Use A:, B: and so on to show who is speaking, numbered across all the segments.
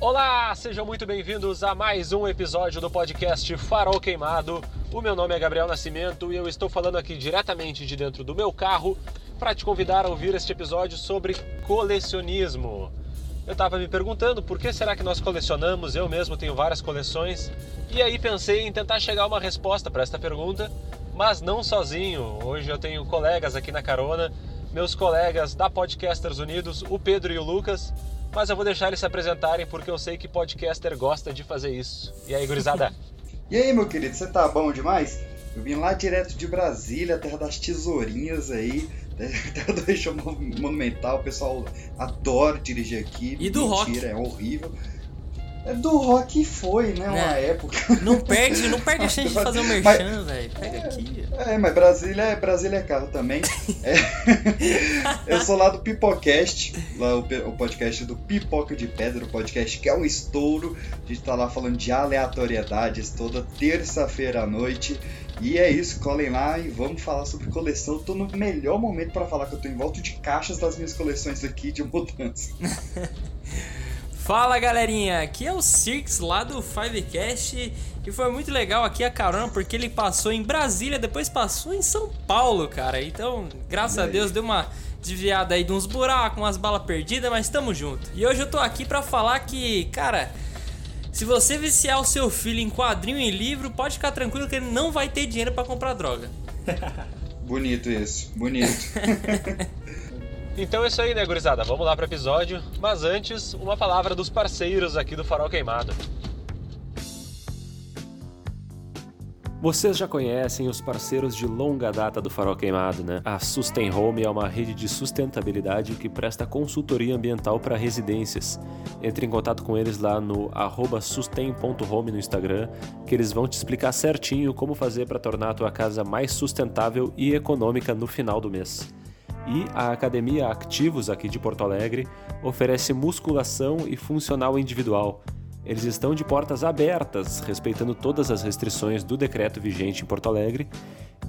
A: Olá, sejam muito bem-vindos a mais um episódio do podcast Farol Queimado. O meu nome é Gabriel Nascimento e eu estou falando aqui diretamente de dentro do meu carro para te convidar a ouvir este episódio sobre colecionismo. Eu estava me perguntando por que será que nós colecionamos, eu mesmo tenho várias coleções, e aí pensei em tentar chegar a uma resposta para esta pergunta, mas não sozinho. Hoje eu tenho colegas aqui na carona, meus colegas da Podcasters Unidos, o Pedro e o Lucas mas eu vou deixar eles se apresentarem porque eu sei que podcaster gosta de fazer isso. E aí, gurizada?
B: e aí, meu querido, você tá bom demais? Eu vim lá direto de Brasília, terra das tesourinhas aí, terra do eixo monumental, o pessoal adora dirigir aqui.
C: E do
B: Mentira,
C: rock.
B: é horrível. É do rock foi, né? Uma
C: É.
B: época.
C: Não perde, não perde a chance de fazer um merchan, velho. Pega aqui.
B: É, mas Brasília é, Brasília é carro também. É. Eu sou lá do Pipocast, lá o, o podcast do Pipoca de Pedra, o podcast que é um estouro. A gente tá lá falando de aleatoriedades toda terça-feira à noite. E é isso, colhem lá e vamos falar sobre coleção. Eu tô no melhor momento pra falar que eu tô em volta de caixas das minhas coleções aqui de mudança.
C: Fala galerinha, aqui é o Sirks lá do Fivecast e foi muito legal aqui a carona porque ele passou em Brasília, depois passou em São Paulo, cara. Então, graças a? Deus deu uma desviada aí de uns buracos, umas balas perdidas, mas tamo junto. E hoje eu tô aqui pra falar que, cara, se você viciar o seu filho em quadrinho e livro, pode ficar tranquilo que ele não vai ter dinheiro pra comprar droga.
B: Bonito isso, bonito.
A: Então é isso aí, né, gurizada? Vamos lá para o episódio. Mas antes, uma palavra dos parceiros aqui do Farol Queimado. Vocês já conhecem os parceiros de longa data do Farol Queimado, né? A Sustain Home é uma rede de sustentabilidade que presta consultoria ambiental para residências. Entre em contato com eles lá no sustain.home no Instagram, que eles vão te explicar certinho como fazer para tornar a tua casa mais sustentável e econômica no final do mês. E a Academia Ativos aqui de Porto Alegre oferece musculação e funcional individual. Eles estão de portas abertas, respeitando todas as restrições do decreto vigente em Porto Alegre.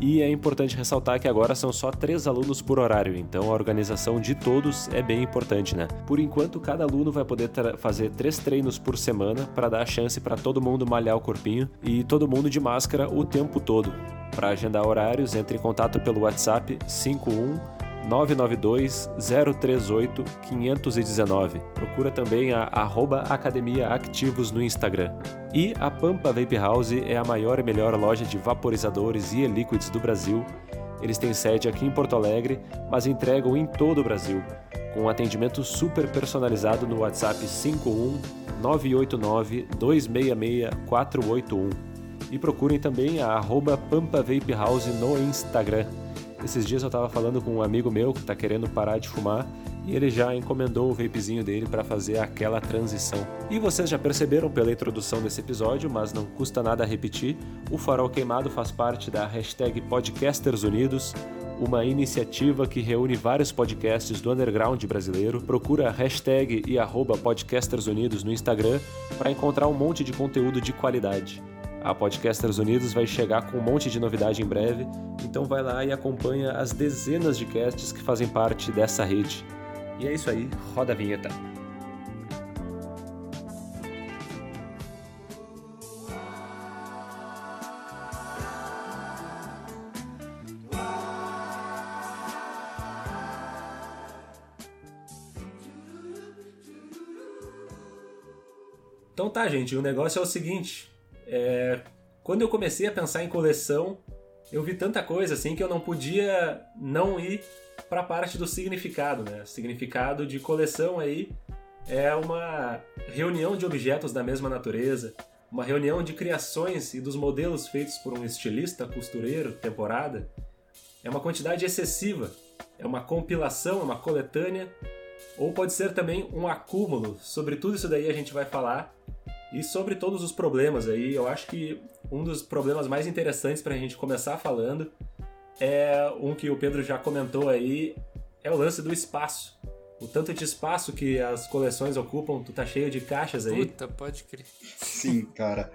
A: E é importante ressaltar que agora são só três alunos por horário, então a organização de todos é bem importante, né? Por enquanto, cada aluno vai poder fazer três treinos por semana para dar a chance para todo mundo malhar o corpinho e todo mundo de máscara o tempo todo. Para agendar horários, entre em contato pelo WhatsApp 51 992 038 519. Procura também a arroba Academia Activos no Instagram. E a Pampa Vape House é a maior e melhor loja de vaporizadores e e-liquids do Brasil. Eles têm sede aqui em Porto Alegre, mas entregam em todo o Brasil, com um atendimento super personalizado no WhatsApp 51 989 266 481. E procurem também a arroba Pampa Vape House no Instagram. Esses dias eu tava falando com um amigo meu que tá querendo parar de fumar e ele já encomendou o vapezinho dele para fazer aquela transição. E vocês já perceberam pela introdução desse episódio, mas não custa nada repetir, o Farol Queimado faz parte da hashtag Podcasters Unidos, uma iniciativa que reúne vários podcasts do underground brasileiro. Procura a hashtag e arroba Podcasters Unidos no Instagram para encontrar um monte de conteúdo de qualidade. A Podcasters Unidos vai chegar com um monte de novidade em breve, então vai lá e acompanha as dezenas de casts que fazem parte dessa rede. E é isso aí, roda a vinheta. Então tá, gente, o negócio é o seguinte. É, Quando eu comecei a pensar em coleção, eu vi tanta coisa assim que eu não podia não ir para a parte do significado, né? Significado de coleção aí é uma reunião de objetos da mesma natureza, uma reunião de criações e dos modelos feitos por um estilista, costureiro, temporada. É uma quantidade excessiva, é uma compilação, é uma coletânea, ou pode ser também um acúmulo. Sobre tudo isso daí a gente vai falar e sobre todos os problemas aí. Eu acho que um dos problemas mais interessantes para a gente começar falando é um que o Pedro já comentou aí, é o lance do espaço. O tanto de espaço que as coleções ocupam, tu tá cheio de caixas aí.
C: Puta, pode crer.
B: Sim, cara.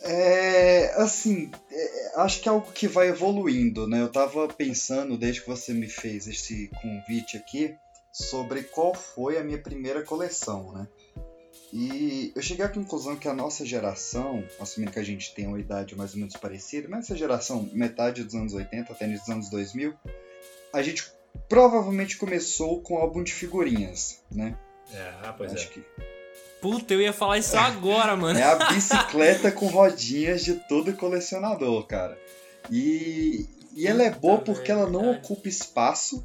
B: É, assim, é, acho que é algo que vai evoluindo, né? Eu tava pensando, desde que você me fez esse convite aqui, sobre qual foi a minha primeira coleção, né? E eu cheguei à conclusão que a nossa geração, assumindo que a gente tem uma idade mais ou menos parecida, mas essa geração, metade dos anos 80 até dos anos 2000, a gente provavelmente começou com álbum de figurinhas, né?
A: É, ah, pois
B: Acho
A: é.
B: que
C: Puta, eu ia falar isso agora, mano.
B: é a bicicleta com rodinhas de todo colecionador, cara. E, e ela é boa porque ela não ocupa espaço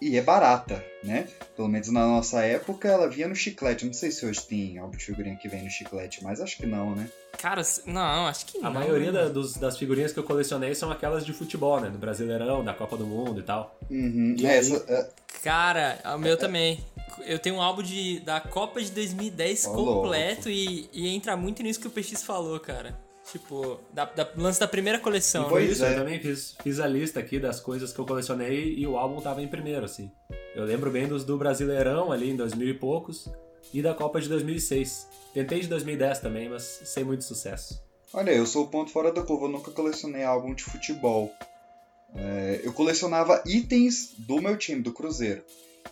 B: e é barata, né? Pelo menos na nossa época ela vinha no chiclete. Não sei se hoje tem álbum de figurinha que vem no chiclete, mas acho que não, né?
C: Cara, não, acho que não.
A: A maioria
C: né?
A: da- dos- das figurinhas que eu colecionei são aquelas de futebol, né? Do Brasileirão, da Copa do Mundo e tal.
B: Uhum.
A: E
B: É,
A: aí?
B: essa- é,
C: Cara, o meu também. Eu tenho um álbum de, da Copa de 2010
B: Ó,
C: completo e, e entra muito nisso que o PX falou, cara. Tipo, da, da lance da primeira coleção. né?
B: Pois
A: Isso,
B: é.
A: eu também fiz, fiz a lista aqui das coisas que eu colecionei e o álbum tava em primeiro, assim. Eu lembro bem dos do Brasileirão ali em 2000 e poucos e da Copa de 2006. Tentei de 2010 também, mas sem muito sucesso.
B: Olha, eu sou o ponto fora da curva, eu nunca colecionei álbum de futebol. É, eu colecionava itens do meu time, do Cruzeiro.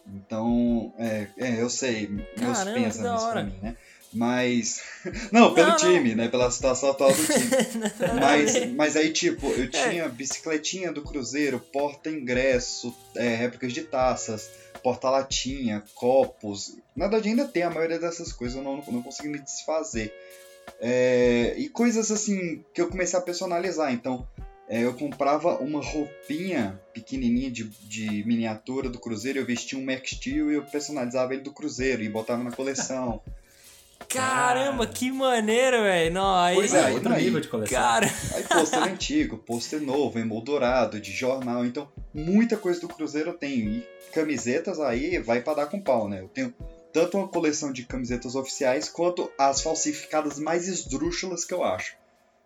B: Então, é, é, eu sei, meus
C: Caramba,
B: pêsames
C: hora.
B: pra mim, né? Mas. Não, pelo
C: Não, não.
B: time, né? Pela situação atual do time. mas, mas aí, tipo,
C: É.
B: eu tinha bicicletinha do Cruzeiro, porta-ingresso, é, réplicas de taças, porta-latinha, copos. Na verdade, ainda tem a maioria dessas coisas, eu não, não consegui me desfazer. É, e coisas assim que eu comecei a personalizar. Então, é, eu comprava uma roupinha pequenininha de, de miniatura do Cruzeiro, eu vestia um Max Steel e eu personalizava ele do Cruzeiro e botava na coleção.
C: Caramba, que maneiro, velho. Não, aí.
B: Pois
A: É,
B: aí,
A: outro
B: daí.
A: nível de coleção.
C: Cara,
B: Aí pôster antigo, pôster novo, emoldurado, de jornal. Então, muita coisa do Cruzeiro eu tenho. E camisetas aí vai pra dar com pau, né? Eu tenho tanto uma coleção de camisetas oficiais quanto as falsificadas mais esdrúxulas que eu acho.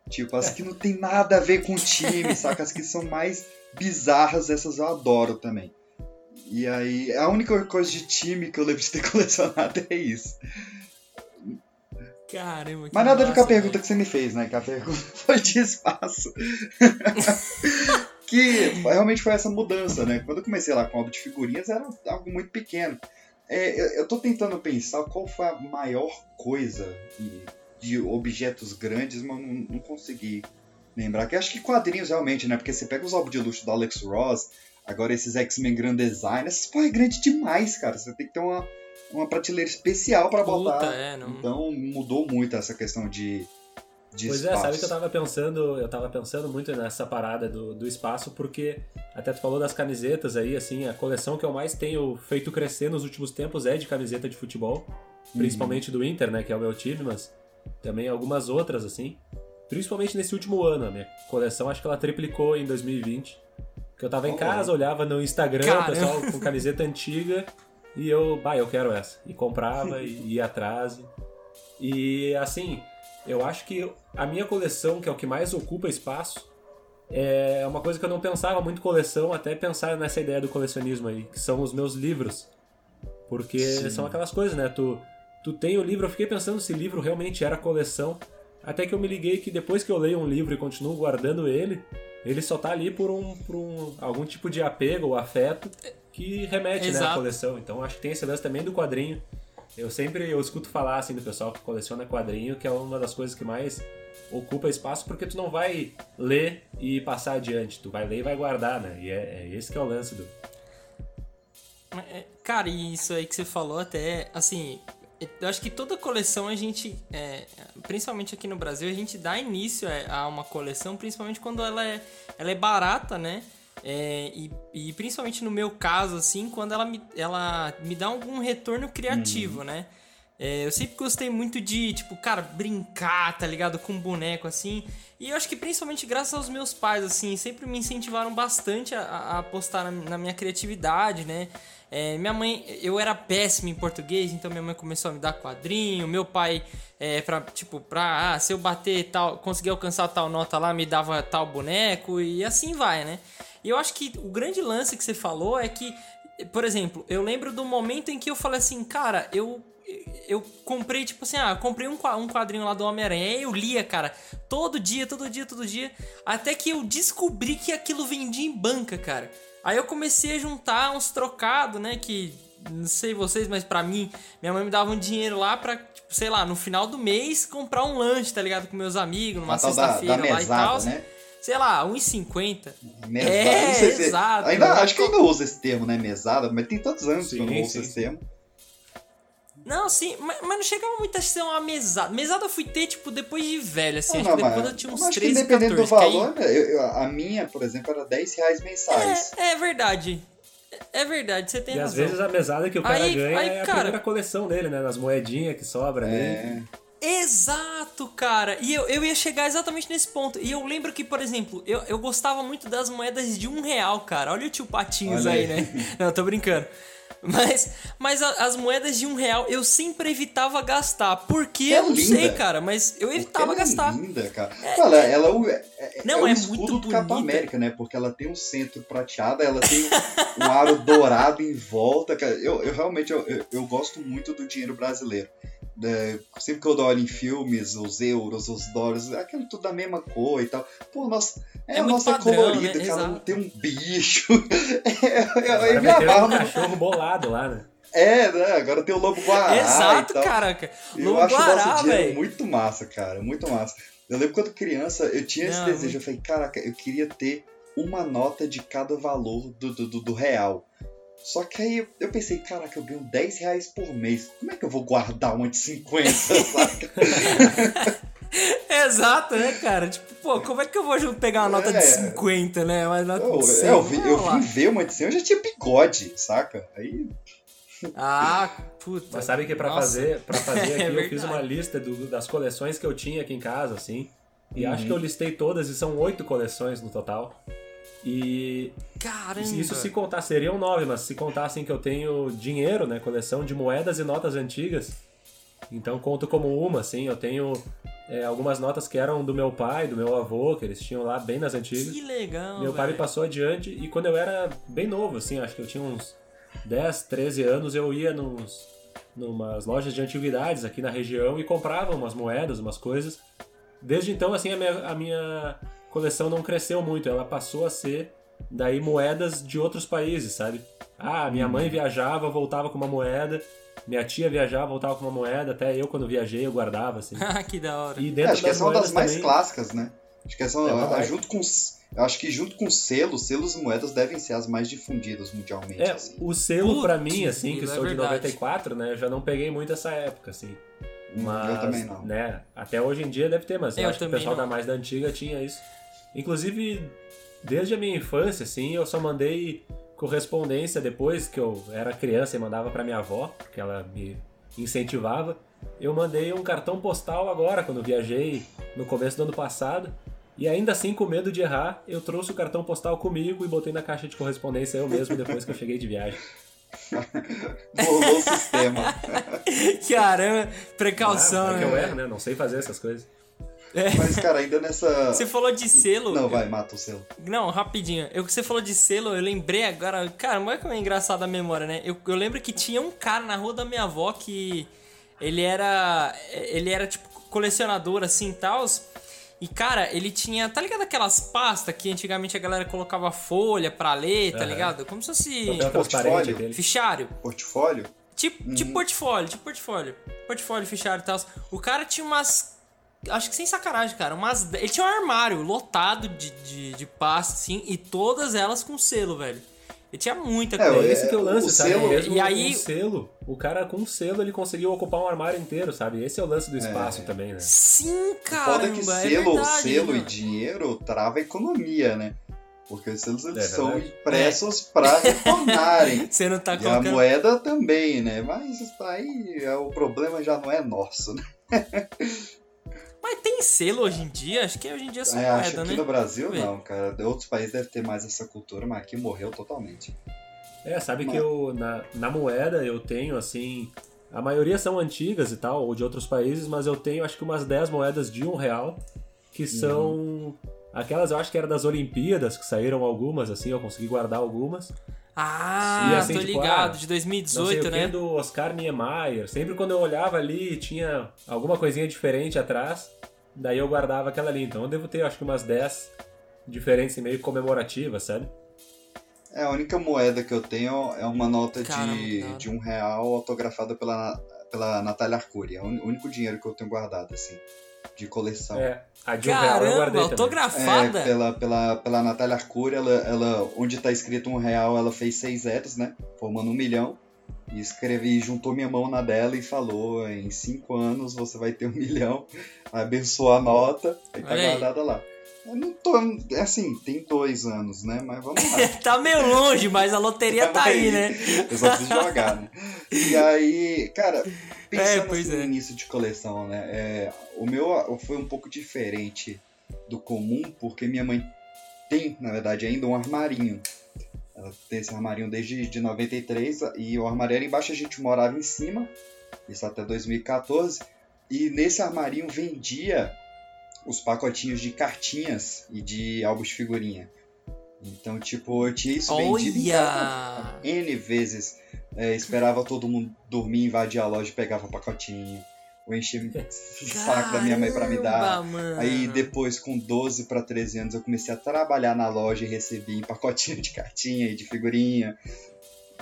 B: Tipo, as que não tem nada a ver com o time, saca? As que são mais bizarras, essas eu adoro também. E aí, a única coisa de time que eu lembro de ter colecionado é isso.
C: Caramba. que
B: Mas nada a ver com a pergunta que você me fez, né? Que a pergunta foi de espaço. que realmente foi essa mudança, né? Quando eu comecei lá com álbum de figurinhas, era algo muito pequeno. É, eu, eu tô tentando pensar qual foi a maior coisa de, objetos grandes, mas não, não consegui lembrar. Que acho que quadrinhos realmente, né? Porque você pega os álbuns de luxo do Alex Ross, agora esses X-Men Grand Design, essas porra é grande demais, cara. Você tem que ter uma, uma prateleira especial pra botar.
C: Puta, é, não.
B: Então mudou muito essa questão de, de
A: Pois é, sabe que eu tava pensando, eu tava pensando muito nessa parada do, do espaço, porque até tu falou das camisetas aí, assim, a coleção que eu mais tenho feito crescer nos últimos tempos é de camiseta de futebol, principalmente do Inter, né, que é o meu time, mas também algumas outras, assim. Principalmente nesse último ano, a minha coleção acho que ela triplicou em 2020. Que eu tava em
B: Oh.
A: casa, olhava no Instagram, o pessoal com camiseta antiga, e eu, bah, eu quero essa. E comprava, e ia atrás. E assim, eu acho que a minha coleção, que é o que mais ocupa espaço, é uma coisa que eu não pensava muito coleção, até pensar nessa ideia do colecionismo aí, que são os meus livros. Porque
B: Sim.
A: são aquelas coisas, né? Tu, tu tem o livro, eu fiquei pensando se livro realmente era coleção, até que eu me liguei que depois que eu leio um livro e continuo guardando ele, ele só tá ali por um, por um algum tipo de apego ou afeto que remete né, à coleção. Então acho que tem esse lance também do quadrinho. Eu sempre eu escuto falar assim do pessoal que coleciona quadrinho, que é uma das coisas que mais ocupa espaço, porque tu não vai ler e passar adiante, tu vai ler e vai guardar, né? E é, é esse que é o lance do.
C: É, Cara, e isso aí que você falou até, assim, eu acho que toda coleção a gente, é, principalmente aqui no Brasil, a gente dá início a a uma coleção, principalmente quando ela é, ela é barata, né? É, e, e principalmente no meu caso, assim, quando ela me, ela me dá algum retorno criativo, né? É, eu sempre gostei muito de, tipo, cara, brincar, tá ligado? Com boneco, assim. E eu acho que principalmente graças aos meus pais, assim, sempre me incentivaram bastante a, a apostar na, na minha criatividade, né? É, minha mãe, eu era péssimo em português, então minha mãe começou a me dar quadrinho. Meu pai, é, pra, tipo, pra, ah, se eu bater tal, conseguir alcançar tal nota lá, me dava tal boneco e assim vai, né? E eu acho que o grande lance que você falou é que, por exemplo, eu lembro do momento em que eu falei assim, cara, eu eu comprei, tipo assim, ah, comprei um um quadrinho lá do Homem-Aranha. Aí eu lia, cara, todo dia, todo dia, todo dia. Até que eu descobri que aquilo vendia em banca, cara. Aí eu comecei a juntar uns trocados, né? Que não sei vocês, mas pra mim, minha mãe me dava um dinheiro lá pra, tipo, sei lá, no final do mês comprar um lanche, tá ligado? Com meus amigos, numa sexta-feira lá mesada, e tal. Né? Sei lá, 1,50.
B: Mesada, é, se exato. Ainda, acho que ainda usa esse termo, né? Mesada, mas tem tantos anos sim, que eu não uso esse termo.
C: Não, sim, mas, mas, não chegava muito a ser uma mesada. Mesada eu fui ter, tipo, depois de velho, assim, não, não, quando eu tinha uns 13, que dependendo 14. do
B: valor, aí... eu, eu, a minha, por exemplo, era 10 reais mensais.
C: É, é verdade. É verdade, você tem
A: e
C: razão.
A: E às vezes a mesada que o cara aí, ganha aí, é a cara... primeira coleção dele, né? Nas moedinhas que sobra é... ali.
C: Exato, cara. E eu, eu ia chegar exatamente nesse ponto. E eu lembro que, por exemplo, eu, eu gostava muito das moedas de um real, cara. Olha o tio Patinhos aí. aí, né? Não, tô brincando. Mas, mas as moedas de um real eu sempre evitava gastar. Porque é eu não linda. sei, cara, mas eu evitava
B: ela é
C: gastar.
B: linda, cara. É, ela, ela é, é, não, é, é o escudo do Capa América, né? Porque ela tem um centro prateado, ela tem um aro dourado em volta. Cara. Eu, eu realmente eu, eu, eu gosto muito do dinheiro brasileiro. É, sempre que eu olho em filmes, os euros, os dólares, aquilo tudo da mesma cor e tal. Pô, nossa, é, é nossa padrão, colorida, né? cara, tem um bicho.
A: é, eu, eu me amarro. um cachorro bolado lá, né?
B: É, né? Agora tem o Lobo Guará.
C: Exato, caraca.
B: Eu acho Guará, o nosso dinheiro muito massa, cara. Muito massa. Eu lembro quando criança, eu tinha esse desejo. Eu falei, caraca, eu queria ter uma nota de cada valor do, do, do, do real. Só que aí eu pensei, caraca, eu ganho 10 reais por mês. Como é que eu vou guardar uma de 50, saca?
C: Exato, né, cara? Tipo, pô, como é que eu vou pegar uma nota é. de 50, né? Uma nota
B: eu,
C: de 100,
B: eu, vi, eu vim ver uma de 100, eu já tinha bigode, saca? Aí...
C: Ah, puta.
A: Mas sabe que pra fazer, pra fazer aqui, é eu fiz uma lista do, das coleções que eu tinha aqui em casa, assim. E uhum. acho que eu listei todas e são oito coleções no total. E.
C: Caramba!
A: Isso se contar, seriam nove, mas se contassem que eu tenho dinheiro, né? Coleção de moedas e notas antigas. Então conto como uma, assim. Eu tenho é, algumas notas que eram do meu pai, do meu avô, que eles tinham lá bem nas antigas.
C: Que legal!
A: Meu pai
C: véio.
A: me passou adiante e quando eu era bem novo, assim, acho que eu tinha uns 10, 13 anos, eu ia nos, numas lojas de antiguidades aqui na região e comprava umas moedas, umas coisas. Desde então, assim, a minha, a minha coleção não cresceu muito, ela passou a ser daí moedas de outros países, sabe? Ah, minha mãe viajava, voltava com uma moeda, minha tia viajava, voltava com uma moeda, até eu quando viajei eu guardava, assim.
C: Ah, que da hora.
B: E dentro é, acho que essa é uma das mais também... clássicas, né? Acho que essa é, junto com eu acho que junto com selos, selos e moedas devem ser as mais difundidas mundialmente.
A: É,
B: assim.
A: o selo para mim, assim, que é sou de 94, né, eu já não peguei muito essa época, assim.
B: Mas, eu também não.
A: Né, até hoje em dia deve ter, mas eu, eu acho que o pessoal não. da mais da antiga tinha isso. Inclusive, desde a minha infância, assim, eu só mandei correspondência depois que eu era criança e mandava para minha avó, porque ela me incentivava. Eu mandei um cartão postal agora, quando viajei no começo do ano passado. E ainda assim, com medo de errar, eu trouxe o cartão postal comigo e botei na caixa de correspondência eu mesmo depois que eu cheguei de viagem.
B: Bolou o sistema.
C: Caramba, precaução,
A: ah, é né? eu erro, né? Não sei fazer essas coisas.
B: É. Mas, cara, ainda nessa.
C: Você falou de selo.
B: Não, vai, mata o selo.
C: Não, rapidinho. Eu que você falou de selo, eu lembrei agora. Cara, não é como é engraçado a memória, né? Eu, eu lembro que tinha um cara na rua da minha avó que. Ele era. Ele era, tipo, colecionador assim e tal. E, cara, ele tinha. Tá ligado aquelas pastas que antigamente a galera colocava folha pra ler, tá uhum. ligado? Como se fosse.
B: Portfólio.
C: Fichário.
B: Portfólio?
C: Tipo, uhum. tipo portfólio, tipo portfólio. Portfólio, fichário e tal. O cara tinha umas Acho que sem sacanagem, cara. Umas, ele tinha um armário lotado de, de, de pastas, assim, e todas elas com selo, velho. Ele tinha muita
A: é,
C: coisa.
A: É, esse que eu lance, sabe?
B: Selo,
A: Mesmo
C: e aí...
A: um selo, o cara com selo ele conseguiu ocupar um armário inteiro, sabe? Esse é o lance do é. espaço é. também, né?
C: Sim, cara. Foda que
B: selo, é
C: verdade,
B: selo e dinheiro trava a economia, né? Porque os selos eles é são impressos para retornarem.
C: Você não tá
B: e
C: colocando...
B: a moeda também, né? Mas aí, o problema já não é nosso, né?
C: Mas tem selo hoje em dia? Acho que hoje em dia é só
B: é,
C: moeda,
B: acho que
C: né?
B: no Brasil não, cara. De outros países deve ter mais essa cultura, mas aqui morreu totalmente.
A: É, sabe mas... que eu, na, na moeda eu tenho, assim... A maioria são antigas e tal, ou de outros países, mas eu tenho acho que umas 10 moedas de um real, que uhum. são... Uhum. Aquelas eu acho que era das Olimpíadas, que saíram algumas, assim, eu consegui guardar algumas.
C: Ah, assim, tô tipo, ligado, ah, de 2018,
A: não
C: sei
A: né? O do Oscar Niemeyer. Sempre quando eu olhava ali tinha alguma coisinha diferente atrás, daí eu guardava aquela ali. Então eu devo ter acho que umas 10 diferentes e meio comemorativas, sabe?
B: É, a única moeda que eu tenho é uma nota
C: Caramba,
B: de,
C: cara.
B: de um real autografada pela, pela Natália Arcuri. É o único dinheiro que eu tenho guardado, assim, de coleção.
A: É, a de um real eu guardei
C: Caramba, autografada.
B: É, pela, pela, pela Natália Arcuri, ela, ela, onde tá escrito um real, ela fez seis zeros, né? Formando um milhão. E escrevi, juntou minha mão na dela e falou: em cinco anos você vai ter um milhão. Abençoou a nota e tá
C: Olha aí.
B: guardada lá. Eu não tô. Assim, tem dois anos, né? Mas vamos lá.
C: tá meio longe, mas a loteria tá aí, né?
B: Eu só preciso jogar, né? E aí, cara, pensando
C: É,
B: assim, no
C: é.
B: início de coleção, né? é, o meu foi um pouco diferente do comum, porque minha mãe tem, na verdade, ainda um armarinho. Ela tem esse armarinho desde de 93 e o armário era embaixo, a gente morava em cima, isso até 2014. E nesse armarinho vendia os pacotinhos de cartinhas e de álbuns de figurinha. Então, tipo, eu tinha isso vendido
C: Olha!
B: N vezes. É, esperava todo mundo dormir, invadir a loja e pegava pacotinho. Ou enchia o saco da minha mãe pra me dar.
C: Mano.
B: Aí depois, com 12 para 13 anos, eu comecei a trabalhar na loja e recebi em pacotinho de cartinha e de figurinha.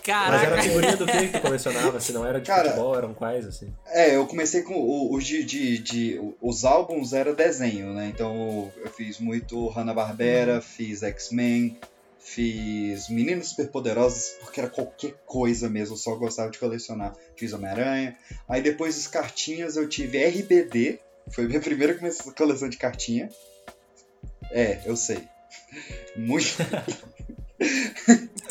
A: Mas
C: Caraca.
A: era figurinha do que que tu colecionava? Se não era de
B: Cara,
A: futebol, eram quais, assim?
B: É, eu comecei com o- os de, de, de- Os álbuns era desenho, né? Então eu fiz muito Hanna-Barbera, fiz X-Men, fiz Meninos Superpoderosos, porque era qualquer coisa mesmo, eu só gostava de colecionar. Fiz Homem-Aranha. Aí depois as cartinhas eu tive RBD, foi a minha primeira coleção de cartinha. É, eu sei. Muito.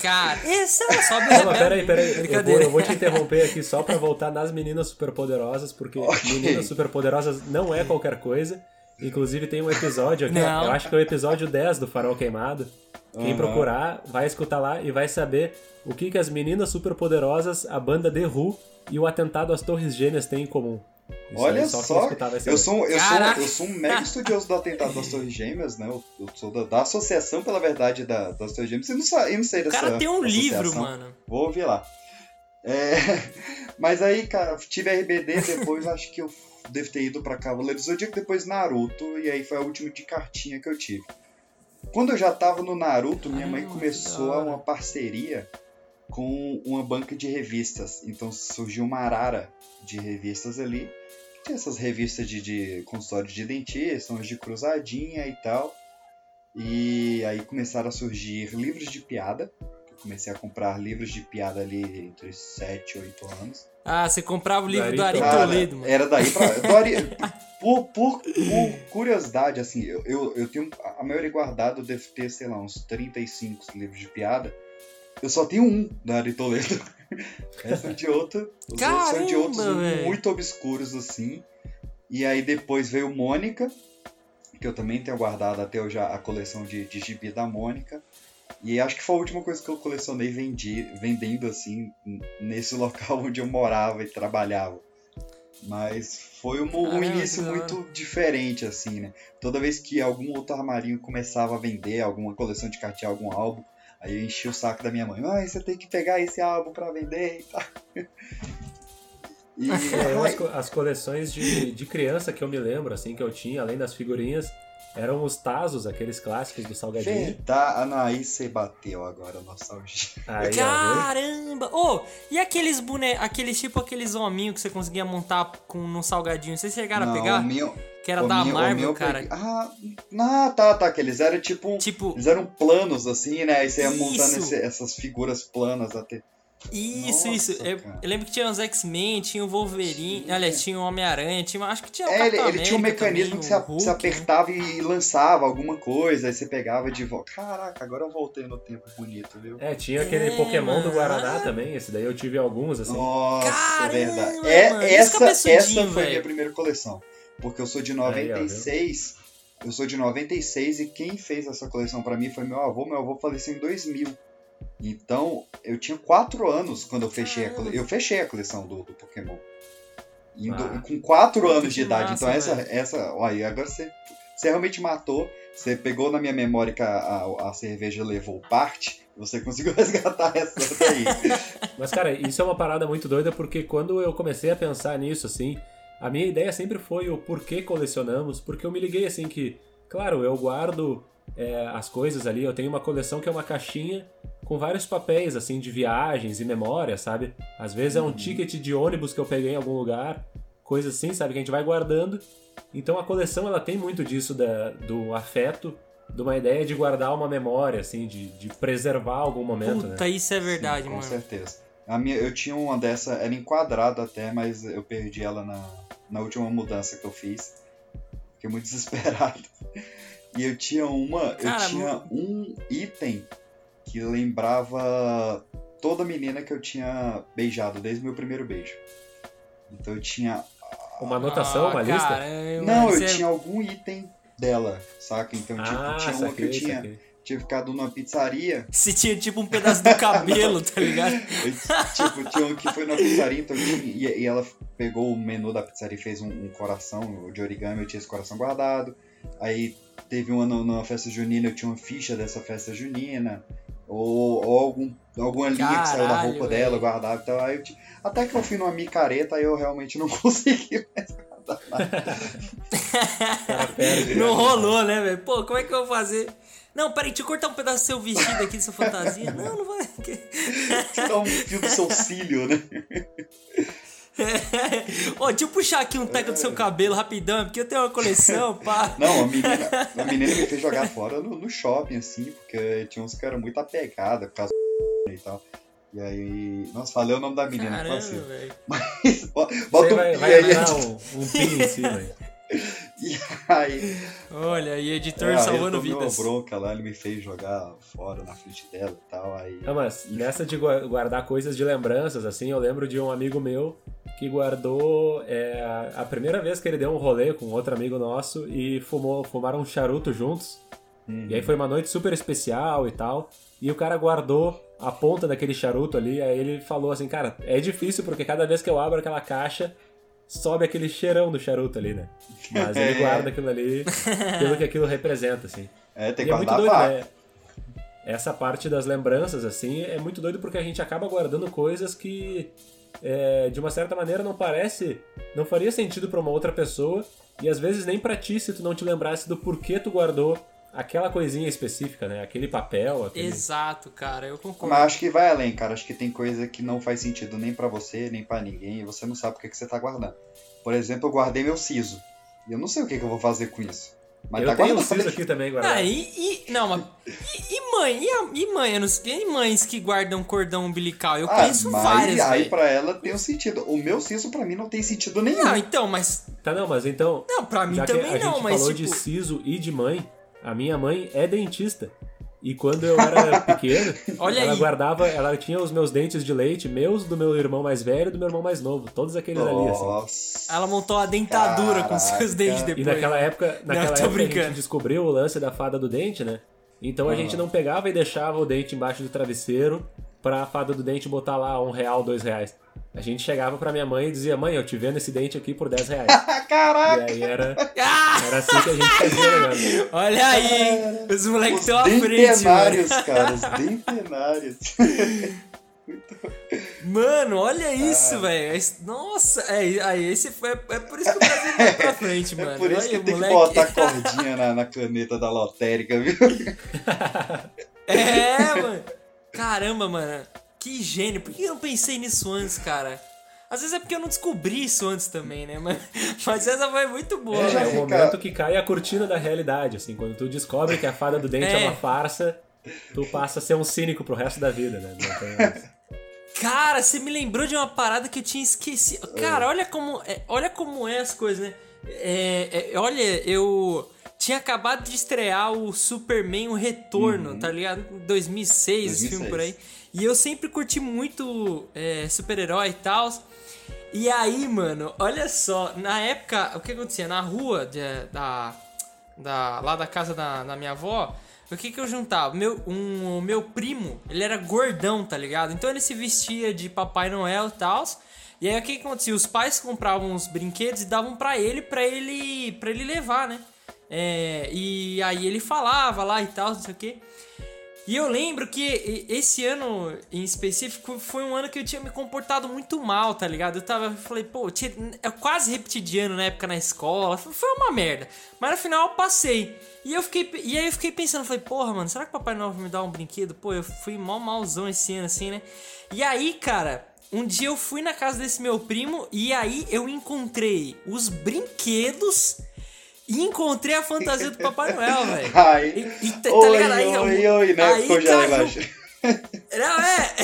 C: Cara, esse é só
A: Não, peraí, peraí. Eu vou, eu vou te interromper aqui só pra voltar nas meninas superpoderosas, porque
B: Ok.
A: meninas superpoderosas não é qualquer coisa. Inclusive tem um episódio aqui,
C: Não.
A: eu acho que é o episódio 10 do Farol Queimado. Quem
B: Aham.
A: procurar, vai escutar lá e vai saber o que, que as meninas superpoderosas, a banda The Who e o atentado às Torres Gêmeas têm em comum. Isso
B: Olha
A: só,
B: só. Eu sou, eu, sou, eu sou um mega estudioso do atentado das Torres Gêmeas, né? Eu, eu sou da, da associação pela verdade da, das Torres Gêmeas. Eu não, sa- eu não sei
C: O
B: dessa
C: cara tem um livro, mano.
B: Vou ouvir lá. É, mas aí, cara, tive RBD, depois acho que eu devo ter ido pra Cavaleiros do Zodíaco, depois Naruto, e aí foi a última de cartinha que eu tive. Quando eu já tava no Naruto, minha mãe começou uma parceria com uma banca de revistas. Então surgiu uma arara de revistas ali. Tinha essas revistas de, de consultório de dentista, uns de cruzadinha e tal. E aí começaram a surgir livros de piada. Eu comecei a comprar livros de piada ali entre 7 e 8 anos.
C: Ah, você comprava o livro
A: Do
C: do Ari Toledo, mano.
B: Era daí pra. do Ari- por, por, por curiosidade, assim, eu, eu, eu tenho. A maioria guardado, eu devo ter, sei lá, uns 35 livros de piada. Eu só tenho um da Ari Toledo. Essa são de outro. Os outros são de outros
C: Caramba, velho.
B: muito obscuros, assim. E aí depois veio Mônica, que eu também tenho guardado até hoje a coleção de, de gibi da Mônica. E acho que foi a última coisa que eu colecionei vendi, vendendo assim, nesse local onde eu morava e trabalhava. Mas foi um, um
C: Caramba,
B: início
C: da
B: muito diferente, assim, né? Toda vez que algum outro armarinho começava a vender alguma coleção de cartear algum álbum, aí eu enchia o saco da minha mãe. Ai, você tem que pegar esse álbum pra vender e tal. E,
A: É, eu, as, as coleções de, de criança que eu me lembro, assim, que eu tinha, além das figurinhas, eram os Tazos, aqueles clássicos do Salgadinho.
B: Verdade. Não, aí você bateu agora, nostalgia.
A: Aí?
C: Caramba! Ô, e aqueles bonecos, aqueles tipo aqueles hominhos que você conseguia montar com no salgadinho, vocês chegaram
B: não,
C: a pegar?
B: O meu,
C: Que era
B: o
C: da
B: meu-
C: Marvel, cara.
B: peguei- Ah, ah, tá, tá. Que eles eram tipo.
C: Tipo,
B: Eles eram planos, assim, né? Aí você ia montando
C: Isso.
B: esse- essas figuras planas até.
C: Isso,
B: Nossa,
C: isso. Eu, eu lembro que tinha os X-Men, tinha o Wolverine,
B: Sim.
C: aliás, tinha o Homem-Aranha, tinha, acho que tinha o
B: É, ele, ele tinha um mecanismo
C: também,
B: que você,
C: Hulk,
B: você
C: né?
B: apertava e lançava alguma coisa, aí você pegava de volta. Caraca, agora eu voltei no tempo bonito, viu?
A: É, tinha aquele
C: É,
A: Pokémon do
C: mano.
A: Guaraná também, esse daí eu tive alguns, assim.
B: Nossa,
C: Caramba,
B: verdade. É,
C: mano,
B: essa,
C: cabeçudinhos,
B: essa foi a minha primeira coleção. Porque eu sou de
A: Aí, ó, viu?
B: 96. eu sou de 96 e quem fez essa coleção pra mim foi meu avô. Meu avô faleceu em 2000. Então, eu tinha 4 anos quando eu fechei a coleção. Eu fechei a coleção do, do Pokémon.
A: Ah.
B: com 4
C: Puta,
B: anos de idade.
C: massa,
B: então, essa,
C: velho.
B: essa. Olha, agora você, você realmente matou. Você pegou na minha memória que a, a, a cerveja levou parte. Você conseguiu resgatar essa daí.
A: Mas, cara, isso é uma parada muito doida porque quando eu comecei a pensar nisso, assim, a minha ideia sempre foi o porquê colecionamos, porque eu me liguei assim que, claro, eu guardo é, as coisas ali, eu tenho uma coleção que é uma caixinha com vários papéis, assim, de viagens e memória, sabe? Às vezes é um ticket de ônibus que eu peguei em algum lugar, coisa assim, sabe? Que a gente vai guardando. Então a coleção, ela tem muito disso da, do afeto, de uma ideia de guardar uma memória, assim, de, de preservar algum momento,
C: Puta,
A: né?
C: isso é verdade,
B: Sim,
C: mano.
B: Com certeza. A minha, eu tinha uma dessa, era enquadrada até, mas eu perdi ela na, na última mudança que eu fiz. Fiquei muito desesperado. E eu tinha uma.
C: Cara,
B: eu tinha um item que lembrava toda menina que eu tinha beijado desde o meu primeiro beijo. Então eu tinha.
A: Uma anotação,
C: Ah,
A: uma lista?
C: caramba,
B: Não,
C: isso
B: eu
C: é-
B: tinha algum item dela, saca? Então, tipo,
A: ah,
B: tinha uma que
A: saquei,
B: eu tinha,
A: saquei.
B: tinha ficado numa pizzaria.
C: Se tinha tipo um pedaço do cabelo, tá ligado?
B: Eu, tipo, tinha um que foi na pizzaria, então tinha- e, e ela pegou o menu da pizzaria e fez um, um coração de origami, eu tinha esse coração guardado. Aí teve uma numa festa junina, eu tinha uma ficha dessa festa junina. Ou, ou algum, alguma linha que saiu da
C: Caralho,
B: roupa
C: velho.
B: dela, guardava. Então, aí eu, ti- até que eu fui numa micareta, aí eu realmente não consegui mais guardar nada.
C: Não rolou, né, velho? Pô, como é que eu vou fazer? Não, peraí, deixa eu cortar um pedaço do seu vestido aqui, da sua fantasia. Não, não vai.
B: Tirar um fio do seu cílio, né?
C: Ó, deixa eu puxar aqui um teco do seu cabelo rapidão, porque eu tenho uma coleção, pá.
B: Não, a menina, a menina me fez jogar fora no, no shopping, assim, porque tinha uns que eram muito apegados por causa do e tal. E aí. Nossa, falei o nome da menina, não
C: Caramba,
B: posso
C: velho.
B: Bota
A: Você
B: um
A: vai,
B: pi
A: vai
B: aí,
A: dar um, pin em cima aí.
B: E aí.
C: Olha, e editor
B: é,
C: salvando vidas.
B: uma bronca lá, ele me fez jogar fora na frente dela e tal. Aí.
A: Não, mas nessa de gua- guardar coisas de lembranças, assim, eu lembro de um amigo meu que guardou é, a primeira vez que ele deu um rolê com outro amigo nosso e fumou, fumaram um charuto juntos.
B: Uhum.
A: E aí foi uma noite super especial e tal. E o cara guardou a ponta daquele charuto ali. Aí ele falou assim, cara, é difícil porque cada vez que eu abro aquela caixa, sobe aquele cheirão do charuto ali, né? Mas ele guarda aquilo ali pelo que aquilo representa, assim.
B: É, tem
A: E
B: que
A: é muito
B: guardar
A: doido, né? Essa parte das lembranças, assim, é muito doido porque a gente acaba guardando coisas que, é, de uma certa maneira, não parece, não faria sentido pra uma outra pessoa e às vezes nem pra ti se tu não te lembrasse do porquê tu guardou aquela coisinha específica, né? Aquele papel, aquele...
C: Exato, cara, eu concordo.
B: Mas acho que vai além, cara. Acho que tem coisa que não faz sentido nem pra você, nem pra ninguém, e você não sabe o que, que você tá guardando. Por exemplo, eu guardei meu siso. E eu não sei o que, que eu vou fazer com isso. Mas
A: Eu
B: tá
A: tenho um
B: guardado.
A: siso aqui também guardado.
C: Ah, e, e- Não, mas. E, e mãe? E, a- e mãe? Eu não sei, e mães que guardam cordão umbilical? Eu
B: Ah,
C: conheço
B: mas
C: várias.
B: aí
C: velho.
B: pra ela tem um sentido. O meu siso pra mim não tem sentido nenhum.
C: Não, então, mas.
A: Tá, não, mas então,
C: Não, pra mim
A: já que
C: também
A: a
C: não,
A: gente
C: mas
A: falou
C: tipo.
A: de siso e de mãe, a minha mãe é dentista. E quando eu era pequeno,
C: Olha
A: ela
C: aí.
A: guardava, ela tinha os meus dentes de leite, meus, do meu irmão mais velho e do meu irmão mais novo. Todos aqueles ali, assim.
B: Nossa.
C: Ela montou a dentadura com
B: Caraca.
C: seus dentes
A: E
C: depois.
A: naquela época, naquela
C: tô
A: época a gente descobriu o lance da fada do dente, né? Então a gente não pegava e deixava o dente embaixo do travesseiro pra fada do dente botar lá um real, dois reais. A gente chegava pra minha mãe e dizia, mãe, eu te vendo esse dente aqui por 10 reais.
B: Ah, caraca!
A: e aí era,
C: Ah!
A: era assim que a gente fazia, né?
C: Olha aí! Os moleques estão à frente, mano.
B: cara. Os dentenários.
C: Mano, olha
B: Ah.
C: isso, velho. Esse- Nossa, é, aí esse foi. É por isso que o Brasil vai pra frente, mano.
B: É por isso
C: Olha,
B: que tem
C: moleque.
B: que botar cordinha na, na caneta da lotérica, viu?
C: É, mano. Caramba, mano. Que gênio. Por que eu não pensei nisso antes, cara? Às vezes é porque eu não descobri isso antes também, né? Mas, mas essa foi muito boa,
B: É,
A: É o momento que cai a cortina da realidade, assim, quando tu descobre que a fada do dente é,
C: É.
A: uma farsa, tu passa a ser um cínico pro resto da vida, né?
C: Cara, você me lembrou de uma parada que eu tinha esquecido. Cara, olha como é, olha como é as coisas, né? É, é, olha, eu tinha acabado de estrear o Superman O Retorno, tá ligado? Em 2006, esse
B: 2006.
C: filme por aí. E eu sempre curti muito é, super-herói e tal. E aí, mano, olha só, na época, o que acontecia? Na rua de- da, da, lá da casa da, da minha avó, o que que eu juntava? Meu, um, o meu primo, ele era gordão, tá ligado? Então ele se vestia de Papai Noel e tal. E aí o que que acontecia? Os pais compravam os brinquedos e davam pra ele, pra ele, pra ele levar, né? É, e aí ele falava lá e tal, não sei o quê. E eu lembro que esse ano em específico foi um ano que eu tinha me comportado muito mal, tá ligado? Eu tava, eu falei, pô, tinha, eu quase repeti de ano na época na escola, foi uma merda. Mas no final eu passei. E eu fiquei, e aí eu fiquei pensando, falei, porra, mano, será que o Papai Noel vai me dar um brinquedo? Pô, eu fui mal malzão esse ano assim, né? E aí, cara, um dia eu fui na casa desse meu primo e aí eu encontrei os brinquedos e encontrei a fantasia do Papai Noel, velho.
B: Ai. E, e, tá, oi, ligado? Aí, oi, oi, né? Aí caiu...
C: Não, é.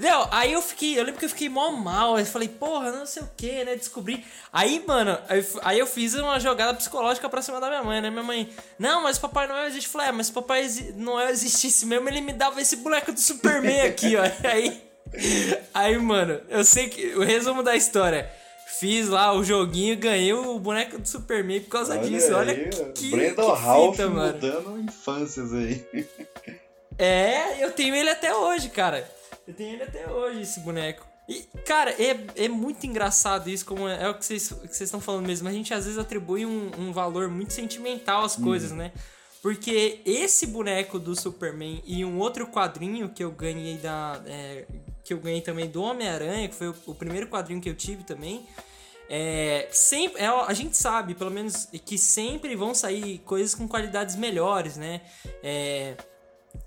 C: Não, aí eu fiquei, eu lembro que eu fiquei mó mal, eu falei, porra, não sei o que, né, descobri. Aí, mano, aí eu fiz uma jogada psicológica pra cima da minha mãe, né, minha mãe, não, mas o Papai Noel existe. Eu falei, é, mas se o Papai Noel existisse mesmo, ele me dava esse boneco do Superman aqui, ó. Aí, aí, mano, eu sei que, o resumo da história, Fiz lá o joguinho, ganhei o boneco do Superman por causa
B: Olha
C: disso.
B: Aí,
C: Olha que,
B: Brandon
C: que
B: Ralph
C: fita, mano.
B: mudando infâncias aí.
C: É, eu tenho ele até hoje, cara. Eu tenho ele até hoje, esse boneco. E, cara, é, é muito engraçado isso, como é, é o que vocês estão falando mesmo. A gente às vezes atribui um, um valor muito sentimental às coisas, né? Porque esse boneco do Superman e um outro quadrinho que eu ganhei da. É, que eu ganhei também do Homem-Aranha, que foi o, o, primeiro quadrinho que eu tive também. É, sempre, é, a gente sabe, pelo menos, que sempre vão sair coisas com qualidades melhores, né? É,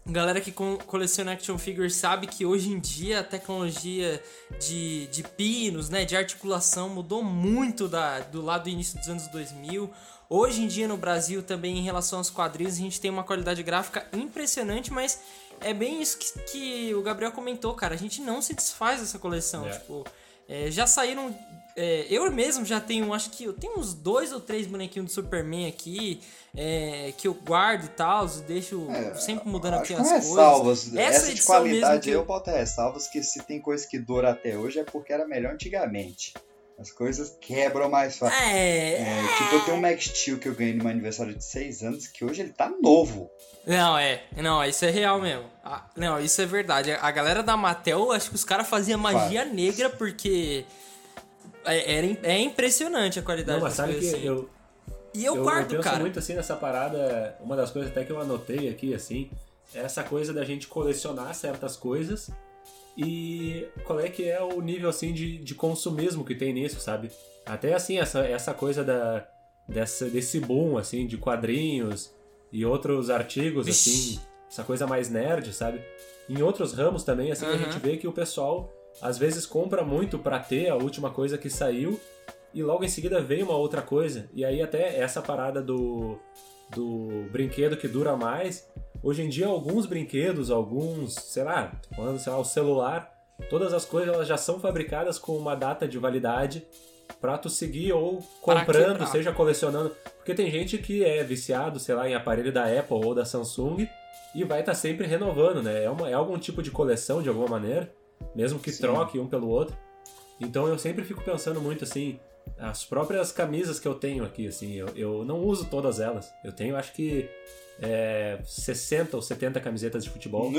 C: galera que coleciona action figures sabe que hoje em dia a tecnologia de, de pinos, né, de articulação mudou muito da, do lado do início dos anos 2000. Hoje em dia no Brasil também em relação aos quadrinhos a gente tem uma qualidade gráfica impressionante, mas é bem isso que, que o Gabriel comentou, cara. A gente não se desfaz dessa coleção. É. Tipo, é, já saíram. É, eu mesmo já tenho, acho que eu tenho uns dois ou três bonequinhos do Superman aqui, é, que eu guardo e tal, deixo é, sempre mudando aqui as
B: ressalvas. coisas. Essa, Essa de qualidade eu boto ressalvas que se tem coisa que dura até hoje é porque era melhor antigamente. As coisas quebram mais fácil.
C: É.
B: é tipo, eu tenho um Max Steel que eu ganhei no meu aniversário de 6 anos, que hoje ele tá novo.
C: Não, é. Não, isso é real mesmo. Ah, não, isso é verdade. A galera da Mattel, acho que os caras faziam magia Faz. negra porque. É, era, é impressionante a qualidade
A: não, mas sabe que
C: assim.
A: eu.
C: E eu, eu guardo,
A: eu
C: penso cara.
A: muito assim nessa parada. Uma das coisas até que eu anotei aqui, assim, é essa coisa da gente colecionar certas coisas e qual é que é o nível assim de, de consumismo que tem nisso, sabe? Até assim, essa, essa coisa da, dessa, desse boom assim, de quadrinhos e outros artigos, assim, essa coisa mais nerd, sabe? Em outros ramos também, assim, uhum. a gente vê que o pessoal às vezes compra muito para ter a última coisa que saiu e logo em seguida vem uma outra coisa. E aí até essa parada do, do brinquedo que dura mais Hoje em dia, alguns brinquedos, alguns, sei lá, falando, sei lá, o celular, todas as coisas elas já são fabricadas com uma data de validade para tu seguir ou comprando, seja colecionando. Porque tem gente que é viciado, sei lá, em aparelho da Apple ou da Samsung e vai estar tá sempre renovando, né? É, uma, é algum tipo de coleção de alguma maneira, mesmo que Sim. troque um pelo outro. Então eu sempre fico pensando muito assim, as próprias camisas que eu tenho aqui, assim, eu, eu não uso todas elas. Eu tenho, acho que é, 60 ou 70 camisetas de futebol.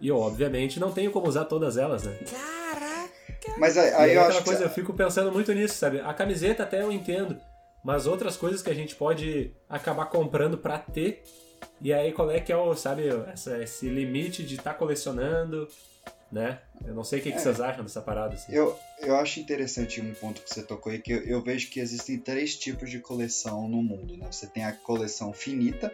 A: E eu, obviamente, não tenho como usar todas elas, né?
C: Caraca!
B: Mas aí, aí eu
A: acho
B: coisa,
A: que... eu fico pensando muito nisso, sabe? A camiseta até eu entendo, mas outras coisas que a gente pode acabar comprando para ter. E aí qual é que é o, sabe, essa, esse limite de estar tá colecionando, né? Eu não sei o que, é, que vocês acham dessa parada. Assim.
B: Eu, eu acho interessante um ponto que você tocou aí, que eu, eu vejo que existem três tipos de coleção no mundo, né? Você tem a coleção finita,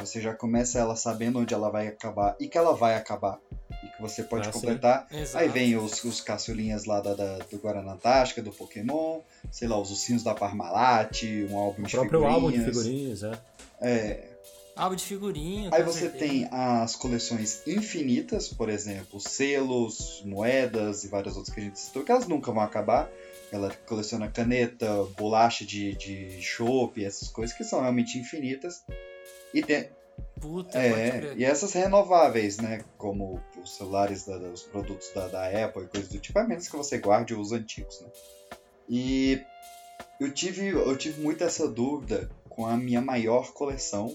B: você já começa ela sabendo onde ela vai acabar e que ela vai acabar. E que você pode ah, completar. Aí vem os, os caçulinhas lá da, da, do Antártica, do Pokémon, sei lá, os ursinhos da Parmalat, um álbum o de
A: próprio
B: figurinhas.
A: álbum de figurinhas, é.
B: É.
C: Álbum de figurinha.
B: Aí você certeza. tem as coleções infinitas, por exemplo, selos, moedas e várias outras que a gente citou, que elas nunca vão acabar. Ela coleciona caneta, bolacha de, de chopp, essas coisas que são realmente infinitas. E tem.
C: Puta,
B: é, e essas renováveis, né? Como os celulares, da, os produtos da, da Apple e coisas do tipo, a menos que você guarde os antigos, né? E eu tive, eu tive muito essa dúvida com a minha maior coleção.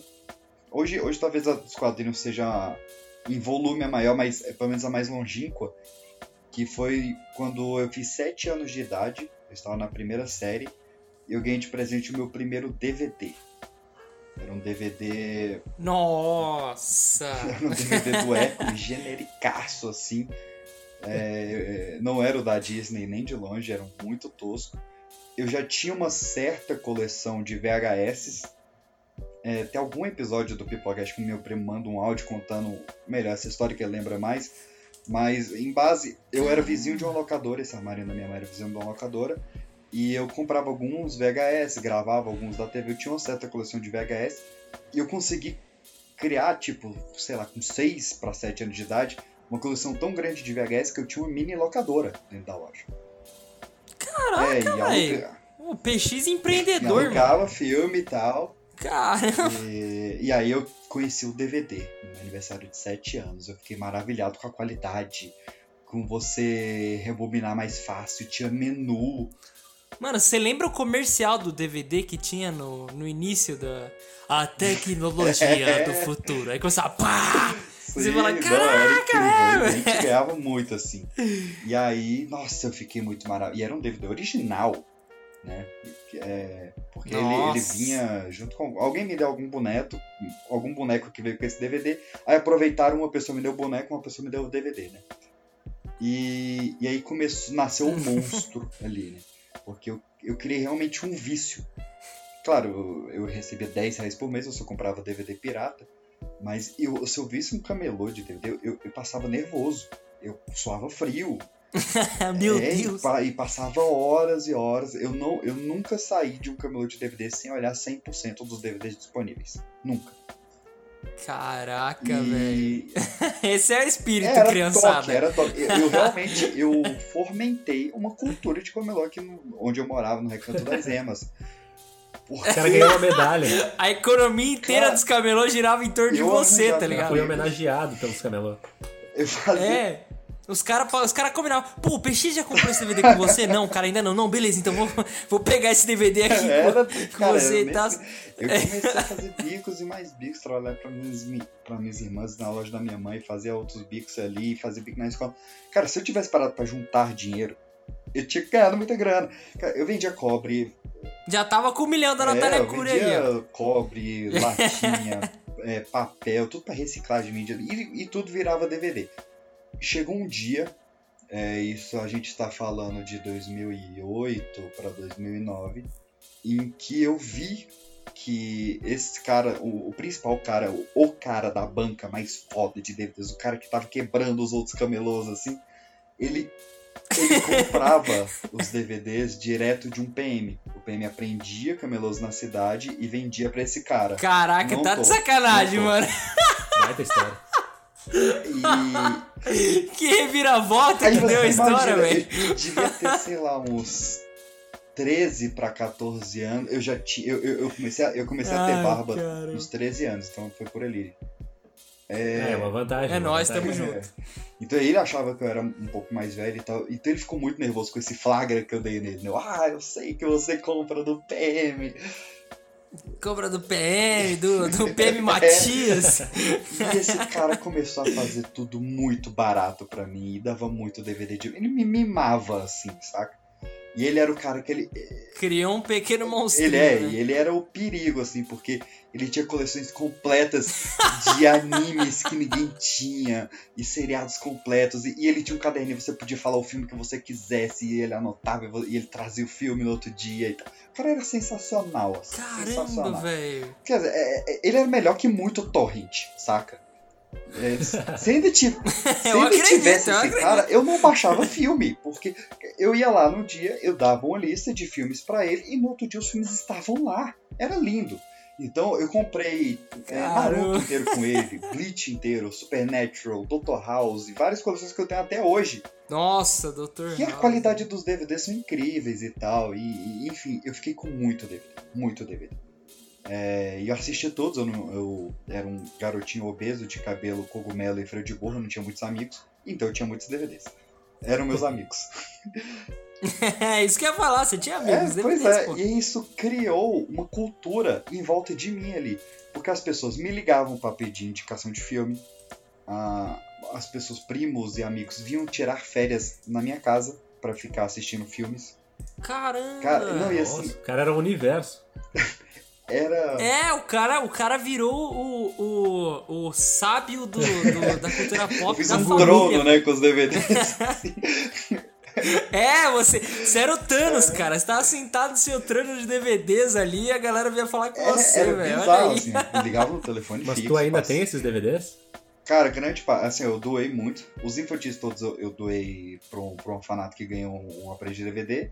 B: Hoje, hoje talvez os quadrinhos seja em volume a maior, mas é pelo menos a mais longínqua, que foi quando eu fiz 7 anos de idade, eu estava na primeira série, e eu ganhei de presente o meu primeiro DVD. Era um DVD.
C: Nossa!
B: Era um DVD do Echo, genericaço, assim. É, não era o da Disney nem de longe, era muito tosco. Eu já tinha uma certa coleção de VHS. É, tem algum episódio do Pipoca, acho que o meu primo manda um áudio contando melhor essa história que ele lembra mais. Mas em base, eu era vizinho de uma locadora, esse armário da minha mãe era vizinho de uma locadora. E eu comprava alguns VHS, gravava alguns da TV. Eu tinha uma certa coleção de VHS. E eu consegui criar, tipo, sei lá, com 6 para 7 anos de idade, uma coleção tão grande de VHS que eu tinha uma mini locadora dentro da loja.
C: Caraca, é, velho. O PX empreendedor,
B: mano. alugava filme e tal.
C: Caramba.
B: E, e, aí eu conheci o DVD no aniversário de 7 anos. Eu fiquei maravilhado com a qualidade, com você rebobinar mais fácil, tinha menu.
C: Mano, você lembra o comercial do DVD que tinha no, no início da a tecnologia é. do futuro? Aí começava pá!
B: Sim, você fala, caraca, não, era A gente ganhava muito assim. E aí, nossa, eu fiquei muito maravilhoso. E era um DVD original, né? É, porque ele, ele, vinha junto com. Alguém me deu algum boneco, algum boneco que veio com esse DVD. Aí aproveitaram, uma pessoa me deu o boneco, uma pessoa me deu o DVD, né? E, e aí começou, nasceu um monstro ali, né? Porque eu, eu criei realmente um vício. Claro, eu, eu recebia 10 reais por mês, eu só comprava DVD pirata. Mas eu, se eu visse um camelô de DVD, eu, eu, eu passava nervoso. Eu suava frio.
C: Meu é, Deus!
B: E, e, passava horas e horas. Eu, não, eu nunca saí de um camelô de DVD sem olhar 100% dos DVDs disponíveis. Nunca.
C: Caraca, e... velho. Esse é o espírito, era criançada.
B: Toque, era toque. Eu, eu realmente eu fomentei uma cultura de camelô aqui no, onde eu morava, no Recanto das Emas.
A: Porque... O cara ganhou uma medalha.
C: A economia inteira cara, dos camelôs girava em torno de você, tá ligado?
A: Foi homenageado pelos camelôs.
B: Eu fazia...
C: É. Os caras os cara combinavam, pô, o PX já comprou esse DVD com você? não, cara, ainda não. Não, beleza, então vou, vou pegar esse DVD aqui Era, com, cara, você e tal.
B: Eu comecei a fazer bicos e mais bicos, trabalhar pra minhas, pra minhas irmãs na loja da minha mãe, fazer outros bicos ali, fazer bico na escola. Cara, se eu tivesse parado pra juntar dinheiro, eu tinha ganhado muita grana. Cara, eu vendia cobre.
C: Já tava com um milhão da Natália é, aí. Ó.
B: cobre, latinha, é, papel, tudo pra reciclagem de mídia. E, e tudo virava DVD chegou um dia, é, isso a gente está falando de 2008 para 2009, em que eu vi que esse cara, o, o, principal cara, o, o, cara da banca mais foda de DVDs, o cara que tava quebrando os outros camelôs assim, ele, ele comprava os DVDs direto de um PM. O PM aprendia camelôs na cidade e vendia para esse cara.
C: Caraca, não tá tô, de sacanagem, mano.
A: Baita história.
B: E.
C: que reviravolta que deu a história, velho.
B: Devia ter, sei lá, uns 13 para 14 anos. Eu já tinha. Eu, eu, eu, comecei, a, eu comecei a ter barba cara. nos 13 anos, então foi por ali.
A: É, é uma vantagem.
C: É nós,
A: tamo
C: junto.
B: É. Então ele achava que eu era um pouco mais velho e tal. Então ele ficou muito nervoso com esse flagra que eu dei nele. Né? Ah, eu sei que você compra do PM.
C: Cobra do PM, do, do PM Matias.
B: E esse cara começou a fazer tudo muito barato para mim e dava muito DVD de. Ele me mimava assim, saca? E ele era o cara que ele.
C: Criou um pequeno monstro.
B: Ele é, né? e ele era o perigo, assim, porque ele tinha coleções completas de animes que ninguém tinha, e seriados completos, e, e ele tinha um caderninho, você podia falar o filme que você quisesse, e ele anotava, e ele trazia o filme no outro dia e tal. O cara era sensacional, assim.
C: Caramba, velho.
B: Quer dizer, é, é, ele era melhor que muito Torrent, saca? É, se ainda, se ainda acredito, tivesse esse cara, eu não baixava filme, porque eu ia lá no dia, eu dava uma lista de filmes para ele e no outro dia os filmes estavam lá. Era lindo. Então eu comprei é, Naruto inteiro com ele, Bleach inteiro, Supernatural, Dr. House, várias coleções que eu tenho até hoje.
C: Nossa, Dr.
B: E a qualidade dos DVDs são incríveis e tal. E, e, enfim, eu fiquei com muito DVD. Muito DVD. É, e eu assisti todos, eu, não, eu, era um garotinho obeso de cabelo cogumelo e freio de burro, não tinha muitos amigos, então eu tinha muitos DVDs. Eram meus amigos.
C: É isso que eu ia falar, você tinha amigos,
B: é, Pois DVDs, é, pô. e isso criou uma cultura em volta de mim ali. Porque as pessoas me ligavam para pedir indicação de filme, ah, as pessoas, primos e amigos, vinham tirar férias na minha casa para ficar assistindo filmes.
C: Caramba!
B: Cara, não, e assim,
A: Nossa, o cara era um universo.
B: era.
C: É, o cara, o cara virou o, o, o sábio do, do da cultura pop
B: fiz
C: da
B: um
C: família.
B: trono, né, com os DVDs.
C: É, você, você era o Thanos, cara. Você tava sentado no seu trono de DVDs ali e a galera vinha falar com
B: É,
C: você,
B: era
C: velho. Olha
B: bizarro,
C: aí.
B: assim. Ligava no telefone
A: Mas
B: fixo.
A: tu ainda
B: passa-
A: tem esses DVDs?
B: Cara, grande parte. Assim, eu doei muito. Os infantis todos eu, eu doei pra um, pra um orfanato que ganhou um, um aparelho de DVD.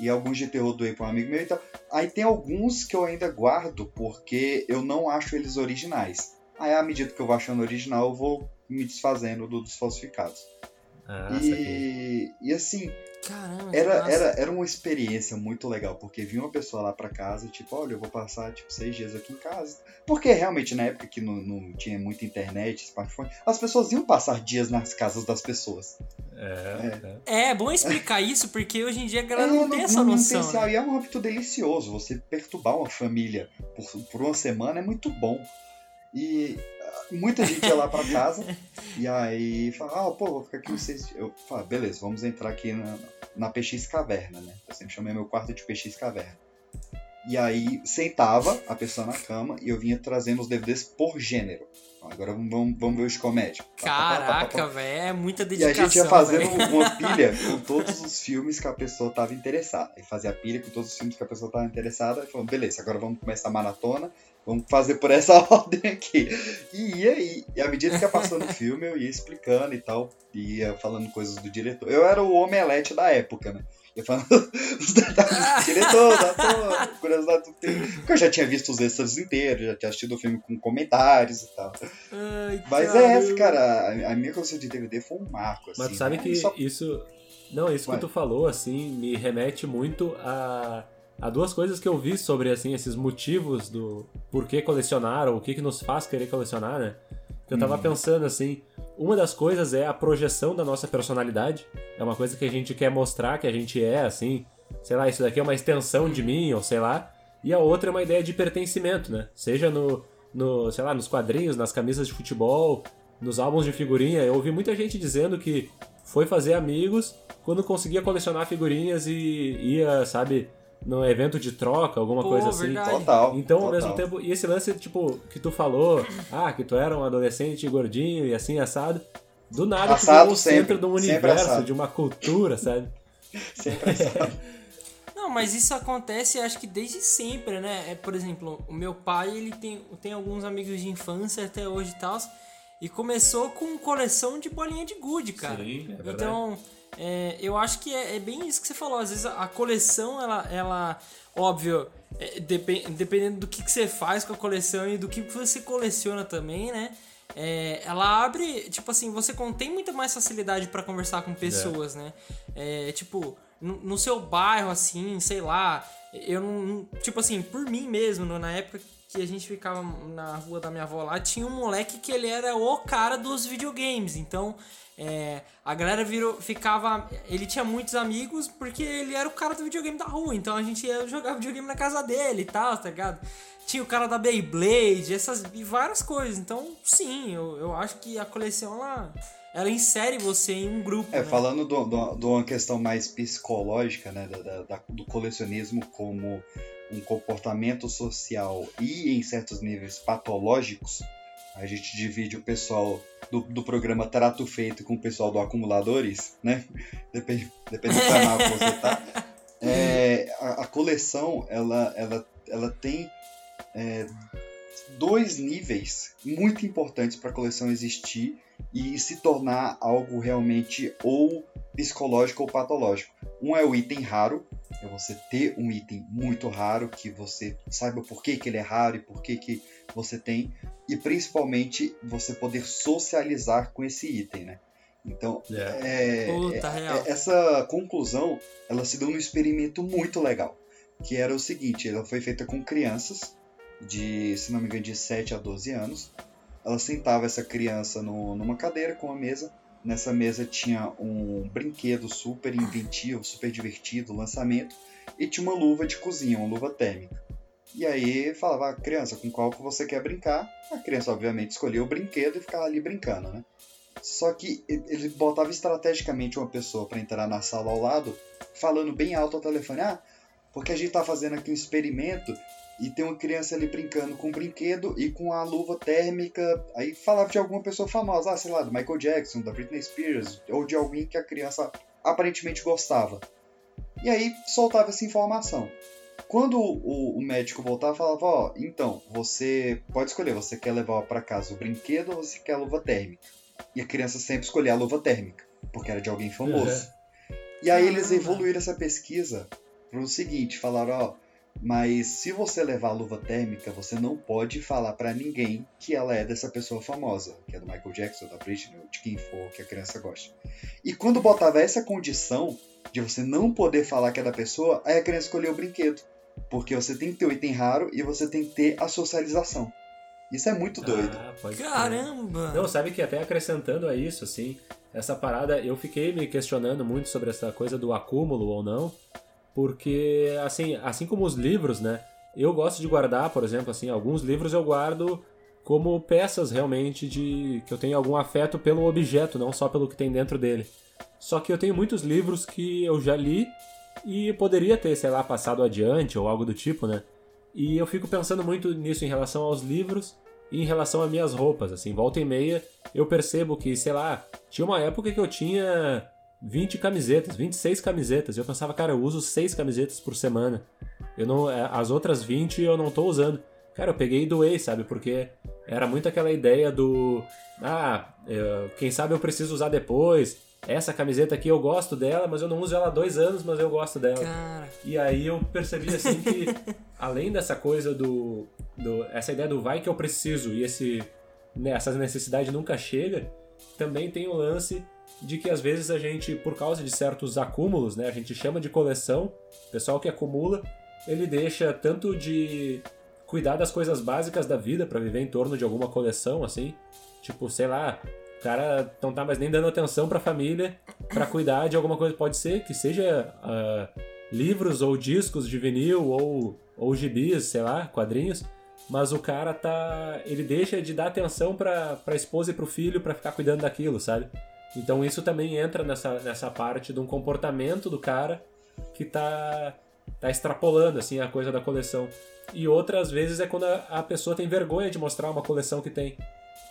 B: E alguns de terror doei pra um amigo meu e tal. Aí tem alguns que eu ainda guardo porque eu não acho eles originais. Aí, à medida que eu vou achando original, eu vou me desfazendo do- dos falsificados.
A: Ah,
B: e, e assim,
C: Caramba,
B: era, era, era uma experiência muito legal, porque vinha uma pessoa lá pra casa, tipo, olha, eu vou passar tipo seis dias aqui em casa. Porque realmente na época que não, não tinha muita internet, smartphone, as pessoas iam passar dias nas casas das pessoas.
A: É, é.
C: É, é bom explicar isso, porque hoje em dia a
B: É,
C: galera não tem essa
B: não
C: noção.
B: tem esse-
C: né?
B: E é um hábito delicioso. Você perturbar uma família por, por uma semana é muito bom. E ah, muita gente ia lá pra casa e aí fala, ah, pô, vou ficar aqui uns seis dias. Eu falo, beleza, vamos entrar aqui na, na PX Caverna, né? Eu sempre chamei meu quarto de PX Caverna. E aí sentava a pessoa na cama e eu vinha trazendo os DVDs por gênero. Agora vamos, vamos, ver os de comédia. Tá, tá, tá.
C: Caraca, velho, é muita
B: E a
C: dedicação.
B: gente ia fazendo
C: velho.
B: uma pilha com todos os filmes que a pessoa estava interessada. E fazia a pilha com todos os filmes que a pessoa estava interessada. E falou, beleza, agora vamos começar a maratona. Vamos fazer por essa ordem aqui. E ia aí. E à medida que ia passando o filme, eu ia explicando e tal. E ia falando coisas do diretor. Eu era o omelete da época, né? Ia falando dos detalhes do diretor, da ator, curiosidade do filme. Porque eu já tinha visto os extras inteiros, já tinha assistido o filme com comentários e tal.
C: Ai,
B: Mas é essa, cara. A, a minha coleção de DVD foi um marco, assim.
A: Mas tu sabe
B: né?
A: que
B: Só-
A: isso. Não, isso
B: Vai.
A: que tu falou, assim, me remete muito a, a duas coisas que eu vi sobre, assim, esses motivos do por que colecionar, ou o que, que nos faz querer colecionar, né? Eu tava
B: Uhum.
A: pensando, assim, uma das coisas é a projeção da nossa personalidade. É uma coisa que a gente quer mostrar que a gente é, assim, sei lá, isso daqui é uma extensão de mim, ou sei lá. E a outra é uma ideia de pertencimento, né? Seja no, no sei lá, nos quadrinhos, nas camisas de futebol, nos álbuns de figurinha. Eu ouvi muita gente dizendo que foi fazer amigos quando conseguia colecionar figurinhas e ia, sabe, num evento de troca, alguma
C: Pô,
A: coisa assim.
C: verdade.
B: Total.
A: Então, ao
B: total.
A: mesmo tempo, e esse lance, tipo, que tu falou, ah, que tu era um adolescente gordinho e assim, assado, do nada tu
B: Assado
A: virou o
B: sempre,
A: centro de um universo,
B: assado.
A: de uma cultura, sabe?
B: Sempre assim.
C: Não, mas isso acontece, acho que desde sempre, né? É, por exemplo, o meu pai, ele tem, tem alguns amigos de infância até hoje e tal, e começou com coleção de bolinha de gude, cara.
A: Sim, é verdade.
C: então, é, eu acho que é, é bem isso que você falou. Às vezes a, coleção, ela, ela óbvio, é, depen- dependendo do que, que você faz com a coleção e do que você coleciona também, né? É, ela abre, tipo assim, você tem muita mais facilidade pra conversar com pessoas, né? É, tipo, no, no seu bairro, assim, sei lá, eu não, Tipo assim, por mim mesmo, na época que a gente ficava na rua da minha avó lá, tinha um moleque que ele era o cara dos videogames. Então, é, a galera virou, ficava. Ele tinha muitos amigos porque ele era o cara do videogame da rua. Então a gente ia jogar videogame na casa dele e tal, tá ligado? Tinha o cara da Beyblade, essas e várias coisas. Então, sim, eu, eu acho que a coleção ela, ela insere você em um grupo.
B: É,
C: né?
B: falando do- do- de uma questão mais psicológica, né, da- da- do colecionismo como um comportamento social e, em certos níveis, patológicos, a gente divide o pessoal do, do programa Trato Feito com o pessoal do Acumuladores, né? Depende, depende do canal que você tá. É, a, a coleção, ela, ela, ela tem é, dois níveis muito importantes para a coleção existir e se tornar algo realmente ou psicológico ou patológico. Um é o item raro, é você ter um item muito raro que você saiba por que, que ele é raro e por que, que você tem, e principalmente você poder socializar com esse item, né? Então, é,
C: Puta,
B: é-
C: real.
B: é- essa conclusão ela se deu num experimento muito legal, que era o seguinte, ela foi feita com crianças de, se não me engano, de 7 a 12 anos. Ela sentava essa criança no- numa cadeira com uma mesa. Nessa mesa tinha um brinquedo super inventivo, super divertido, lançamento, e tinha uma luva de cozinha, uma luva térmica. E aí falava, "Ah, criança, com qual que você quer brincar? A criança, obviamente, escolhia o brinquedo e ficava ali brincando, né? Só que ele botava estrategicamente uma pessoa para entrar na sala ao lado, falando bem alto ao telefone: Ah, porque a gente tá fazendo aqui um experimento e tem uma criança ali brincando com o brinquedo e com a luva térmica. Aí falava de alguma pessoa famosa, ah, sei lá, do Michael Jackson, da Britney Spears, ou de alguém que a criança aparentemente gostava. E aí soltava essa informação. Quando o, o médico voltava, falava: Ó, oh, então, você pode escolher, você quer levar para casa o brinquedo ou você quer a luva térmica? E a criança sempre escolhia a luva térmica, porque era de alguém famoso. Uhum. E aí eles evoluíram essa pesquisa para o seguinte: falaram: Ó, oh, mas se você levar a luva térmica, você não pode falar para ninguém que ela é dessa pessoa famosa, que é do Michael Jackson, da Britney, de quem for que a criança gosta. E quando botava essa condição de você não poder falar que é da pessoa, aí a criança escolheu o brinquedo. Porque você tem que ter o item raro e você tem que ter a socialização. Isso é muito doido.
C: Ah, Caramba!
A: Não, sabe que até acrescentando a isso, assim, essa parada, eu fiquei me questionando muito sobre essa coisa do acúmulo ou não, porque, assim, assim como os livros, né, eu gosto de guardar, por exemplo, assim, alguns livros eu guardo como peças realmente de que eu tenho algum afeto pelo objeto, não só pelo que tem dentro dele. Só que eu tenho muitos livros que eu já li e poderia ter, sei lá, passado adiante ou algo do tipo, né? E eu fico pensando muito nisso em relação aos livros e em relação às minhas roupas, assim, volta e meia eu percebo que, sei lá, tinha uma época que eu tinha 20 camisetas, 26 camisetas, e eu pensava, cara, eu uso 6 camisetas por semana. Eu não, é, as outras 20 eu não tô usando. Cara, eu peguei e doei, sabe? Porque era muito aquela ideia do. Ah, eu, quem sabe eu preciso usar depois essa camiseta aqui eu gosto dela, mas eu não uso ela há dois anos, mas eu gosto dela.
C: Cara.
A: E aí eu percebi assim que, além dessa coisa do, do. essa ideia do vai que eu preciso e esse, né, essa necessidade nunca chega, também tem o lance de que às vezes a gente, por causa de certos acúmulos, né, a gente chama de coleção, o pessoal que acumula, ele deixa tanto de cuidar das coisas básicas da vida para viver em torno de alguma coleção, assim, tipo, sei lá, o cara não tá mais nem dando atenção pra família para cuidar de alguma coisa. Pode ser que seja uh, livros ou discos de vinil ou, ou gibis, sei lá, quadrinhos. Mas o cara tá. Ele deixa de dar atenção pra, pra esposa e pro filho para ficar cuidando daquilo, sabe? Então isso também entra nessa, nessa parte de um comportamento do cara que tá, tá extrapolando assim a coisa da coleção. E outras vezes é quando a, a pessoa tem vergonha de mostrar uma coleção que tem.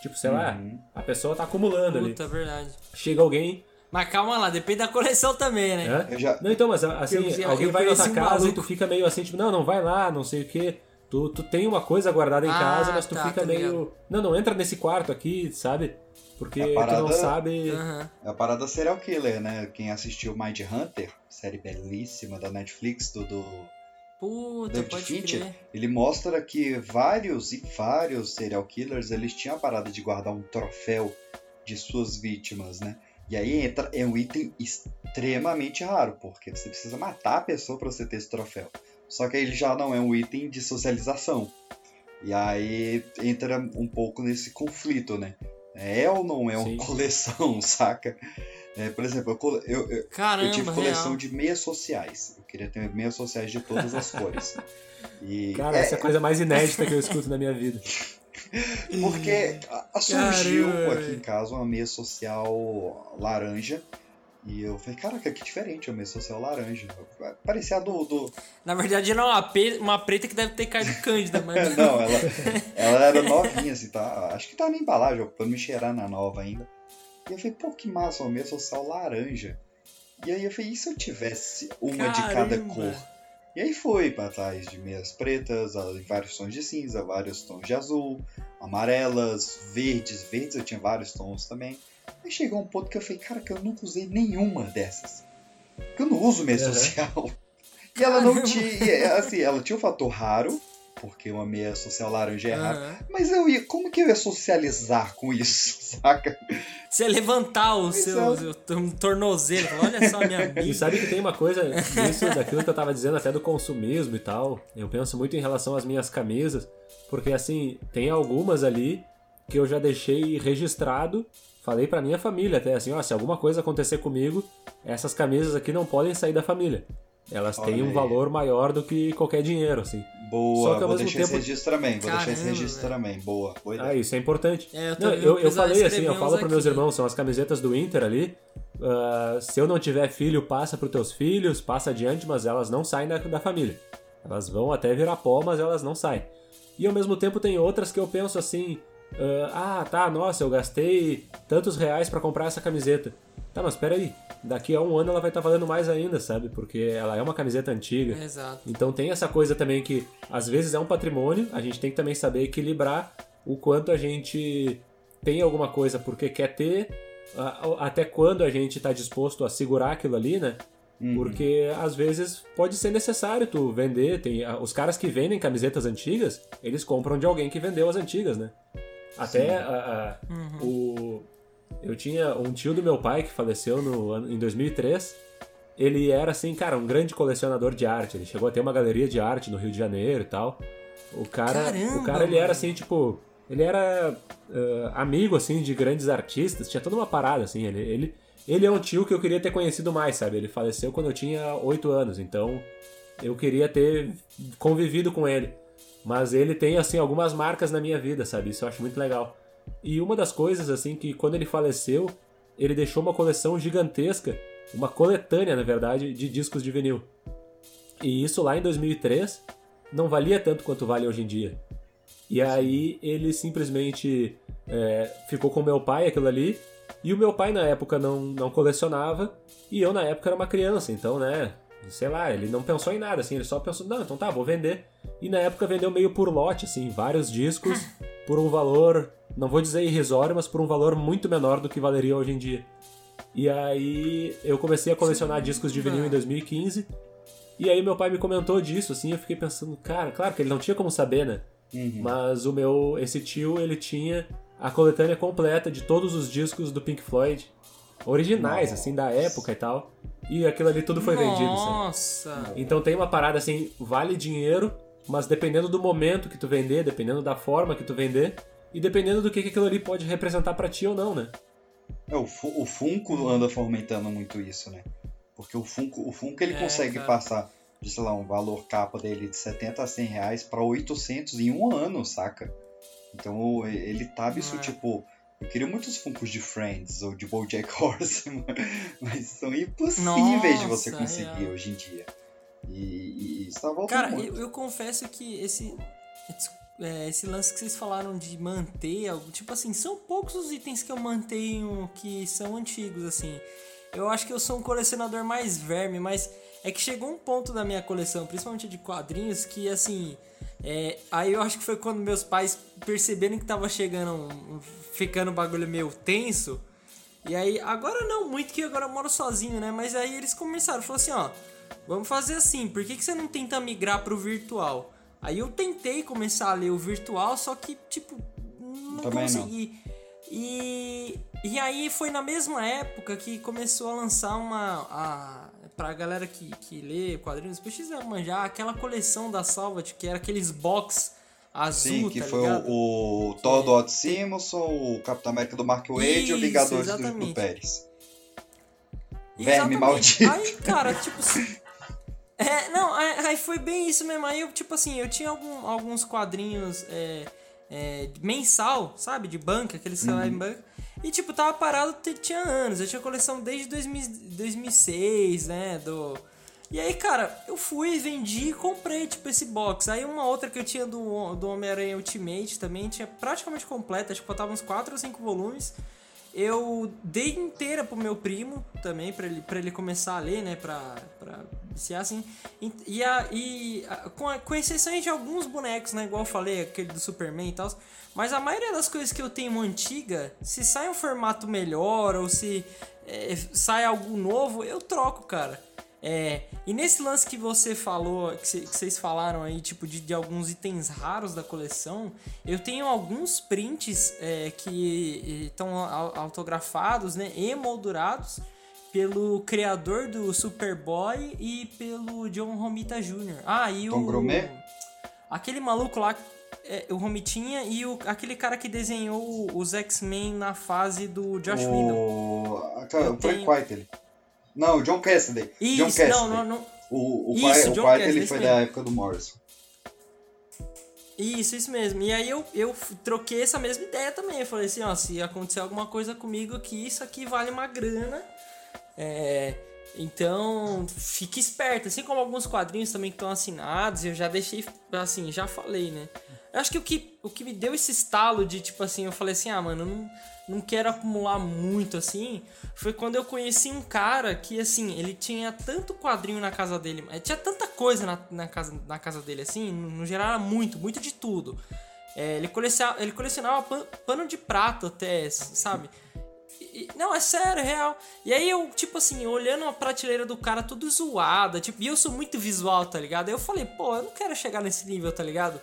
A: Tipo, sei uhum. lá, a pessoa tá acumulando
C: Puta,
A: ali.
C: verdade.
A: Chega alguém.
C: Mas calma lá, depende da coleção também, né?
A: É? Eu já... Não, então, mas assim, eu, alguém eu vai na tua casa e tu fica meio assim, tipo, não, não vai lá, não sei o quê. Tu, tu tem uma coisa guardada em ah, casa, mas tu tá, fica meio. Ligado. Não, não entra nesse quarto aqui, sabe? Porque parada, tu não sabe.
B: Uhum. É a parada serial killer, né? Quem assistiu Mind Hunter, série belíssima da Netflix, do, do
C: Puta, David Fincher, crer.
B: ele mostra que vários e vários serial killers eles tinham a parada de guardar um troféu de suas vítimas, né? E aí entra é um item extremamente raro, porque você precisa matar a pessoa para você ter esse troféu. Só que ele já não é um item de socialização. E aí entra um pouco nesse conflito, né? É ou não é uma Sim. coleção, saca? É, por exemplo, eu, eu, eu,
C: Caramba,
B: eu tive coleção
C: real.
B: de meias sociais. Eu queria ter meias sociais de todas as cores.
A: E, Cara, é, essa é a coisa mais inédita que eu escuto na minha vida.
B: Porque surgiu Caramba. aqui em casa uma meia social laranja. E eu falei, caraca, que diferente a meia social laranja. Parecia a do, do.
C: Na verdade, era uma, pe... uma preta que deve ter caído cândida, mas.
B: não, ela, ela era novinha, assim, tá? Acho que tá na embalagem, pra me cheirar na nova ainda. E eu falei, pô, que massa, uma meia social laranja. E aí eu falei, e se eu tivesse uma Caramba. de cada cor? E aí foi para trás de meias pretas, vários tons de cinza, vários tons de azul, amarelas, verdes, verdes eu tinha vários tons também. Aí chegou um ponto que eu falei, cara, que eu nunca usei nenhuma dessas. Que eu não uso meia uhum. social. E ela não tinha, assim, ela tinha um fator raro, porque uma meia social laranja é. Uhum. Mas eu ia, como que eu ia socializar com isso, saca?
C: Você ia levantar o seu, é. seu tornozelo, olha só a minha amiga.
A: E sabe que tem uma coisa nisso, daquilo que eu tava dizendo até do consumismo e tal. Eu penso muito em relação às minhas camisas, porque assim, tem algumas ali que eu já deixei registrado, falei pra minha família até assim, ó, se alguma coisa acontecer comigo, essas camisas aqui não podem sair da família. Elas Olha têm um aí. valor maior do que qualquer dinheiro, assim.
B: Boa, Só que, ao vou mesmo deixar tempo... esse registro também, vou Caramba, deixar esse registro também. Boa, boa
A: Ah, isso é importante. É, eu, não, eu, eu falei assim, eu falo para meus irmãos, são as camisetas do Inter ali. Uh, se eu não tiver filho, passa para os teus filhos, passa adiante, mas elas não saem da, da família. Elas vão até virar pó, mas elas não saem. E ao mesmo tempo tem outras que eu penso assim: uh, ah, tá, nossa, eu gastei tantos reais para comprar essa camiseta. Tá, mas peraí, daqui a um ano ela vai estar tá valendo mais ainda, sabe? Porque ela é uma camiseta antiga.
C: Exato.
A: Então tem essa coisa também que às vezes é um patrimônio, a gente tem que também saber equilibrar o quanto a gente tem alguma coisa porque quer ter, até quando a gente está disposto a segurar aquilo ali, né? Uhum. Porque às vezes pode ser necessário tu vender. Tem os caras que vendem camisetas antigas, eles compram de alguém que vendeu as antigas, né? Até a, a, uhum. o eu tinha um tio do meu pai que faleceu no, em 2003. Ele era assim, cara, um grande colecionador de arte. Ele chegou a ter uma galeria de arte no Rio de Janeiro e tal. O cara,
C: Caramba,
A: o cara ele era assim, tipo, ele era uh, amigo assim de grandes artistas. Tinha toda uma parada assim. Ele, ele ele é um tio que eu queria ter conhecido mais, sabe? Ele faleceu quando eu tinha 8 anos, então eu queria ter convivido com ele. Mas ele tem, assim, algumas marcas na minha vida, sabe? Isso eu acho muito legal. E uma das coisas, assim, que quando ele faleceu, ele deixou uma coleção gigantesca, uma coletânea, na verdade, de discos de vinil. E isso lá em 2003 não valia tanto quanto vale hoje em dia. E aí ele simplesmente é, ficou com meu pai, aquilo ali, e o meu pai na época não, não colecionava, e eu na época era uma criança, então, né, sei lá, ele não pensou em nada, assim, ele só pensou, não, então tá, vou vender. E na época vendeu meio por lote, assim, vários discos, por um valor, não vou dizer irrisório, mas por um valor muito menor do que valeria hoje em dia. E aí eu comecei a colecionar discos de vinil em 2015, e aí meu pai me comentou disso, assim, eu fiquei pensando, cara, claro que ele não tinha como saber, né? Uhum. Mas o meu, esse tio, ele tinha a coletânea completa de todos os discos do Pink Floyd, originais, Nossa. assim, da época e tal. E aquilo ali tudo foi
C: Nossa.
A: vendido,
C: Nossa!
A: Então tem uma parada assim, vale dinheiro, mas dependendo do momento que tu vender, dependendo da forma que tu vender, e dependendo do que, que aquilo ali pode representar para ti ou não, né?
B: É, o, o Funko anda fomentando muito isso, né? Porque o Funko, o Funko ele é, consegue cara. passar de, sei lá, um valor capa dele de 70 a 100 reais pra 800 em um ano, saca? Então ele tá isso, é. tipo. Eu queria muitos Funkos de Friends ou de BoJack Horseman, mas são impossíveis Nossa, de você conseguir é. hoje em dia. E, e está voltando
C: Cara. Eu, eu, confesso que esse, é, esse lance que vocês falaram de manter, tipo assim, são poucos os itens que eu mantenho que são antigos, assim. Eu acho que eu sou um colecionador mais verme, mas é que chegou um ponto da minha coleção, principalmente de quadrinhos, que assim é, aí eu acho que foi quando meus pais perceberam que tava chegando, ficando o bagulho meio tenso. E aí, agora não, muito que agora eu moro sozinho, né? Mas aí eles começaram, falaram assim, ó, vamos fazer assim, por que, que você não tenta migrar pro virtual? Aí eu tentei começar a ler o virtual, só que, tipo, não Também consegui. Não. E, e aí foi na mesma época que começou a lançar uma. A, pra galera que, que lê quadrinhos, precisa manjar aquela coleção da Salvat, que era aqueles box azul, Sim,
B: que
C: tá
B: foi
C: ligado?
B: o, o Thor do Odd Simonson, o Capitão América do Mark Wade e o Vingadores do, do Pérez. Verme maldito.
C: Aí, cara, tipo. é, não, aí foi bem isso mesmo. Aí eu, tipo assim, eu tinha algum, alguns quadrinhos é, é, mensal, sabe? De banca, aqueles que uhum. em banca. E, tipo, tava parado tinha anos. Eu tinha coleção desde 2000, 2006, né? Do... E aí, cara, eu fui, vendi e comprei, tipo, esse box. Aí uma outra que eu tinha do, do Homem-Aranha Ultimate também, tinha praticamente completa, acho que faltava uns 4 ou 5 volumes. Eu dei inteira pro meu primo também, pra ele, pra ele começar a ler, né? Pra, pra viciar, assim. E, a, e a, com, a, com exceção de alguns bonecos, né? Igual eu falei, aquele do Superman e tal. Mas a maioria das coisas que eu tenho antiga, se sai um formato melhor ou se é, sai algo novo, eu troco, cara. É, e nesse lance que você falou, que, cê, que vocês falaram aí, tipo, de, de, alguns itens raros da coleção, eu tenho alguns prints é, que estão autografados, né, emoldurados pelo criador do Superboy e pelo John Romita Jr. Ah, e
B: Tom o...
C: Aquele maluco lá é, o Romitinha e o, aquele cara que desenhou os X-Men na fase do Josh o...
B: Whedon. Cara, o Frank tenho... White, Não, o John Cassidy.
C: Isso,
B: John Cassidy.
C: não, não, não.
B: O, o, isso, pai, o pai dele foi mesmo. da época do Morrison.
C: Isso, isso mesmo. E aí eu, eu troquei essa mesma ideia também. Eu falei assim, ó, se acontecer alguma coisa comigo aqui, isso aqui vale uma grana. É, Então, fique esperto. Assim como alguns quadrinhos também que estão assinados, eu já deixei, assim, já falei, né? Eu acho que o que, o que me deu esse estalo de, tipo assim, eu falei assim, ah, mano, eu não, não quero acumular muito, assim, foi quando eu conheci um cara que, assim, ele tinha tanto quadrinho na casa dele, tinha tanta coisa na, na, casa, na casa dele, assim, no, no geral era muito, muito de tudo. É, ele, colecionava, ele colecionava pano de prato até, sabe? E, não, é sério, é real. E aí eu, tipo assim, olhando a prateleira do cara tudo zoada, tipo, e eu sou muito visual, tá ligado? Aí eu falei, pô, eu não quero chegar nesse nível, tá ligado?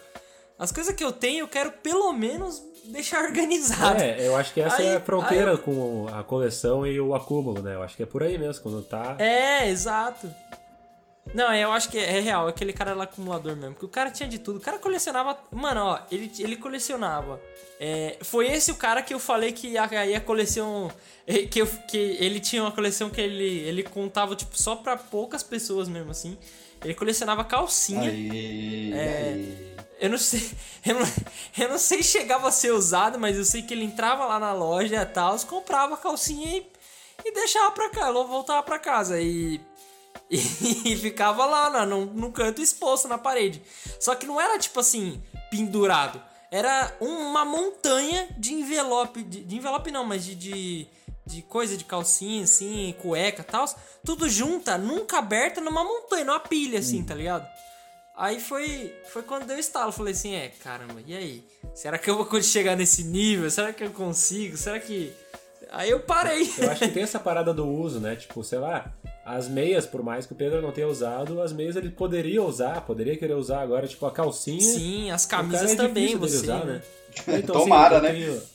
C: As coisas que eu tenho, eu quero pelo menos deixar organizado.
A: É, eu acho que essa aí, é a fronteira eu... com a coleção e o acúmulo, né? Eu acho que é por aí mesmo, quando tá.
C: É, exato. Não, eu acho que é real, aquele cara era acumulador mesmo. Porque o cara tinha de tudo. O cara colecionava. Mano, ó, ele, ele colecionava. É, foi esse o cara que eu falei que a, a coleção. É, que, eu, que ele tinha uma coleção que ele, ele contava, tipo, só pra poucas pessoas mesmo, assim. Ele colecionava calcinha.
B: Aí,
C: é, aí. Eu não sei. Eu não, eu não sei se chegava a ser usado, mas eu sei que ele entrava lá na loja e tal, comprava calcinha e, e deixava pra cá, voltava pra casa. E e ficava lá no, no canto exposto na parede. Só que não era tipo assim, pendurado. Era uma montanha de envelope. De, de envelope não, mas de, de, de, coisa de calcinha, assim, cueca e tal. Tudo junta, nunca aberta numa montanha, numa pilha, assim, hum. tá ligado? Aí foi, foi quando deu estalo. Falei assim, é, caramba, e aí? Será que eu vou chegar nesse nível? Será que eu consigo? Será que. Aí eu parei.
A: Eu acho que tem essa parada do uso, né? Tipo, sei lá, as meias, por mais que o Pedro não tenha usado, as meias ele poderia usar, poderia querer usar agora, tipo a calcinha.
C: Sim, as camisas é também você. Usar, né?
B: Então, Tomara, assim, né? Tenho...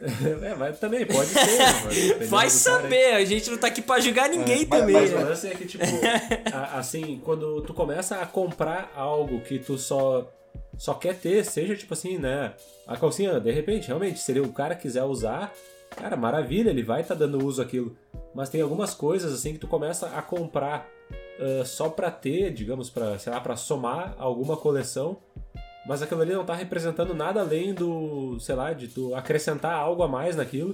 A: É, mas também pode ser.
C: Vai saber, a gente não tá aqui pra julgar ninguém é, também.
A: Mas, mas o lance é que, tipo, assim, quando tu começa a comprar algo que tu só, só quer ter, seja tipo assim, né? A calcinha, de repente, realmente, se ele, o cara quiser usar, cara, maravilha, ele vai estar tá dando uso àquilo mas tem algumas coisas assim que tu começa a comprar uh, só para ter, digamos, para sei lá, para somar alguma coleção, mas aquilo ali não tá representando nada além do, sei lá, de tu acrescentar algo a mais naquilo.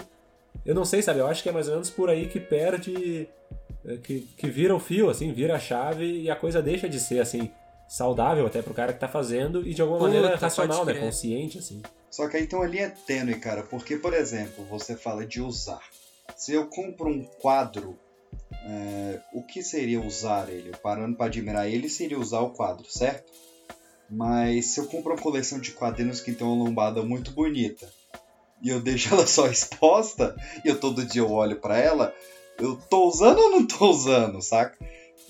A: Eu não sei, sabe? Eu acho que é mais ou menos por aí que perde, que, que vira o fio, assim, vira a chave e a coisa deixa de ser assim saudável até pro cara que tá fazendo e de alguma Puta, maneira racional, né, consciente assim.
B: Só que aí tem uma linha tênue, cara, porque por exemplo, você fala de usar. Se eu compro um quadro, é, o que seria usar ele? Parando para admirar ele, seria usar o quadro, certo? Mas se eu compro uma coleção de quadrinhos que tem uma lombada muito bonita e eu deixo ela só exposta e eu todo dia eu olho para ela, eu tô usando ou não tô usando, saca?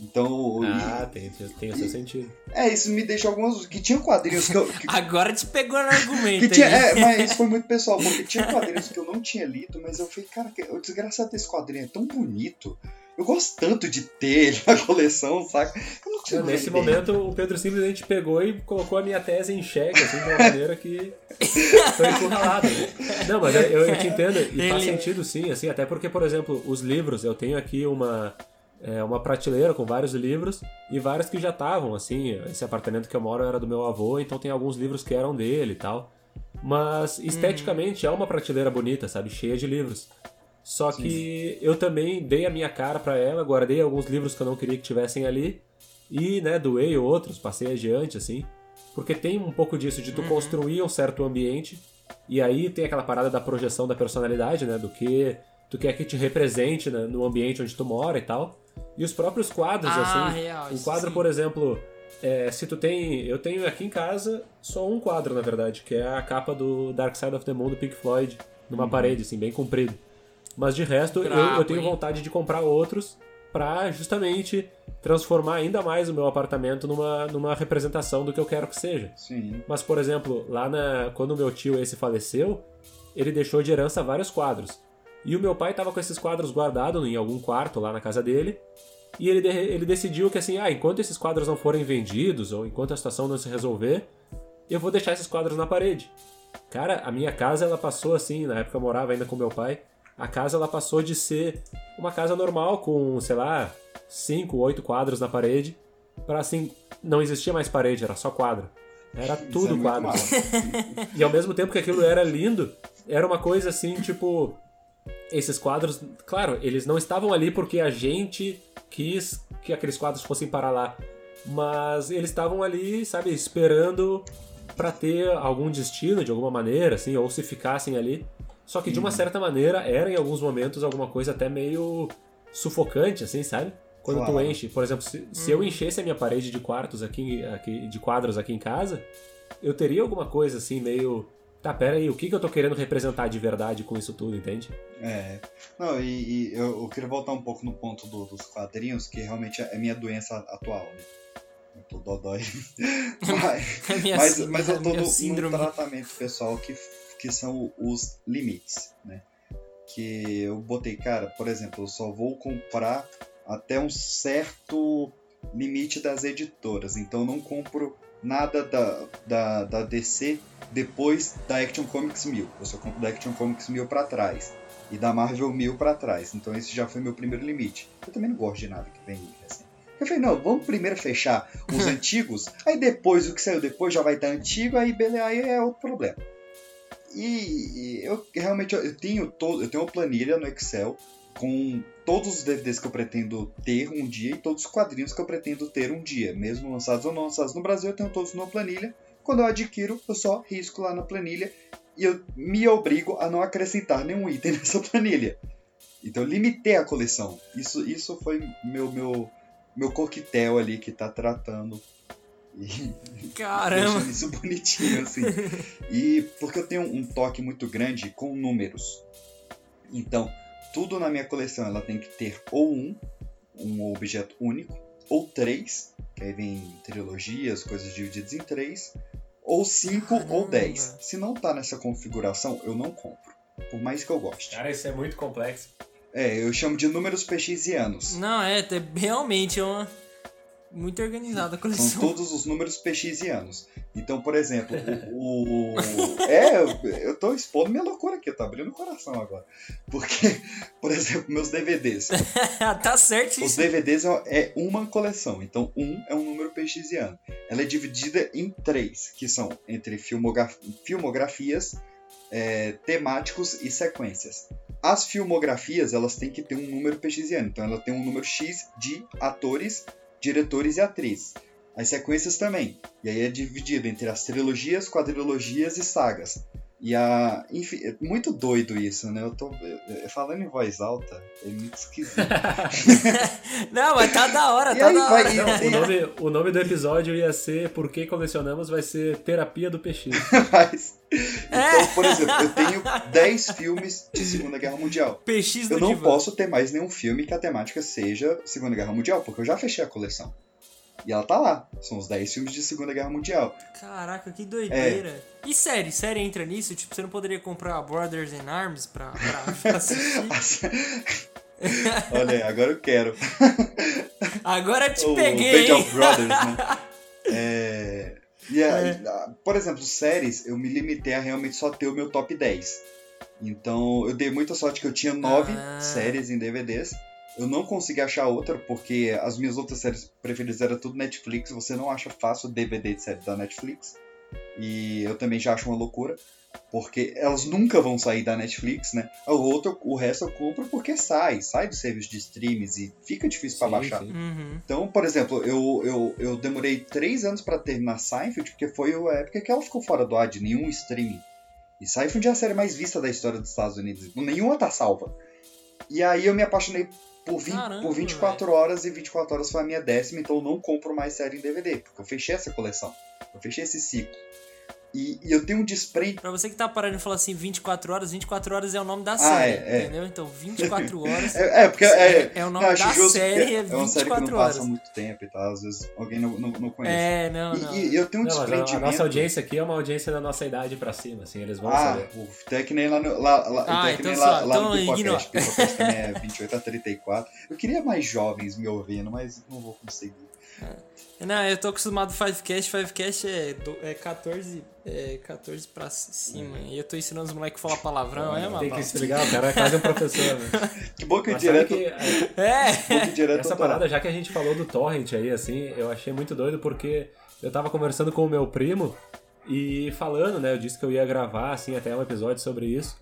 B: Então.
A: Ah, e, tem, tem o seu sentido.
B: É, isso me deixa algumas. Que tinha quadrinhos que eu. Que,
C: Agora te pegou no argumento.
B: que tinha, é, mas isso foi muito pessoal, porque tinha quadrinhos que eu não tinha lido, mas eu falei, cara, o desgraçado desse quadrinho é tão bonito. Eu gosto tanto de ter ele na coleção, saca? Eu
A: não Nesse momento, o Pedro simplesmente pegou e colocou a minha tese em xeque, assim, de uma maneira que foi encurralado. Né? Não, mas eu, eu te entendo, e faz sentido sim, assim, até porque, por exemplo, os livros, eu tenho aqui uma é, uma prateleira com vários livros e vários que já estavam, assim. Esse apartamento que eu moro era do meu avô, então tem alguns livros que eram dele e tal. Mas esteticamente hum. é uma prateleira bonita, sabe? Cheia de livros. Só Sim. que eu também dei a minha cara para ela, guardei alguns livros que eu não queria que tivessem ali e, né, doei outros, passei adiante, assim. Porque tem um pouco disso, de tu uhum. construir um certo ambiente e aí tem aquela parada da projeção da personalidade, né? Do que tu quer que te represente né, no ambiente onde tu mora e tal. E os próprios quadros,
C: ah,
A: assim.
C: Real,
A: um quadro, sim. por exemplo, é, se tu tem. Eu tenho aqui em casa só um quadro, na verdade, que é a capa do Dark Side of the Moon do Pink Floyd, numa uhum. parede, assim, bem comprido. Mas de resto, Bravo, eu, eu, tenho hein? vontade de comprar outros para justamente transformar ainda mais o meu apartamento numa, numa representação do que eu quero que seja.
B: Sim.
A: Mas, por exemplo, lá na, quando o meu tio esse faleceu, ele deixou de herança vários quadros. E o meu pai estava com esses quadros guardados em algum quarto lá na casa dele. E ele, ele decidiu que assim, ah, enquanto esses quadros não forem vendidos, ou enquanto a situação não se resolver, eu vou deixar esses quadros na parede. Cara, a minha casa ela passou assim, na época eu morava ainda com meu pai, a casa ela passou de ser uma casa normal com, sei lá, cinco, oito quadros na parede, para assim, não existia mais parede, era só quadro. Era tudo é quadro. e ao mesmo tempo que aquilo era lindo, era uma coisa assim, tipo, esses quadros, claro, eles não estavam ali porque a gente quis que aqueles quadros fossem para lá, mas eles estavam ali, sabe, esperando para ter algum destino de alguma maneira, assim, ou se ficassem ali. Só que de uma certa maneira era em alguns momentos alguma coisa até meio sufocante, assim, sabe? Quando
B: Claro.
A: tu enche, por exemplo, se, se eu enchesse a minha parede de quartos aqui, aqui, de quadros aqui em casa, eu teria alguma coisa assim meio, tá, pera aí, o que que eu tô querendo representar de verdade com isso tudo, entende?
B: É. Não, e, e eu, eu queria voltar um pouco no ponto do- dos quadrinhos, que realmente é minha doença atual, né? Eu tô dodói. mas,
C: minha,
B: mas, mas eu tô no, no tratamento pessoal que, que são os limites, né? Que eu botei, cara, por exemplo, eu só vou comprar até um certo limite das editoras. Então eu não compro nada da, da, da DC depois da Action Comics 1000. Eu só compro da Action Comics 1000 pra trás. E da Marvel 1000 pra trás. Então esse já foi meu primeiro limite. Eu também não gosto de nada que vem assim. Eu falei, não, vamos primeiro fechar os antigos, aí depois o que saiu depois já vai estar antigo, aí beleza, aí é outro problema. E, e eu realmente eu tenho todo, eu tenho uma planilha no Excel com todos os DVDs que eu pretendo ter um dia e todos os quadrinhos que eu pretendo ter um dia, mesmo lançados ou não lançados no Brasil, eu tenho todos numa planilha. Quando eu adquiro, eu só risco lá na planilha e eu me obrigo a não acrescentar nenhum item nessa planilha. Então eu limitei a coleção. Isso, isso foi meu meu meu coquetel ali que tá tratando e
C: Caramba!
B: isso bonitinho assim. E porque eu tenho um toque muito grande com números. Então, tudo na minha coleção ela tem que ter ou um, um objeto único, ou três, que aí vem trilogias, coisas divididas em três, ou cinco ou
C: Caramba.
B: dez. Se não tá nessa configuração, eu não compro. Por mais que eu goste.
A: Cara, isso é muito complexo.
B: É, eu chamo de números pxianos.
C: Não, é, é realmente é uma. Muito organizada a
B: São
C: coleção.
B: todos os números pxianos. Então, por exemplo, o. o- é, eu, tô expondo minha loucura aqui, eu tô abrindo o coração agora. Porque, por exemplo, meus DVDs.
C: tá
B: Os
C: certíssimo.
B: DVDs é é uma coleção, então um é um número pxiano. Ela é dividida em três, que são entre filmogra- filmografias, é, temáticos e sequências. As filmografias, elas têm que ter um número pxiano, então ela tem um número X de atores, diretores e atrizes. As sequências também, e aí é dividido entre as trilogias, quadrilogias e sagas. E a. Enfim, é muito doido isso, né? Eu tô. eu- falando em voz alta, é muito esquisito.
C: Não, mas tá da hora,
B: E
C: tá
B: aí
C: da
B: vai-
C: hora.
B: e-
A: O nome, o nome do episódio ia ser Por que colecionamos vai ser Terapia do PX.
B: Mas, então, por exemplo, eu tenho 10 filmes de Segunda Guerra Mundial.
C: PX do
B: Eu não
C: divã.
B: posso ter mais nenhum filme que a temática seja Segunda Guerra Mundial, porque eu já fechei a coleção. E ela tá lá. São os 10 filmes de Segunda Guerra Mundial.
C: Caraca, que doideira.
B: É.
C: E série? Série entra nisso? Tipo, você não poderia comprar Brothers in Arms pra, pra, assistir?
B: Olha agora eu quero.
C: Agora eu te
B: o
C: peguei,
B: Band of Brothers, né? É, aí, Por exemplo, séries, eu me limitei a realmente só ter o meu top 10. Então, eu dei muita sorte que eu tinha 9
C: Ah.
B: séries em DVDs. Eu não consegui achar outra, porque as minhas outras séries preferidas eram tudo Netflix. Você não acha fácil DVD de série da Netflix. E eu também já acho uma loucura. Porque elas nunca vão sair da Netflix, né? O, outro, o resto eu compro porque sai. Sai do serviço de streams e fica difícil pra
A: Sim,
B: baixar.
A: sim.
C: Uhum.
B: Então, por exemplo, eu, eu, eu demorei três anos pra terminar Seinfeld, porque foi a época que ela ficou fora do ar de nenhum streaming. E Seinfeld é a série mais vista da história dos Estados Unidos. Nenhuma tá salva. E aí eu me apaixonei por, 20,
C: Caramba,
B: por 24 horas e 24 horas foi a minha décima, então eu não compro mais série em DVD, porque eu fechei essa coleção. Eu fechei esse ciclo. E, e eu tenho um desprende.
C: Pra você que tá parando de falar assim 24 horas, 24 horas é o nome da
B: Ah,
C: série,
B: é, é.
C: entendeu? Então 24 horas
B: É, é, porque é,
C: é o nome da série, é
B: é uma série que
C: 24
B: não passa
C: horas.
B: muito tempo e tal, às vezes alguém não, não, não conhece.
C: É, não, não.
B: E, e eu tenho um
A: Não, a-
B: desprendimento.
A: nossa audiência aqui é uma audiência da nossa idade pra cima, assim, eles vão
B: Ah,
A: saber.
B: ufa, então é que nem lá no, lá, lá,
C: Ah,
B: então é que
C: então
B: nem lá, lá no
C: então
B: Pipocast. Pipocast também é 28 a 34. Eu queria mais jovens me ouvindo, mas não vou conseguir.
C: Não, eu tô acostumado com Fivecast, Fivecast é, do, é 14, é 14 pra cima. E eu tô ensinando os moleques a falar palavrão, é,
A: Tem
C: mano?
A: que explicar, o cara é quase um professor, né?
B: Que bom que o
A: Mas sabe
B: direto.
A: que é,
B: direto
A: essa parada, já que a gente falou do torrent aí, assim, eu achei muito doido porque eu tava conversando com o meu primo e falando, né, eu disse que eu ia gravar, assim, até um episódio sobre isso.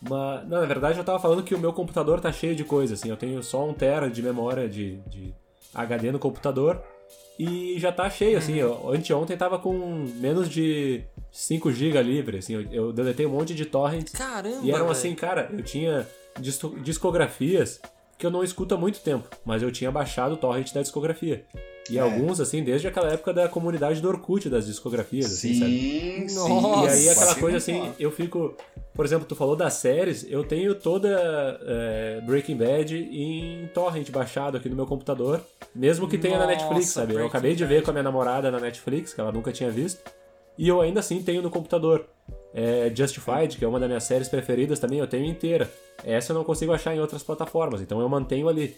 A: Mas, não, na verdade eu tava falando que o meu computador tá cheio de coisa, assim. Eu tenho só um tera de memória de, de HD no computador e já tá cheio, assim. Eu, anteontem tava com menos de 5 GB livre, assim. Eu, eu deletei um monte de torrents.
C: Caramba,
A: E eram assim, cara, eu tinha disco- discografias que eu não escuto há muito tempo, mas eu tinha baixado o torrent da discografia. E
B: É.
A: alguns, assim, desde aquela época da comunidade do Orkut das discografias, assim, sabe?
B: Sim, sim.
C: Nossa.
A: E aí aquela coisa assim,
B: lá.
A: eu fico. Por exemplo, tu falou das séries, eu tenho toda é, Breaking Bad em torrent baixado aqui no meu computador, mesmo que tenha na
C: Nossa,
A: Netflix, sabe? Eu
C: Breaking
A: acabei de ver
C: Bad.
A: com a minha namorada na Netflix, que ela nunca tinha visto, e eu ainda assim tenho no computador. É, Justified, que é uma das minhas séries preferidas também, eu tenho inteira. Essa eu não consigo achar em outras plataformas, então eu mantenho ali.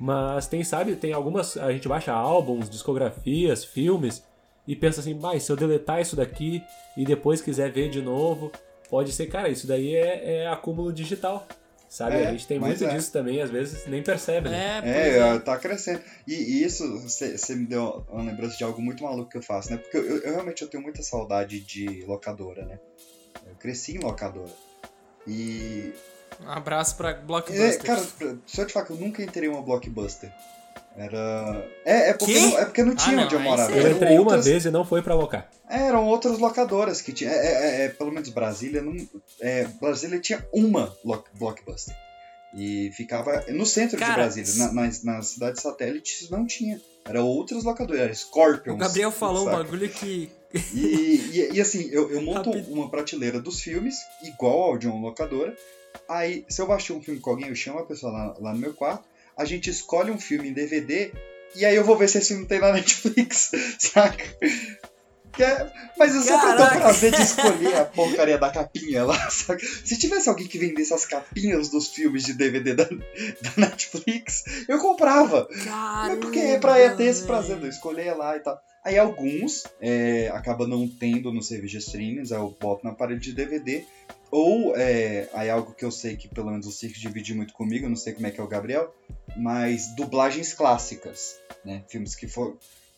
A: Mas tem, sabe, tem algumas. A gente baixa álbuns, discografias, filmes, e pensa assim, mas se eu deletar isso daqui e depois quiser ver de novo, pode ser, cara, isso daí é, é acúmulo digital. Sabe?
B: É,
A: a gente tem muito
B: é.
A: disso também, às vezes nem percebe, né?
C: É,
B: É,
C: é.
B: é, tá crescendo. E, e isso, você me deu uma lembrança de algo muito maluco que eu faço, né? Porque eu, eu- eu realmente eu tenho muita saudade de locadora, né? Eu cresci em locadora. E.
C: Um abraço pra
B: É,
C: Blockbuster.
B: cara, se eu te falar que eu nunca entrei em uma blockbuster. Era. É, é, porque, não, é porque não
C: Ah,
B: tinha
C: não,
B: onde eu morava.
A: Eu
B: Eram
A: entrei uma
B: outras-
A: vez e não foi pra alocar.
B: Eram outras locadoras que tinha. É, é, é, pelo menos Brasília não. É, Brasília tinha uma lo- blockbuster. E ficava no centro de
C: Cara,
B: Brasília. Na, nas, nas cidades satélites não tinha. Era outras locadoras, era Scorpions.
C: O Gabriel falou um bagulho que.
B: E, e, e, assim, eu, eu monto
C: Rápido.
B: uma prateleira dos filmes, igual ao de uma locadora. Aí, se eu baixar um filme com alguém, eu chamo a pessoa lá, lá no meu quarto, a gente escolhe um filme em DVD, e aí eu vou ver se esse filme tem na Netflix, saca? É- mas eu sempre tenho o
C: Caraca.
B: prazer de escolher a porcaria da capinha lá, saca? Se tivesse alguém que vendesse as capinhas dos filmes de DVD da, da Netflix, eu comprava.
C: Caramba,
B: Mas porque é pra ter esse prazer de eu escolher lá e tal. Aí alguns é, acaba não tendo no serviço de streamings, aí eu boto no aparelho de DVD. Ou é, aí algo que eu sei que pelo menos o Circo divide muito comigo, eu não sei como é que é o Gabriel, mas dublagens clássicas, né? Filmes que,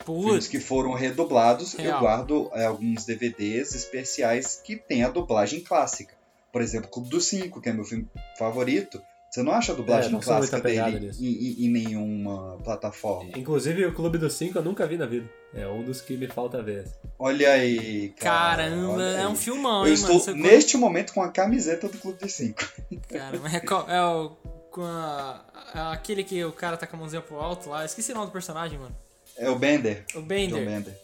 B: for, filmes
C: Putz,
B: que foram redublados, eu
C: Real.
B: guardo é, alguns DVDs especiais que tem a dublagem clássica. Por exemplo, Clube dos Cinco, que é meu filme favorito. Você não acha a
A: É,
B: dublagem
A: muito
B: clássica dele em, em- em nenhuma plataforma?
A: Inclusive o Clube dos Cinco eu nunca vi na vida. É um dos que me falta ver.
B: Olha aí, cara.
C: caramba,
B: olha
C: é um
B: aí.
C: filmão,
B: Eu
C: hein, mano?
B: estou
C: Você
B: neste momento com a camiseta do Clube dos Cinco.
C: Cara, mas é, qual- é o. Com a- aquele que o cara tá com a mãozinha pro alto lá. Esqueci o nome do personagem, mano.
B: É o Bender.
C: O
B: John
C: Bender.
B: Bender.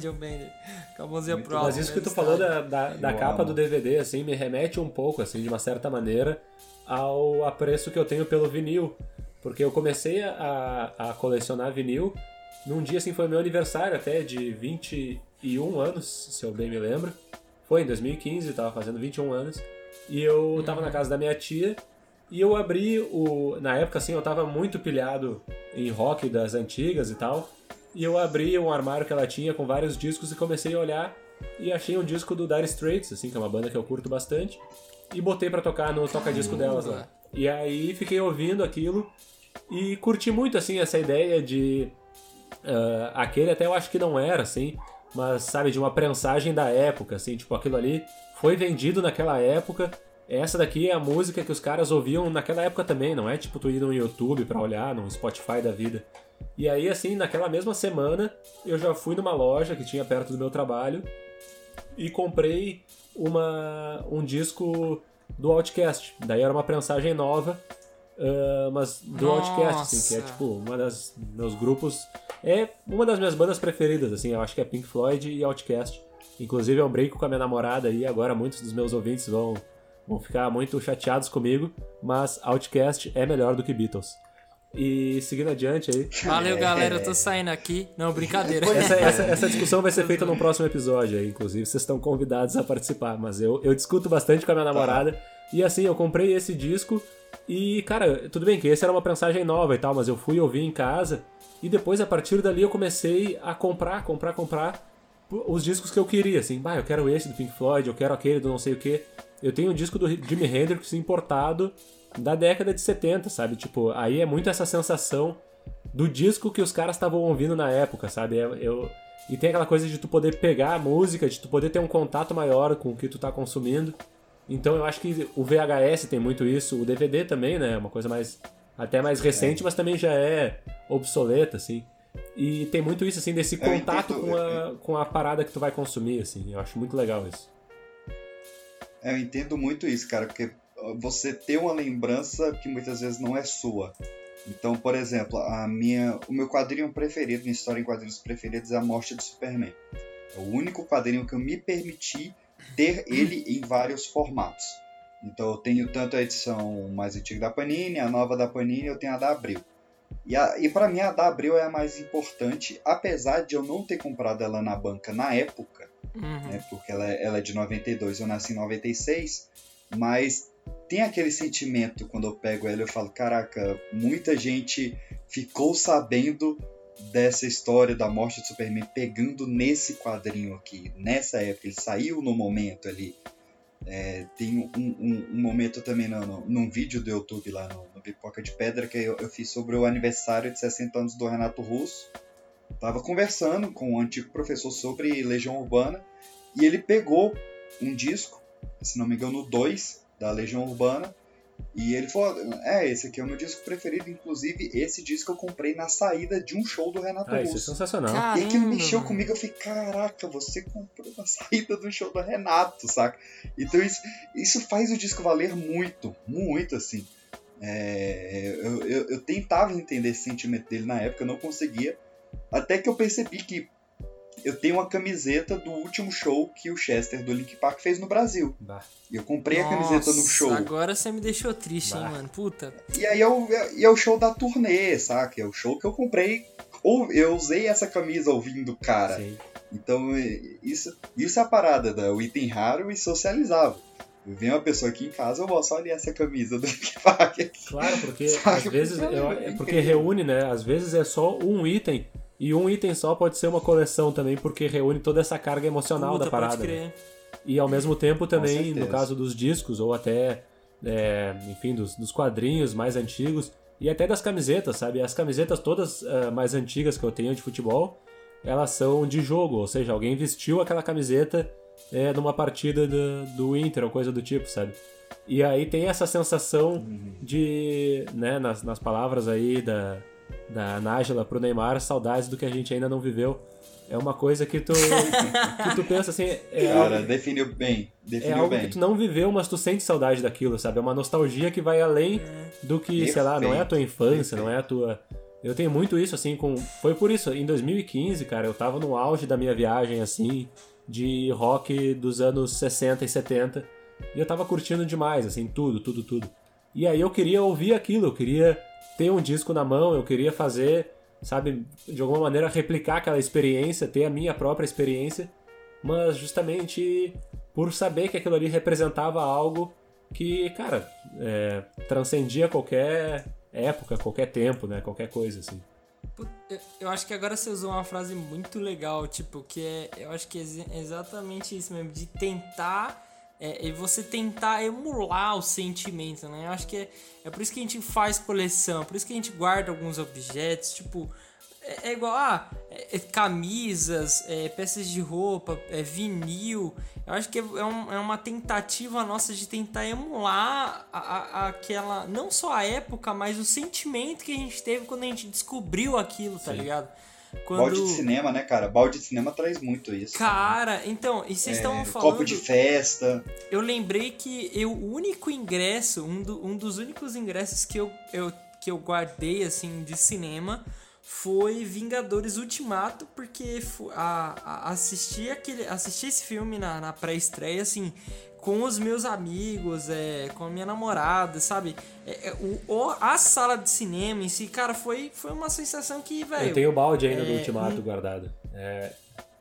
C: John Bender. Com a mãozinha
B: Muito
C: pro alto.
A: Mas isso que
C: né,
A: tu
C: no
A: falou
C: estádio.
A: da, da, da capa
B: amo.
A: do DVD, assim, me remete um pouco, assim, de uma certa maneira, ao apreço que eu tenho pelo vinil. Porque eu comecei a, a colecionar vinil num dia, assim, foi meu aniversário até, de 21 anos, se eu bem me lembro. Foi em 2015, tava fazendo 21 anos. E eu tava na casa da minha tia e eu abri o. Na época, assim, eu tava muito pilhado em rock das antigas e tal. E eu abri um armário que ela tinha com vários discos e comecei a olhar e achei um disco do Dire Straits, assim, que é uma banda que eu curto bastante, e botei pra tocar no toca-disco delas lá. E aí fiquei ouvindo aquilo e curti muito, assim, essa ideia de. ah, aquele até eu acho que não era, assim, mas sabe, de uma prensagem da época, assim, tipo, aquilo ali foi vendido naquela época. Essa daqui é a música que os caras ouviam naquela época também, não é tipo tu ir no YouTube pra olhar, no Spotify da vida. E aí, assim, naquela mesma semana, eu já fui numa loja que tinha perto do meu trabalho e comprei uma, um disco do Outcast. Daí era uma prensagem nova, ah, mas do
C: Nossa.
A: Outcast, assim, que é tipo uma das meus grupos. É uma das minhas bandas preferidas, assim, eu acho que é Pink Floyd e Outcast. Inclusive eu brinco com a minha namorada aí, agora muitos dos meus ouvintes vão, vão ficar muito chateados comigo, mas Outcast é melhor do que Beatles. E seguindo adiante aí,
C: Valeu,
B: É.
C: galera. Eu tô saindo aqui. Não, brincadeira.
A: essa, essa, essa discussão vai ser feita num próximo episódio aí, inclusive vocês estão convidados a participar, mas eu, eu discuto bastante com a minha namorada. E assim, eu comprei esse disco e, cara, tudo bem que esse era uma prensagem nova e tal, mas eu fui ouvir em casa e depois, a partir dali, eu comecei a comprar, comprar, comprar os discos que eu queria, assim, bah, eu quero esse do Pink Floyd, eu quero aquele do não sei o que. Eu tenho um disco do Jimi Hendrix importado da década de 70, sabe? Tipo, aí é muito essa sensação do disco que os caras estavam ouvindo na época, sabe? Eu, eu- e tem aquela coisa de tu poder pegar a música, de tu poder ter um contato maior com o que tu tá consumindo. Então eu acho que o VHS tem muito isso, o DVD também, né? Uma coisa mais até mais recente, é. mas também já é obsoleta, assim. E tem muito isso, assim, desse contato entendo, com, a, com a parada que tu vai consumir, assim. Eu acho muito legal isso.
B: Eu entendo muito isso, cara, porque você tem uma lembrança que muitas vezes não é sua. Então, por exemplo, a minha, o meu quadrinho preferido, minha história em quadrinhos preferidos é A Morte de Superman. É o único quadrinho que eu me permiti ter ele em vários formatos. Então eu tenho tanto a edição mais antiga da Panini, a nova da Panini, eu tenho a da Abril. E, e para mim a da Abril é a mais importante, apesar de eu não ter comprado ela na banca na época, uhum. né, porque ela, é, ela é de 92, eu nasci em 96, mas tem aquele sentimento quando eu pego ela eu falo, caraca, muita gente ficou sabendo dessa história da morte de Superman pegando nesse quadrinho aqui, nessa época, ele saiu no momento ali. É, tem um, um, um, momento também no, no, num vídeo do YouTube lá no, no Pipoca de Pedra que eu, eu, fiz sobre o aniversário de 60 anos do Renato Russo. Tava conversando com um antigo professor sobre Legião Urbana e ele pegou um disco, se não me engano, dois da Legião Urbana, e ele falou: É, esse aqui é o meu disco preferido. Inclusive, esse disco eu comprei na saída de um show do Renato ah,
A: Russo. Isso é sensacional.
B: Caramba. E aquilo mexeu comigo. Eu falei: Caraca, você comprou na saída do show do Renato, saca? Então, isso, isso faz o disco valer muito, muito assim. É, eu, eu, eu tentava entender esse sentimento dele na época, eu não conseguia. Até que eu percebi que eu tenho uma camiseta do último show que o Chester do Link Park fez no Brasil. Bah. E eu comprei Nossa, a camiseta no show.
C: Agora você me deixou triste, bah. hein, mano? Puta.
B: E aí é o, é o show da turnê, saca? É o show que eu comprei. Ou eu usei essa camisa ouvindo o cara. Sim. Então, é, isso, isso é a parada do item raro e socializável. Vem uma pessoa aqui em casa, eu posso olhar essa camisa do Link Park.
A: Claro, porque às vezes. Eu, é porque reúne, né? Às vezes é só um item e um item só pode ser uma coleção também, porque reúne toda essa carga emocional Puta, da parada. Pode crer. Né? E ao mesmo tempo também, no caso dos discos, ou até, é, enfim, dos, dos, quadrinhos mais antigos, e até das camisetas, sabe? As camisetas todas uh, mais antigas que eu tenho de futebol, elas são de jogo, ou seja, alguém vestiu aquela camiseta é, numa partida do, do Inter ou coisa do tipo, sabe? E aí tem essa sensação uhum. de, né, nas, nas palavras aí da, da Nájila pro Neymar, saudades do que a gente ainda não viveu. É uma coisa que tu, que tu pensa assim. É
B: Cara, definiu bem. Definiu
A: é algo
B: bem.
A: que tu não viveu, mas tu sente saudade daquilo, sabe? É uma nostalgia que vai além do que, Perfeito. sei lá, não é a tua infância, Perfeito. não é a tua. Eu tenho muito isso, assim, com. Foi por isso, em 2015, cara, eu tava no auge da minha viagem, assim, de rock dos anos 60 e 70. E eu tava curtindo demais, assim, tudo, tudo, tudo. E aí eu queria ouvir aquilo, eu queria ter um disco na mão, eu queria fazer, sabe, de alguma maneira replicar aquela experiência, ter a minha própria experiência, mas justamente por saber que aquilo ali representava algo que, cara, é, transcendia qualquer época, qualquer tempo, né, qualquer coisa assim.
C: Eu acho que agora você usou uma frase muito legal, tipo, que é, eu acho que é exatamente isso mesmo, de tentar é, e você tentar emular o sentimento, né? Eu acho que é, é por isso que a gente faz coleção, por isso que a gente guarda alguns objetos, tipo, é, é igual, ah, é, é camisas, é, peças de roupa, é, vinil. Eu acho que é, um, é, uma tentativa nossa de tentar emular a, a, aquela, não só a época, mas o sentimento que a gente teve quando a gente descobriu aquilo, tá Sim. ligado?
B: Quando... Balde de cinema, né, cara? Balde de cinema traz muito isso.
C: Cara, né? então, e vocês estavam é, falando.
B: Copo de festa.
C: Eu lembrei que eu, o único ingresso, um, do, um dos únicos ingressos que eu, eu, que eu guardei, assim, de cinema foi Vingadores Ultimato, porque a, a, assisti, aquele, assisti esse filme na, na pré-estreia, assim, com os meus amigos, é, com a minha namorada, sabe? É, é, o, a sala de cinema em si, cara, foi, foi uma sensação que, velho.
A: Eu tenho o balde ainda do é, Ultimato um... guardado. É.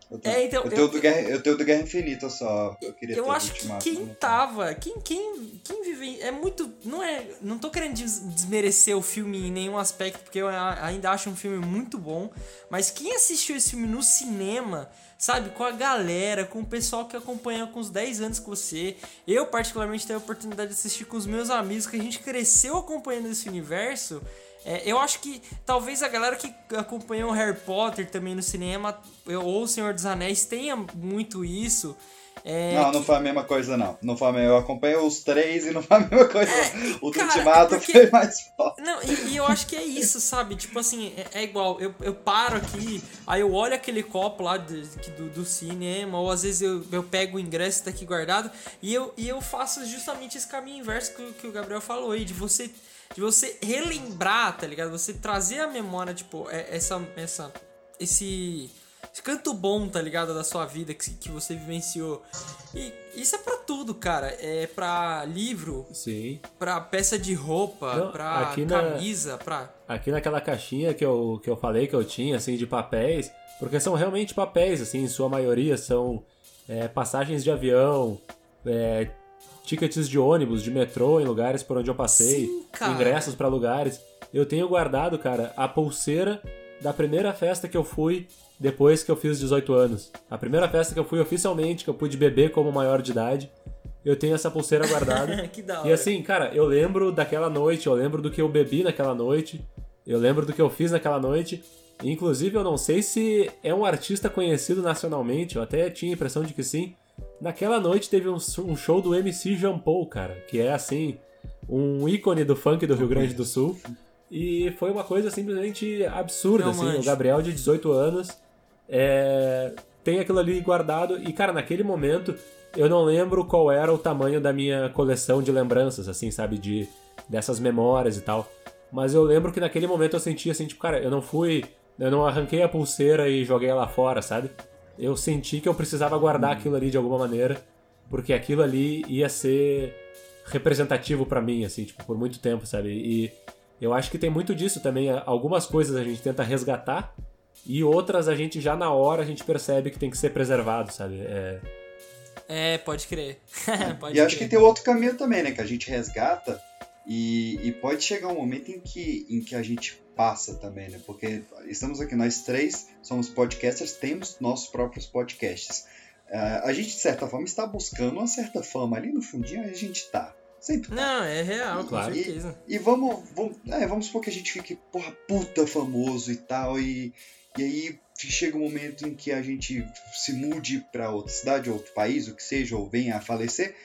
B: Eu tenho, é, então, eu, tenho eu, do Guerra, eu tenho do Guerra Infinita só. Eu, queria
C: eu acho que quem né? tava. Quem, quem, quem vive. É muito. Não é. Não tô querendo desmerecer o filme em nenhum aspecto, porque eu ainda acho um filme muito bom. Mas quem assistiu esse filme no cinema sabe? Com a galera, com o pessoal que acompanha com os 10 anos com você. Eu, particularmente, tenho a oportunidade de assistir com os meus amigos, que a gente cresceu acompanhando esse universo. É, eu acho que talvez a galera que acompanhou Harry Potter também no cinema, ou O Senhor dos Anéis, tenha muito isso. É...
B: Não, não foi a mesma coisa, não. Não foi a mesma. Eu acompanhei os três e não foi a mesma coisa.
C: É,
B: o do
C: cara,
B: Ultimato
C: porque-
B: foi mais forte.
C: Não, e, e eu acho que é isso, sabe? Tipo assim, é, é igual, eu, eu paro aqui, aí eu olho aquele copo lá do, do, do cinema, ou às vezes eu, eu pego o ingresso que tá aqui guardado, e eu, e eu faço justamente esse caminho inverso que, o- que o Gabriel falou aí, de você, de você relembrar, tá ligado? Você trazer à memória, tipo, é- essa, essa, esse canto bom, tá ligado? Da sua vida que, que você vivenciou. E isso é pra tudo, cara. É pra livro,
A: Sim.
C: pra peça de roupa,
A: Não,
C: pra
A: aqui na-
C: camisa, pra.
A: Aqui naquela caixinha que eu, que eu falei que eu tinha, assim, de papéis, porque são realmente papéis, assim, em sua maioria são é, passagens de avião, é, tickets de ônibus, de metrô em lugares por onde eu passei,
C: Sim,
A: ingressos pra lugares. Eu tenho guardado, cara, a pulseira da primeira festa que eu fui depois que eu fiz 18 anos. A primeira festa que eu fui oficialmente, que eu pude beber como maior de idade. Eu tenho essa pulseira guardada.
C: que da hora.
A: E assim, cara, eu lembro daquela noite, eu lembro do que eu bebi naquela noite, eu lembro do que eu fiz naquela noite. Inclusive, eu não sei se é um artista conhecido nacionalmente, eu até tinha a impressão de que sim. Naquela noite teve um, um show do MC Jean Paul, cara, que é assim, um ícone do funk do Rio Grande do Sul. E foi uma coisa simplesmente absurda,
C: Não
A: assim.
C: manjo.
A: O Gabriel, de 18 anos, é, tem aquilo ali guardado. E, cara, naquele momento, eu não lembro qual era o tamanho da minha coleção de lembranças, assim, sabe? De, dessas memórias e tal. Mas eu lembro que naquele momento eu senti assim, tipo, cara, eu não fui. Eu não arranquei a pulseira e joguei ela fora, sabe? Eu senti que eu precisava guardar aquilo ali de alguma maneira, porque aquilo ali ia ser representativo pra mim, assim, tipo, por muito tempo, sabe? E eu acho que tem muito disso também. Algumas coisas a gente tenta resgatar e outras a gente já na hora a gente percebe que tem que ser preservado, sabe? É,
C: É, pode crer. pode
B: E acho
C: crer.
B: que tem outro caminho também, né? Que a gente resgata e, e pode chegar um momento em que, em que a gente passa também, né? Porque estamos aqui, nós três somos podcasters, temos nossos próprios podcasts. Ah, a gente, de certa forma, está buscando uma certa fama. Ali no fundinho a gente tá. Sempre tá.
C: Não, é real, com
A: Claro.
C: certeza.
B: E vamos, vamos, é, vamos supor que a gente fique, porra, puta famoso e tal, e, e aí chega um momento em que a gente se mude pra outra cidade, outro país, o que seja, ou venha a falecer,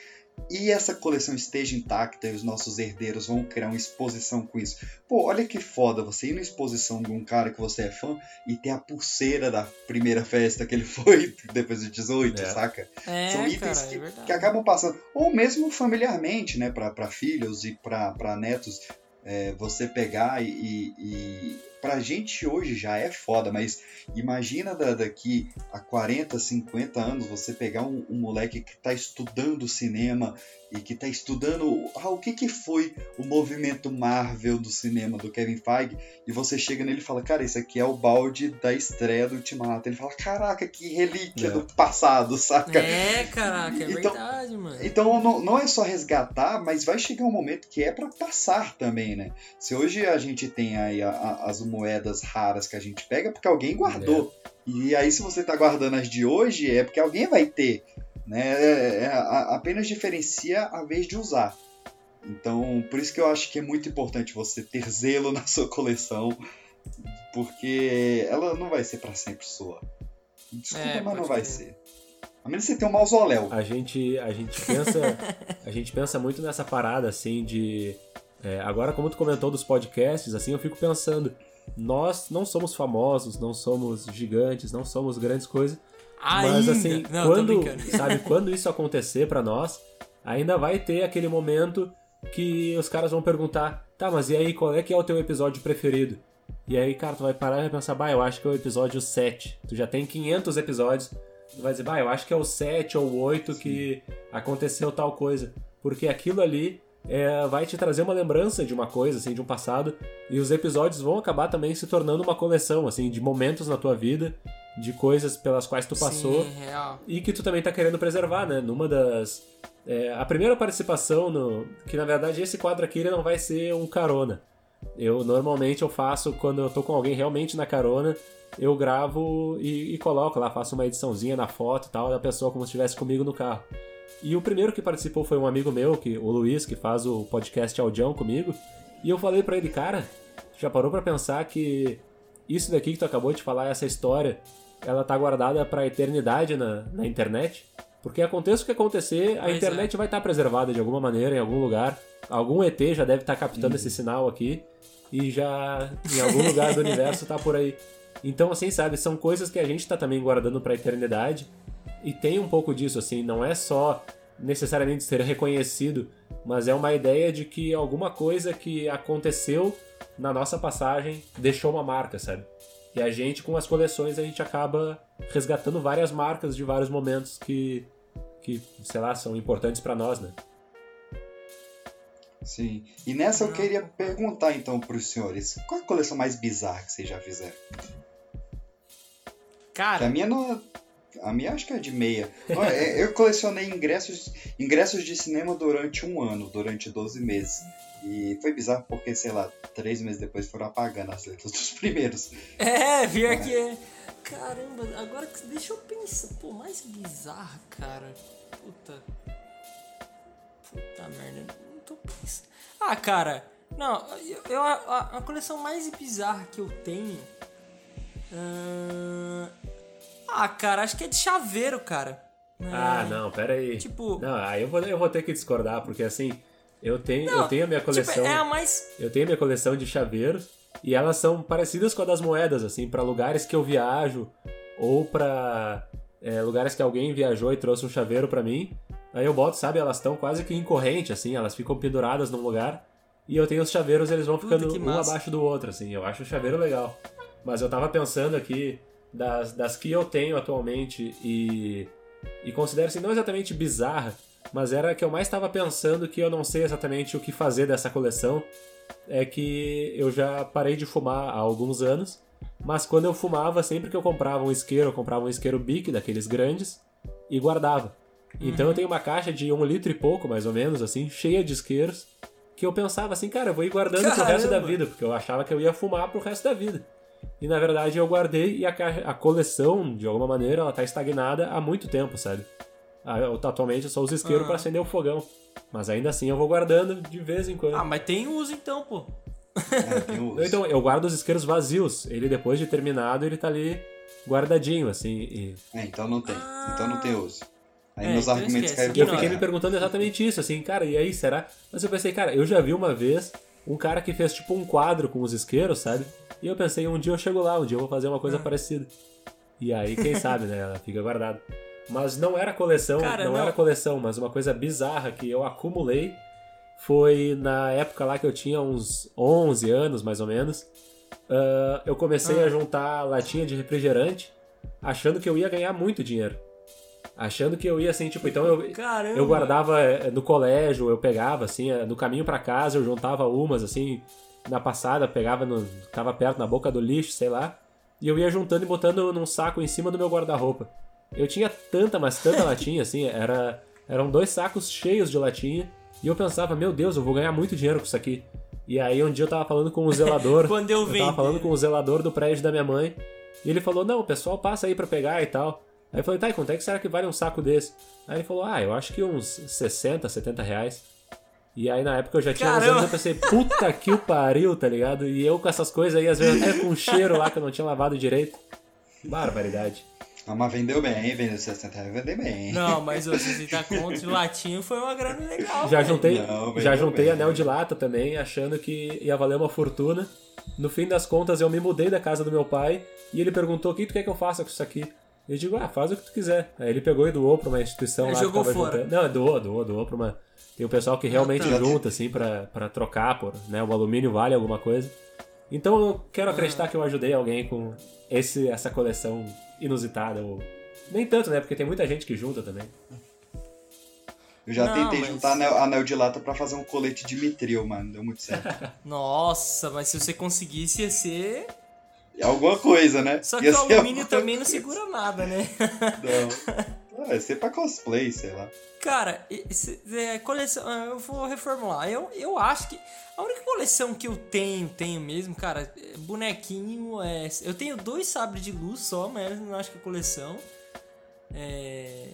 B: e essa coleção esteja intacta e os nossos herdeiros vão criar uma exposição com isso. Pô, olha que foda você ir na exposição de um cara que você é fã e ter a pulseira da primeira festa que ele foi depois dos 18,
A: É.
B: saca?
C: É,
B: São itens
C: cara,
B: que,
C: é
B: que acabam passando, ou mesmo familiarmente, né, para filhos e para netos, é, você pegar e, e pra gente hoje já é foda, mas imagina da- daqui a 40, 50 anos você pegar um, um moleque que tá estudando cinema e que tá estudando ah, o que que foi o movimento Marvel do cinema do Kevin Feige e você chega nele e fala, cara, esse aqui é o balde da estreia do Ultimato. Ele fala, caraca, que relíquia
A: É.
B: do passado, saca?
C: É, caraca, é
B: Então-
C: verdade, mano.
B: Então não, não é só resgatar, mas vai chegar um momento que é pra passar também, né? Se hoje a gente tem aí a- a- as moedas raras que a gente pega, é porque alguém guardou. E aí se você tá guardando as de hoje, é porque alguém vai ter. Né? É- é- a- apenas diferencia a vez de usar. Então, por isso que eu acho que é muito importante você ter zelo na sua coleção, porque ela não vai ser pra sempre sua. Desculpa,
C: É,
B: mas não vai ser. A menos que você tenha um mausoléu.
A: a gente a gente pensa a gente pensa muito nessa parada assim de é, agora como tu comentou dos podcasts assim eu fico pensando nós não somos famosos não somos gigantes não somos grandes coisas
C: Ainda.
A: mas assim
C: não,
A: quando sabe quando isso acontecer pra nós ainda vai ter aquele momento que os caras vão perguntar tá mas e aí qual é que é o teu episódio preferido? E aí cara tu vai parar e vai pensar bah eu acho que é o episódio 7 tu já tem 500 episódios. Tu vai dizer bah eu acho que é o 7 ou o 8 que aconteceu tal coisa. Porque aquilo ali é, vai te trazer uma lembrança de uma coisa, assim, de um passado, e os episódios vão acabar também se tornando uma coleção, assim, de momentos na tua vida, de coisas pelas quais tu passou,
C: Sim, real.
A: e que tu também tá querendo preservar, né? Numa das. é, a primeira participação no. Que na verdade esse quadro aqui ele não vai ser um carona. Eu normalmente eu faço quando eu tô com alguém realmente na carona, eu gravo e, e coloco lá, faço uma ediçãozinha na foto e tal, da pessoa como se estivesse comigo no carro. E o primeiro que participou foi um amigo meu, que, o Luiz, que faz o podcast Audião comigo. E eu falei pra ele, cara, já parou pra pensar que isso daqui que tu acabou de falar, essa história, ela tá guardada pra eternidade na, na internet? Porque aconteça o que acontecer, a
C: Pois
A: internet vai estar preservada de alguma maneira, em algum lugar. Algum ET já deve estar captando esse sinal aqui e já em algum lugar do universo tá por aí. Então, assim, sabe, são coisas que a gente tá também guardando pra eternidade. E tem um pouco disso, assim, não é só necessariamente ser reconhecido, mas é uma ideia de que alguma coisa que aconteceu na nossa passagem deixou uma marca, sabe? E a gente, com as coleções, a gente acaba resgatando várias marcas de vários momentos que, que sei lá, são importantes pra nós, né?
B: Sim. E nessa eu queria perguntar então pros senhores, qual é a coleção mais bizarra que vocês já fizeram? Que a
C: Cara,
B: minha não. A minha acho que é de meia. É, Eu colecionei ingressos, ingressos de cinema durante um ano, durante 12 meses. E foi bizarro porque, sei lá, três meses depois foram apagando as letras dos primeiros.
C: é, pior que é. Caramba, agora que. Deixa eu pensar. Pô, mais bizarra, cara. Puta. Puta merda, não tô pensando. Ah, cara, não, eu, eu- a, a coleção mais bizarra que eu tenho. ahn, Ah, cara, acho que é de chaveiro, cara.
A: Ah,
C: É,
A: não, pera aí.
C: Tipo-
A: Não, aí eu vou, eu vou ter que discordar, porque assim, eu tenho,
C: Não,
A: eu tenho a minha coleção.
C: Tipo, é a mais.
A: Eu tenho a minha coleção de chaveiros e elas são parecidas com a das moedas, assim, pra lugares que eu viajo ou pra é, lugares que alguém viajou e trouxe um chaveiro pra mim. Aí eu boto, sabe, elas estão quase que em corrente, assim, elas ficam penduradas num lugar. E eu tenho os chaveiros, eles vão
C: Puta,
A: ficando um
C: massa.
A: abaixo do outro, assim. Eu acho o chaveiro legal. Mas eu tava pensando aqui das, das que eu tenho atualmente e, e considero assim, não exatamente bizarra, mas era a que eu mais estava pensando que eu não sei exatamente o que fazer dessa coleção. É que eu já parei de fumar há alguns anos, mas quando eu fumava, sempre que eu comprava um isqueiro, eu comprava um isqueiro Bic, daqueles grandes, e guardava. Então eu tenho uma caixa de um litro e pouco, mais ou menos, assim, cheia de isqueiros, que eu pensava assim, cara, eu vou ir guardando pro resto da
C: Caramba!
A: vida, porque eu achava que eu ia fumar pro resto da vida. E na verdade eu guardei e a, caixa, a coleção, de alguma maneira, ela tá estagnada há muito tempo, sabe? Ah, eu- Atualmente eu só uso isqueiro
C: Ah.
A: pra acender o fogão. Mas ainda assim eu vou guardando de vez em quando.
C: Ah, mas tem uso então, pô.
B: É, tem os-
A: Então, eu guardo os isqueiros vazios. Ele, depois de terminado, ele tá ali guardadinho, assim. E...
B: É, então não tem. Então não tem uso. Aí
C: É,
B: meus
C: então
B: argumentos
C: esquece.
B: caíram
A: E eu fiquei me perguntando exatamente isso, assim, cara, e aí, será? Mas eu pensei, cara, eu já vi uma vez um cara que fez tipo um quadro com os isqueiros, sabe? E eu pensei, um dia eu chego lá, um dia eu vou fazer uma
C: Ah.
A: coisa parecida. E aí, quem sabe, né? Ela fica guardada. Mas não era coleção,
C: Cara,
A: não,
C: não.
A: era coleção, mas uma coisa bizarra que eu acumulei foi na época lá que eu tinha uns 11 anos, mais ou menos. Ah, eu comecei
C: Ah.
A: a juntar latinha de refrigerante, achando que eu ia ganhar muito dinheiro. Achando que eu ia assim, tipo, então eu,
C: Caramba.
A: eu guardava eh, no colégio, eu pegava assim, eh, no caminho pra casa eu juntava umas assim, na passada, pegava no tava perto na boca do lixo, sei lá, e eu ia juntando e botando num saco em cima do meu guarda-roupa. Eu tinha tanta, mas tanta latinha assim, era eram dois sacos cheios de latinha, e eu pensava, meu Deus, eu vou ganhar muito dinheiro com isso aqui. E aí um dia eu tava falando com o zelador,
C: Quando eu
A: eu
C: vender.
A: tava falando com o zelador do prédio da minha mãe. E ele falou: Não, o pessoal passa aí pra pegar e tal. Aí eu falei: Tá, e quanto é que será que vale um saco desse? Aí ele falou: Ah, eu acho que uns 60, 70 reais. E aí na época eu já tinha uns
C: Caramba!
A: anos eu pensei: Puta que o pariu, tá ligado? E eu com essas coisas aí, às vezes até com um cheiro lá que eu não tinha lavado direito. Barbaridade.
B: Ah, mas vendeu bem, vendeu 60 reais, vendeu bem.
C: Não, mas ô, 60 contos de latinho foi uma grana legal.
A: Já
C: velho.
A: juntei,
B: Não,
A: já juntei
B: bem.
A: anel de lata também, achando que ia valer uma fortuna. No fim das contas, eu me mudei da casa do meu pai e ele perguntou: O que tu quer que eu faça com isso aqui? Eu digo: Ah, faz o que tu quiser. Aí ele pegou e doou pra uma instituição
C: Ele
A: lá
C: jogou
A: que tava
C: fora.
A: juntando. Não, doou, doou, doou pra uma. Tem um pessoal que realmente
B: tá.
A: junta, assim, pra, pra trocar por. Né, o alumínio vale alguma coisa. Então eu quero
C: Ah.
A: acreditar que eu ajudei alguém com esse, essa coleção inusitada. Ou... Nem tanto, né? Porque tem muita gente que junta também.
B: Eu já
C: Não,
B: tentei
C: mas-
B: juntar anel, anel de lata pra fazer um colete de mitril, mano. Deu muito certo.
C: Nossa, mas se você conseguisse ia ser.
B: Alguma coisa, né?
C: Só que
B: Ia
C: o
B: ser
C: alumínio também não
B: coisa.
C: segura nada, né?
B: Não. Vai ser pra cosplay, sei lá.
C: Cara, esse- é, coleção. ah, Eu vou reformular. Eu, eu acho que. A única coleção que eu tenho, tenho mesmo, cara, é bonequinho é. Eu tenho dois sabres de luz só, mas não acho que é coleção. É.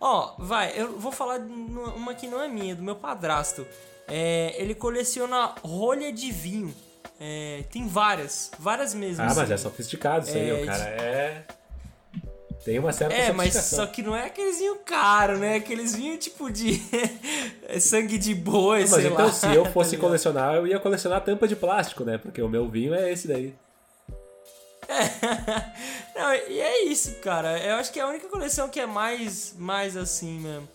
C: Ó, vai, eu vou falar uma que não é minha, do meu padrasto. É, ele coleciona rolha de vinho. É, tem várias, várias mesmo.
A: Ah, mas
C: assim.
A: é sofisticado isso aí,
C: É,
A: o cara é. Tem uma certa
C: É, mas só que não é aqueles vinhos caros, né? Aqueles vinhos tipo de sangue de boi,
A: Mas
C: sei
A: então,
C: lá.
A: se eu
C: tá
A: fosse colecionar, eu ia colecionar tampa de plástico, né? Porque o meu vinho é esse daí.
C: Não, e é isso, cara. Eu acho que é a única coleção que é mais, mais assim mesmo.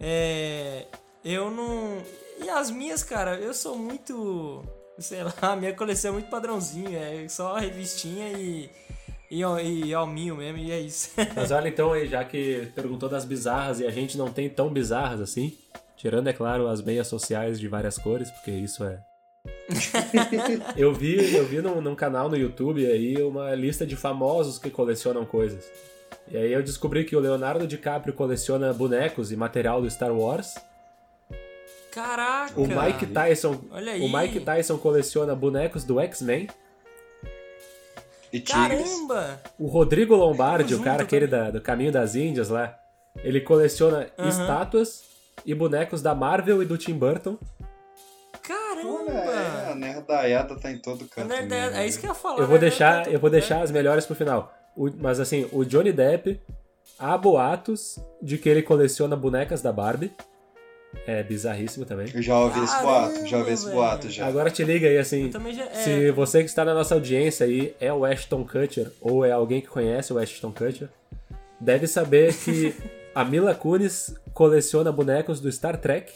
C: É. Eu não. E as minhas, cara, eu sou muito. Sei lá, a minha coleção é muito padrãozinha. É só revistinha e. E, e alminho mesmo, e é isso.
A: Mas olha então aí, já que perguntou das bizarras e a gente não tem tão bizarras assim, tirando, é claro, as meias sociais de várias cores, porque isso é. eu vi, eu vi num, num canal no YouTube aí uma lista de famosos que colecionam coisas. E aí eu descobri que o Leonardo DiCaprio coleciona bonecos e material do Star Wars.
C: Caraca!
A: O Mike Tyson,
C: Olha aí.
A: o Mike Tyson coleciona bonecos do X-Men.
B: E.
C: Caramba!
A: O Rodrigo Lombardi, o cara aquele da, do Caminho das Índias lá, ele coleciona estátuas e bonecos da Marvel e do Tim Burton.
C: Caramba!
B: É, a nerdaiada tá em todo canto.
C: nerd-
B: mesmo,
C: é isso que eu ia falar.
A: Eu vou
C: né?
A: deixar, eu vou deixar as melhores pro final. O- mas assim, o Johnny Depp, há boatos de que ele coleciona bonecas da Barbie. É bizarríssimo também.
B: Eu já ouvi esse
C: Caramba,
B: boato, já ouvi esse
C: velho.
B: boato já.
A: Agora te liga aí, assim.
C: Já. É,
A: Se você que está na nossa audiência aí é o Ashton Kutcher ou é alguém que conhece o Ashton Kutcher, deve saber que a Mila Kunis coleciona bonecos do Star Trek.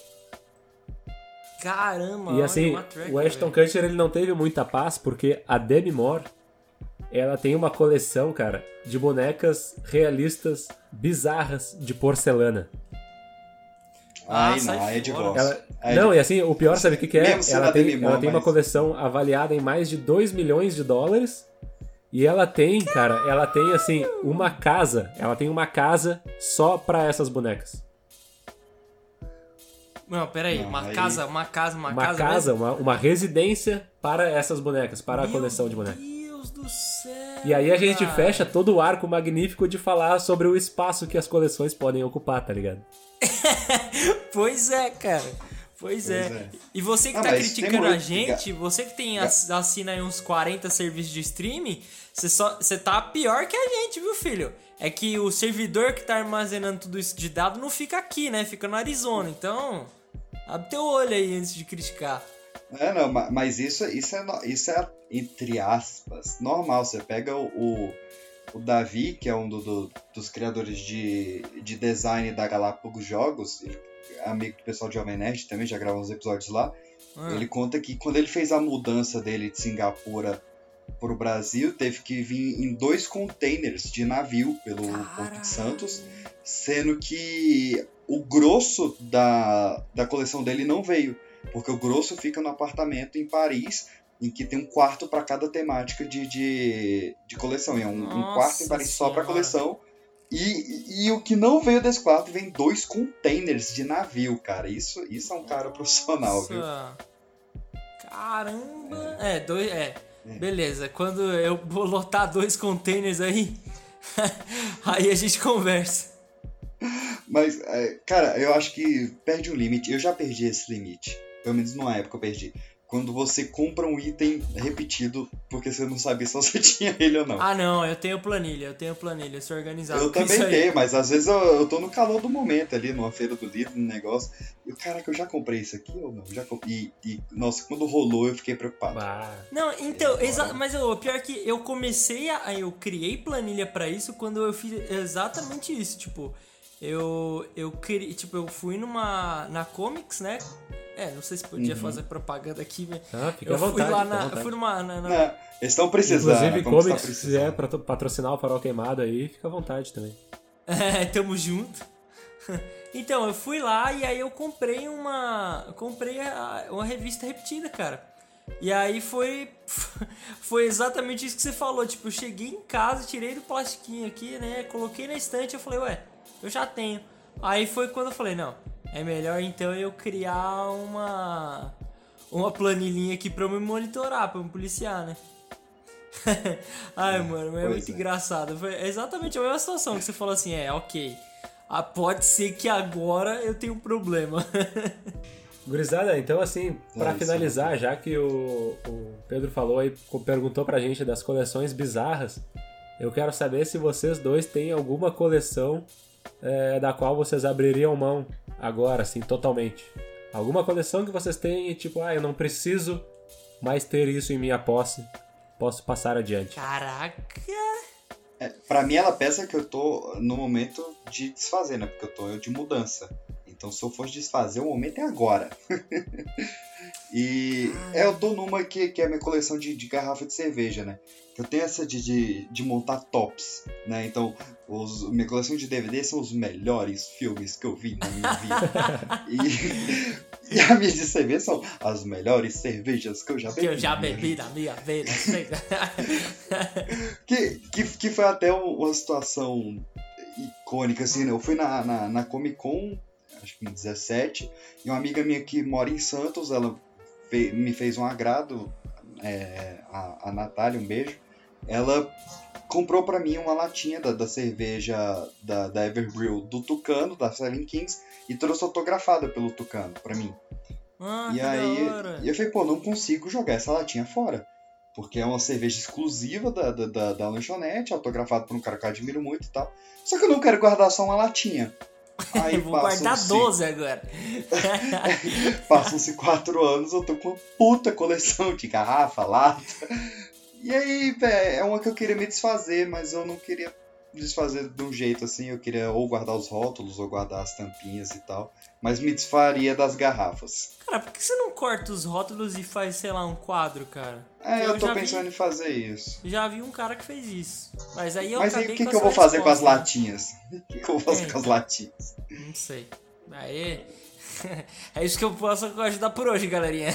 C: Caramba!
A: E
C: olha,
A: assim,
C: uma track,
A: o Ashton
C: velho.
A: Kutcher ele não teve muita paz porque a Demi Moore ela tem uma coleção, cara, de bonecas realistas bizarras de porcelana.
C: Ah,
B: Aí não, aí é divórcio.
A: Ela,
B: Aí
A: não,
B: de-
A: e assim, o pior, sabe o que, que é?
B: Mesmo
A: Ela
B: a
A: tem, ela tem uma
B: mas-
A: coleção avaliada em mais de 2 milhões de dólares. E ela tem, cara, ela tem assim, uma casa. Ela tem uma casa só pra essas bonecas.
C: Não, peraí,
B: Não,
C: uma
B: aí-
C: casa, uma casa, uma,
A: Uma
C: casa.
A: casa, uma, uma residência para essas bonecas, para a
C: Meu
A: coleção de bonecas.
C: Deus do céu!
A: E aí a gente
C: cara.
A: fecha todo o arco magnífico de falar sobre o espaço que as coleções podem ocupar, tá ligado?
C: Pois é, cara. Pois,
B: Pois
C: é.
B: é.
C: E você que
B: Ah,
C: tá criticando a gente, você que tem ass- assina aí uns 40 serviços de streaming, você só você tá pior que a gente, viu, filho? É que o servidor que tá armazenando tudo isso de dado não fica aqui, né? Fica no Arizona. Então, abre teu olho aí antes de criticar.
B: É, não, ma- mas isso, isso, é, isso é, entre aspas, normal. Você pega o, o, o Davi, que é um do- do- dos criadores de, de design da Galápagos Jogos, ele é amigo do pessoal de Jovem Nerd também, já gravou uns episódios lá.
C: Ah,
B: Ele conta que quando ele fez a mudança dele de Singapura pro Brasil, teve que vir em dois containers de navio pelo Porto de Santos, sendo que o grosso da, da coleção dele não veio, porque o grosso fica no apartamento em Paris, em que tem um quarto para cada temática de, de, de coleção. E é um, um quarto em Paris só para
C: Senhora.
B: coleção. E, e o que não veio desse quarto vem dois containers de navio, cara. Isso, isso é um cara profissional, viu?
C: Caramba! É, dois. É.
B: É.
C: Beleza, quando eu vou lotar dois containers aí, aí a gente conversa.
B: Mas, é, cara, eu acho que perde um limite. Eu já perdi esse limite. Pelo menos numa época eu perdi. Quando você compra um item repetido porque você não sabia se você tinha ele ou não.
C: Ah, não, eu tenho planilha, eu tenho planilha, eu sou organizado.
B: eu também tenho, mas às vezes eu, eu tô no calor do momento ali, numa feira do livro, num negócio. E o cara que eu já comprei isso aqui ou não? Já comp- e, e, nossa, quando rolou eu fiquei preocupado.
A: Bah.
C: Não, então,
B: Agora-
C: exa- mas o pior é que eu comecei a. Eu criei planilha pra isso quando eu fiz exatamente isso. Tipo, eu. Eu criei. Tipo, eu fui numa. Na Comics, né? É, não sei se podia
B: Uhum.
C: fazer propaganda aqui, mas.
A: Ah, fica
C: Eu
A: à
C: fui
A: vontade.
C: lá
A: fica à
C: na. Fui numa. na- na-
B: Não, eles estão precisando.
A: Inclusive,
B: Comics
A: Comics, se quiser patro- patrocinar o Farol Queimado aí, fica à vontade também.
C: É, tamo junto. Então, eu fui lá e aí eu comprei uma. eu Comprei a- uma revista repetida, cara. E aí foi. Foi exatamente isso que você falou. Tipo, eu cheguei em casa, tirei do plastiquinho aqui, né? Coloquei na estante eu falei, ué, eu já tenho. Aí foi quando eu falei, não, é melhor então eu criar uma. Uma planilhinha aqui pra eu me monitorar, pra eu me policiar, né? Ai, mano, mas é muito
B: é.
C: engraçado. Foi exatamente a mesma situação que você falou assim: é, ok. Ah, pode ser que agora eu tenha um problema.
A: Gurizada, então assim, pra
B: É,
A: finalizar, já que o, o Pedro falou aí, co- perguntou pra gente das coleções bizarras, Eu quero saber se vocês dois têm alguma coleção é, da qual vocês abririam mão agora, assim, totalmente. Alguma coleção que vocês têm e tipo, ah, eu não preciso mais ter isso em minha posse. Posso passar adiante.
C: Caraca!
B: É, pra mim, ela pensa que eu tô no momento de desfazer, né? Porque eu tô de mudança. Então, se eu for desfazer, o momento é agora. e é, eu tô numa que, que é a minha coleção de, de garrafa de cerveja, né? Eu tenho essa de, de, de montar tops, né? Então, os, minha coleção de DVD são os melhores filmes que eu vi na minha vida. e, e a minha de cerveja são as melhores cervejas que eu já bebi.
C: Que eu já bebi na minha vida.
B: que, que, que foi até uma situação icônica, assim, né? Eu fui na, na, na Comic Con, acho que em 17, e uma amiga minha que mora em Santos, ela me fez um agrado, é, a, a Natália, um beijo. Ela comprou para mim uma latinha da, da cerveja da, da do Tucano, da Seven Kings, e trouxe autografada pelo Tucano para mim.
C: Ah,
B: e aí e eu falei, pô, não consigo jogar essa latinha fora. Porque é uma cerveja exclusiva da, da, da, da lanchonete, autografada por um cara que eu admiro muito e tal. Só que eu não quero guardar só uma latinha.
C: Aí Vou guardar 12 agora.
B: Passam-se quatro anos, eu tô com uma puta coleção de garrafa, lata. E aí, é uma que eu queria me desfazer, mas eu não queria desfazer de um jeito assim. Eu queria ou guardar os rótulos ou guardar as tampinhas e tal. Mas me desfaria das garrafas.
C: Cara, por que você não corta os rótulos e faz, sei lá, um quadro, cara?
B: É, eu, eu tô pensando vi, em fazer isso.
C: Já vi um cara que fez isso. Mas aí eu
B: Mas aí o que, que eu vou fazer com as latinhas? O que, que eu vou fazer é. com as latinhas?
C: Não sei. Aí. é isso que eu posso ajudar por hoje, galerinha.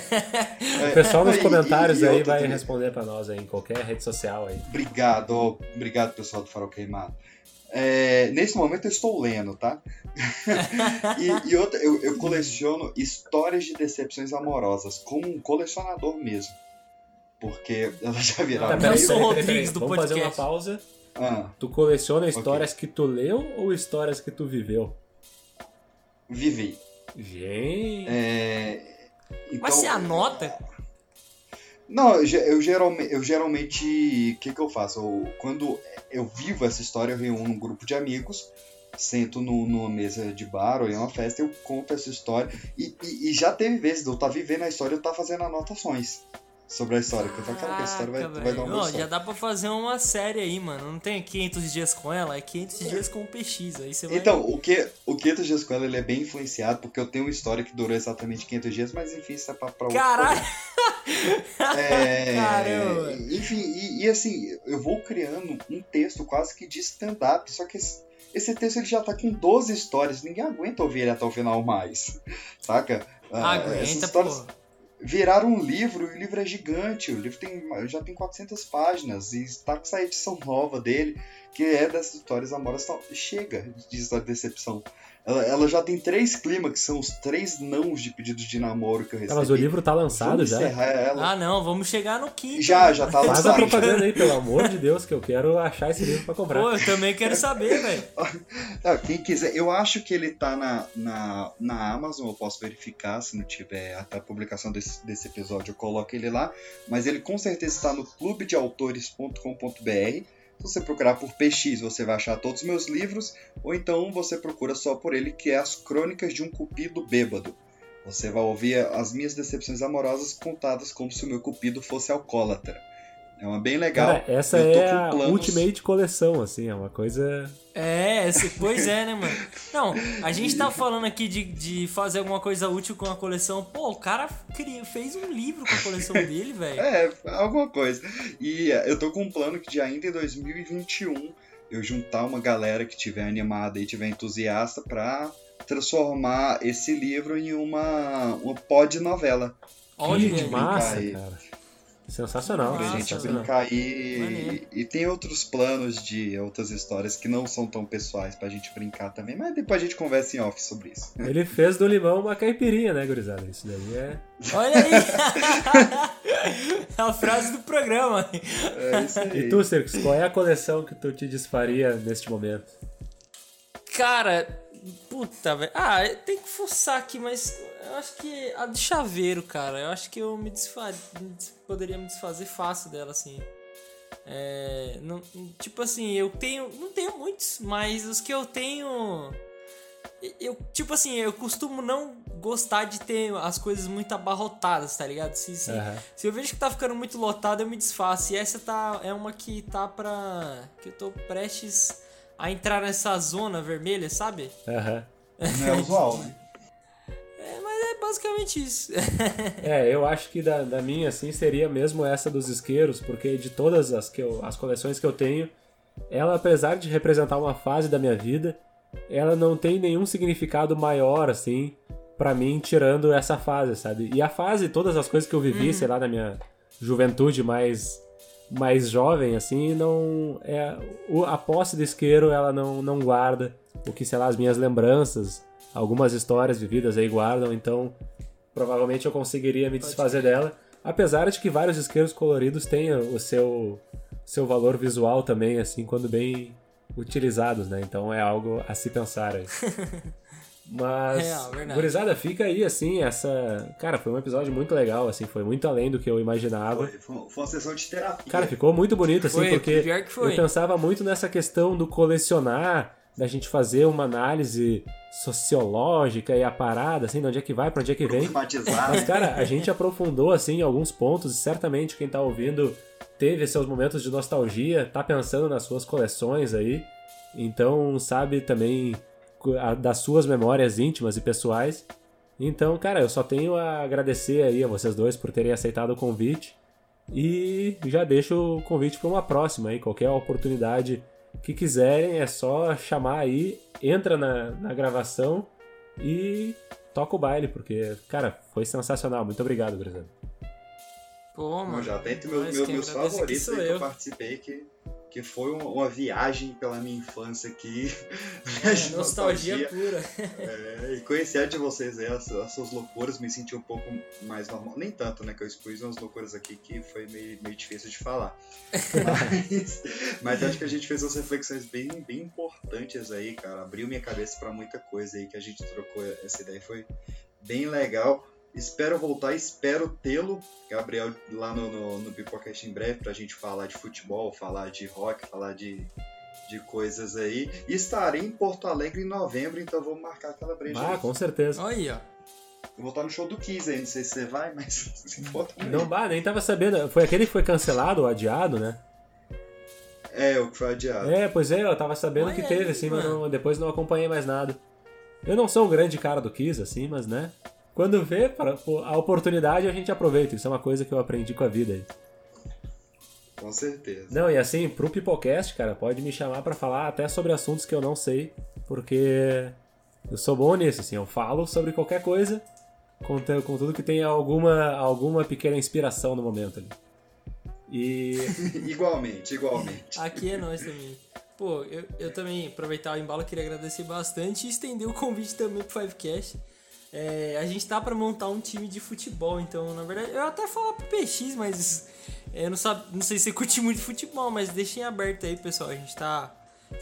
A: o pessoal nos comentários e, e, e aí vai também. responder para nós aí, em qualquer rede social aí.
B: Obrigado, obrigado pessoal do Farol Queimado. É, nesse momento eu estou lendo, tá? e, e outra, eu, eu, coleciono histórias de decepções amorosas, como um colecionador mesmo. Porque elas já viraram.
C: Tá, peraí, peraí, peraí,
A: Vamos podcast. fazer uma pausa. Ah, tu coleciona histórias okay. que tu leu ou histórias que tu viveu?
B: Vivi.
A: Gente.
B: É,
C: então, Mas você anota?
B: Não, eu, eu geralmente, eu geralmente, o que, que eu faço? Eu, quando eu vivo essa história, eu reúno um grupo de amigos, sento no, numa mesa de bar ou em uma festa, eu conto essa história. E, e, e já teve vezes de eu estar tá vivendo a história e eu estar tá fazendo anotações sobre a história. Que eu falo, cara, que a história vai, vai dar uma
C: Já dá pra fazer uma série aí, mano. Não tem 500 dias com ela, é 500 dias com o PX. Aí você vai...
B: Então, o, que, o 500 dias com ela ele é bem influenciado, porque eu tenho uma história que durou exatamente 500 dias, mas enfim, isso é pra, pra
C: Caralho!
B: É, Caramba! Enfim, e, e, assim, eu vou criando um texto quase que de stand-up, só que esse, esse texto ele já tá com 12 histórias, ninguém aguenta ouvir ele até o final mais, saca?
C: Ah, aguenta, histórias... pô
B: viraram um livro, e o livro é gigante, o livro tem, já tem 400 páginas, e está com essa edição nova dele, que é dessas histórias amorosas, chega de história de decepção. Ela, ela, já tem três climas, que são os três nãos de pedidos de namoro que eu recebi.
A: mas o livro tá lançado já?
C: Ah, não, vamos chegar no quinto.
B: Já, já tá lançado.
A: Faz a propaganda aí, pelo amor de Deus, que eu quero achar esse livro pra comprar.
C: Pô, eu também quero saber, velho.
B: Quem quiser, eu acho que ele tá na, na, na Amazon, eu posso verificar, se não tiver até a publicação desse, desse episódio, eu coloco ele lá. Mas ele com certeza está no clubedeautores.com.br você procurar por PX, você vai achar todos os meus livros, ou então você procura só por ele, que é As Crônicas de um Cupido Bêbado. Você vai ouvir as minhas decepções amorosas contadas como se o meu cupido fosse alcoólatra. É uma bem legal. Cara,
A: essa é a planos... ultimate coleção, assim, é uma coisa.
C: É, pois é, né, mano? Não, a gente tá falando aqui de, de fazer alguma coisa útil com a coleção. Pô, o cara criou, fez um livro com a coleção dele, velho.
B: É, alguma coisa. E é, eu tô com um plano que de ainda em 2021 eu juntar uma galera que tiver animada e tiver entusiasta pra transformar esse livro em uma, uma pod novela.
A: Olha que massa, cara. Sensacional.
B: Pra gente brincar e, e tem outros planos de outras histórias que não são tão pessoais pra gente brincar também, mas depois a gente conversa em off sobre isso.
A: Ele fez do limão uma caipirinha, né, gurizada? Isso daí é.
C: Olha aí! é a frase do programa.
B: É isso aí.
A: E tu, Circus, qual é a coleção que tu te desfaria neste momento?
C: Cara, puta, velho. Ah, tem que forçar aqui, mas eu acho que a de chaveiro, cara. Eu acho que eu me desfaria. Poderia me desfazer fácil dela, assim. É, não, tipo assim, eu tenho. Não tenho muitos, mas os que eu tenho. Eu, tipo assim, eu costumo não gostar de ter as coisas muito abarrotadas, tá ligado? Se, se,
A: Aham.
C: se eu vejo que tá ficando muito lotado, eu me desfaço. E essa tá, é uma que tá pra. que eu tô prestes a entrar nessa zona vermelha, sabe?
A: Aham.
B: Não é usual, né?
C: É, mas é basicamente isso.
A: É, eu acho que da, da minha, assim, seria mesmo essa dos isqueiros, porque de todas as, que eu, as coleções que eu tenho, ela, apesar de representar uma fase da minha vida, ela não tem nenhum significado maior, assim, pra mim, tirando essa fase, sabe? E a fase, todas as coisas que eu vivi, sei lá, na minha juventude mais mais jovem, assim, não é a posse do isqueiro, ela não, não guarda o que, sei lá, as minhas lembranças, algumas histórias vividas aí guardam, então provavelmente eu conseguiria me desfazer dela, apesar de que vários isqueiros coloridos tenham o seu seu valor visual também, assim, quando bem utilizados, né? Então é algo a se pensar aí. Mas,
C: Real, verdade.
A: gurizada, fica aí, assim, essa... Cara, foi um episódio muito legal, assim, foi muito além do que eu imaginava.
B: Foi, foi foi uma sessão de terapia.
A: Cara, ficou muito bonito, assim,
C: Foi,
A: porque eu pensava muito nessa questão do colecionar, da gente fazer uma análise sociológica e a parada, assim, de onde é que vai, pra onde é que vem. Mas, cara, a gente aprofundou, assim, alguns pontos, e certamente quem tá ouvindo teve seus momentos de nostalgia, tá pensando nas suas coleções aí, então sabe também das suas memórias íntimas e pessoais. Então, cara, eu só tenho a agradecer aí a vocês dois por terem aceitado o convite e já deixo o convite para uma próxima aí, qualquer oportunidade que quiserem, é só chamar aí, entra na, na gravação e toca o baile, porque, cara, foi sensacional. Muito obrigado, Brisano.
C: Pô, mano.
B: Eu já tenho meu, meu, meus favoritos que eu
C: eu.
B: participei, que, que foi uma, viagem pela minha infância aqui.
C: É, nostalgia pura.
B: É, e conhecer a de vocês aí, as, as suas loucuras, me senti um pouco mais normal. Nem tanto, né? Que eu expus umas loucuras aqui que foi meio, meio difícil de falar. Mas, mas acho que a gente fez umas reflexões bem, bem importantes aí, cara. Abriu minha cabeça pra muita coisa aí que a gente trocou essa ideia. Foi bem legal. Espero voltar, espero tê-lo, Gabriel, lá no, no, no Pipocast em breve, pra gente falar de futebol, falar de rock, falar de, de coisas aí. E estarei em Porto Alegre em novembro, então vamos marcar aquela breja.
A: Ah,
B: aí.
A: com certeza.
C: Olha aí, ó.
B: Eu vou estar no show do Kiss aí, não sei se você vai, mas se for também.
A: Não, bah, nem tava sabendo. Foi aquele que foi cancelado ou adiado, né?
B: É, o que foi adiado.
A: É, pois é, eu tava sabendo
C: Olha
A: que teve,
C: aí,
A: assim, mas
C: mano.
A: não- depois não acompanhei mais nada. Eu não sou um grande cara do Kiss, assim, mas né? Quando vê para- a oportunidade, a gente aproveita. Isso é uma coisa que eu aprendi com a vida aí.
B: Com certeza.
A: Não, e assim, pro Pipocast, cara, pode me chamar pra falar até sobre assuntos que eu não sei, porque eu sou bom nisso, assim, eu falo sobre qualquer coisa, com, te- com tudo que tenha alguma, alguma pequena inspiração no momento ali. E
B: igualmente, igualmente.
C: Aqui é nós também. Pô, eu, eu também, aproveitar o embalo, queria agradecer bastante e estender o convite também pro Fivecast. É, a gente tá pra montar um time de futebol, então, na verdade, eu até falar pro PX, mas é, eu não, sabe, não sei se você curte muito futebol, mas deixem aberto aí, pessoal. A gente tá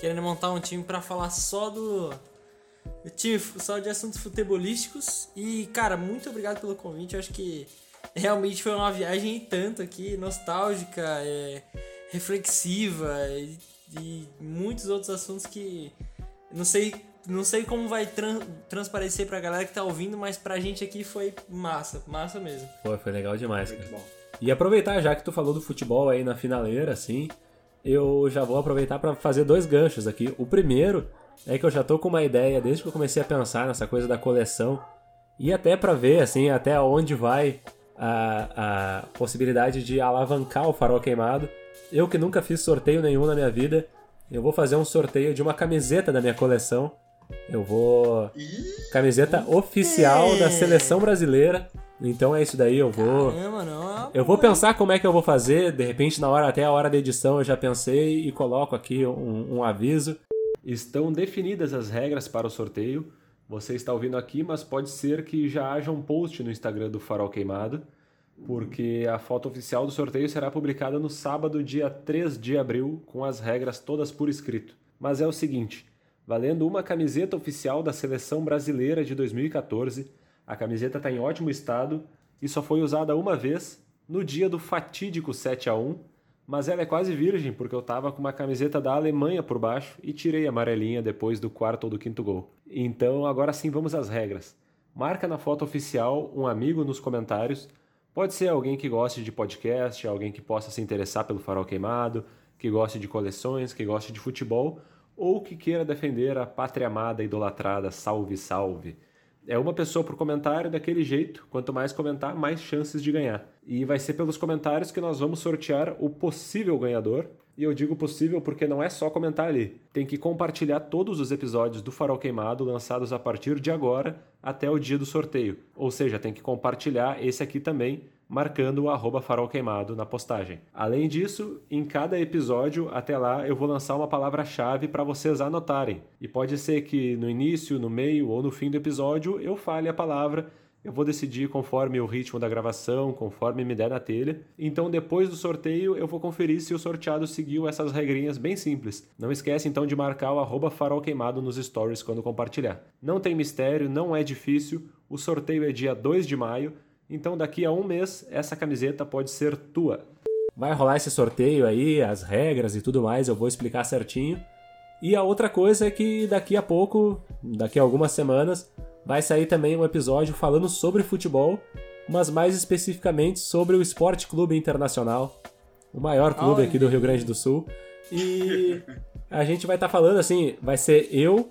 C: querendo montar um time pra falar só do, do time, só de assuntos futebolísticos. E, cara, muito obrigado pelo convite. Eu acho que realmente foi uma viagem tanto aqui, nostálgica, é, reflexiva e, e muitos outros assuntos que não sei, não sei como vai tran- transparecer pra galera que tá ouvindo, mas pra gente aqui foi massa, massa mesmo.
A: pô, foi legal demais, cara. E aproveitar, já que tu falou do futebol aí na finaleira, assim, eu já vou aproveitar pra fazer dois ganchos aqui. O primeiro é que eu já tô com uma ideia desde que eu comecei a pensar nessa coisa da coleção e até pra ver, assim, até onde vai a, a possibilidade de alavancar o farol queimado. Eu que nunca fiz sorteio nenhum na minha vida, eu vou fazer um sorteio de uma camiseta da minha coleção. Eu vou.
B: Ih,
A: Camiseta oficial da seleção brasileira. Então é isso daí, eu vou.
C: Caramba, não. é
A: Eu vou pensar como é que eu vou fazer, de repente na hora até a hora da edição eu já pensei e coloco aqui um, um aviso. Estão definidas as regras para o sorteio. Você está ouvindo aqui, mas pode ser que já haja um post no Instagram do Farol Queimado, porque a foto oficial do sorteio será publicada no sábado, dia 3 de abril, com as regras todas por escrito. Mas é o seguinte, valendo uma camiseta oficial da seleção brasileira de 2014, a camiseta está em ótimo estado e só foi usada uma vez no dia do fatídico 7 a 1 mas ela é quase virgem porque eu tava com uma camiseta da Alemanha por baixo e tirei a amarelinha depois do quarto ou do quinto gol. Então agora sim vamos às regras. Marca na foto oficial um amigo nos comentários. Pode ser alguém que goste de podcast, alguém que possa se interessar pelo farol queimado, que goste de coleções, que goste de futebol ou que queira defender a pátria amada idolatrada salve salve. É uma pessoa por comentário daquele jeito. Quanto mais comentar, mais chances de ganhar. E vai ser pelos comentários que nós vamos sortear o possível ganhador. E eu digo possível porque não é só comentar ali. Tem que compartilhar todos os episódios do Farol Queimado lançados a partir de agora até o dia do sorteio. Ou seja, tem que compartilhar esse aqui também marcando o arroba farol queimado na postagem. Além disso, em cada episódio, até lá, eu vou lançar uma palavra-chave para vocês anotarem. E pode ser que no início, no meio ou no fim do episódio eu fale a palavra eu vou decidir conforme o ritmo da gravação, conforme me der na telha. Então, depois do sorteio, eu vou conferir se o sorteado seguiu essas regrinhas bem simples. Não esquece então de marcar o arroba farol queimado nos stories quando compartilhar. Não tem mistério, não é difícil. O sorteio é dia 2 de maio. Então, daqui a um mês, essa camiseta pode ser tua. Vai rolar esse sorteio aí, as regras e tudo mais, eu vou explicar certinho. E a outra coisa é que daqui a pouco, daqui a algumas semanas, vai sair também um episódio falando sobre futebol, mas mais especificamente sobre o Esporte Clube Internacional, o maior clube aqui do Rio Grande do Sul. E a gente vai estar tá falando assim, vai ser eu,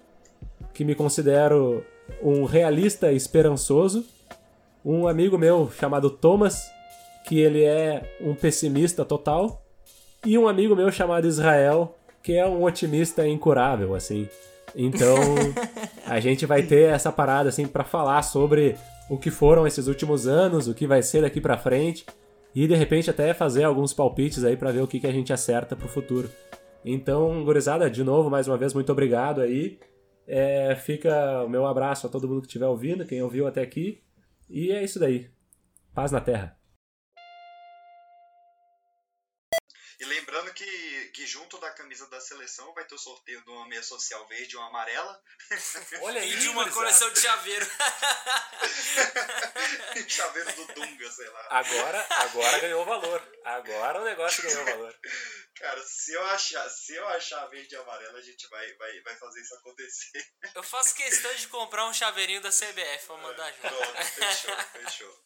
A: que me considero um realista esperançoso, um amigo meu chamado Thomas, que ele é um pessimista total, e um amigo meu chamado Israel, que é um otimista incurável, assim. Então, a gente vai ter essa parada assim para falar sobre o que foram esses últimos anos, o que vai ser daqui para frente e de repente até fazer alguns palpites aí para ver o que, que a gente acerta pro futuro. Então, gurizada, de novo, mais uma vez, muito obrigado aí. É, fica o meu abraço a todo mundo que estiver ouvindo, quem ouviu até aqui. E é isso daí. Paz na Terra.
B: Que, junto da camisa da seleção vai ter o sorteio de uma meia social verde e uma amarela.
C: Olha aí, de uma coleção de chaveiro.
B: chaveiro do Dunga, sei lá.
A: Agora, agora ganhou valor. Agora o negócio ganhou valor.
B: Cara, se eu achar, se eu achar verde e amarela, a gente vai, vai, vai fazer isso acontecer.
C: Eu faço questão de comprar um chaveirinho da CBF pra mandar junto.
B: Pronto, fechou, fechou.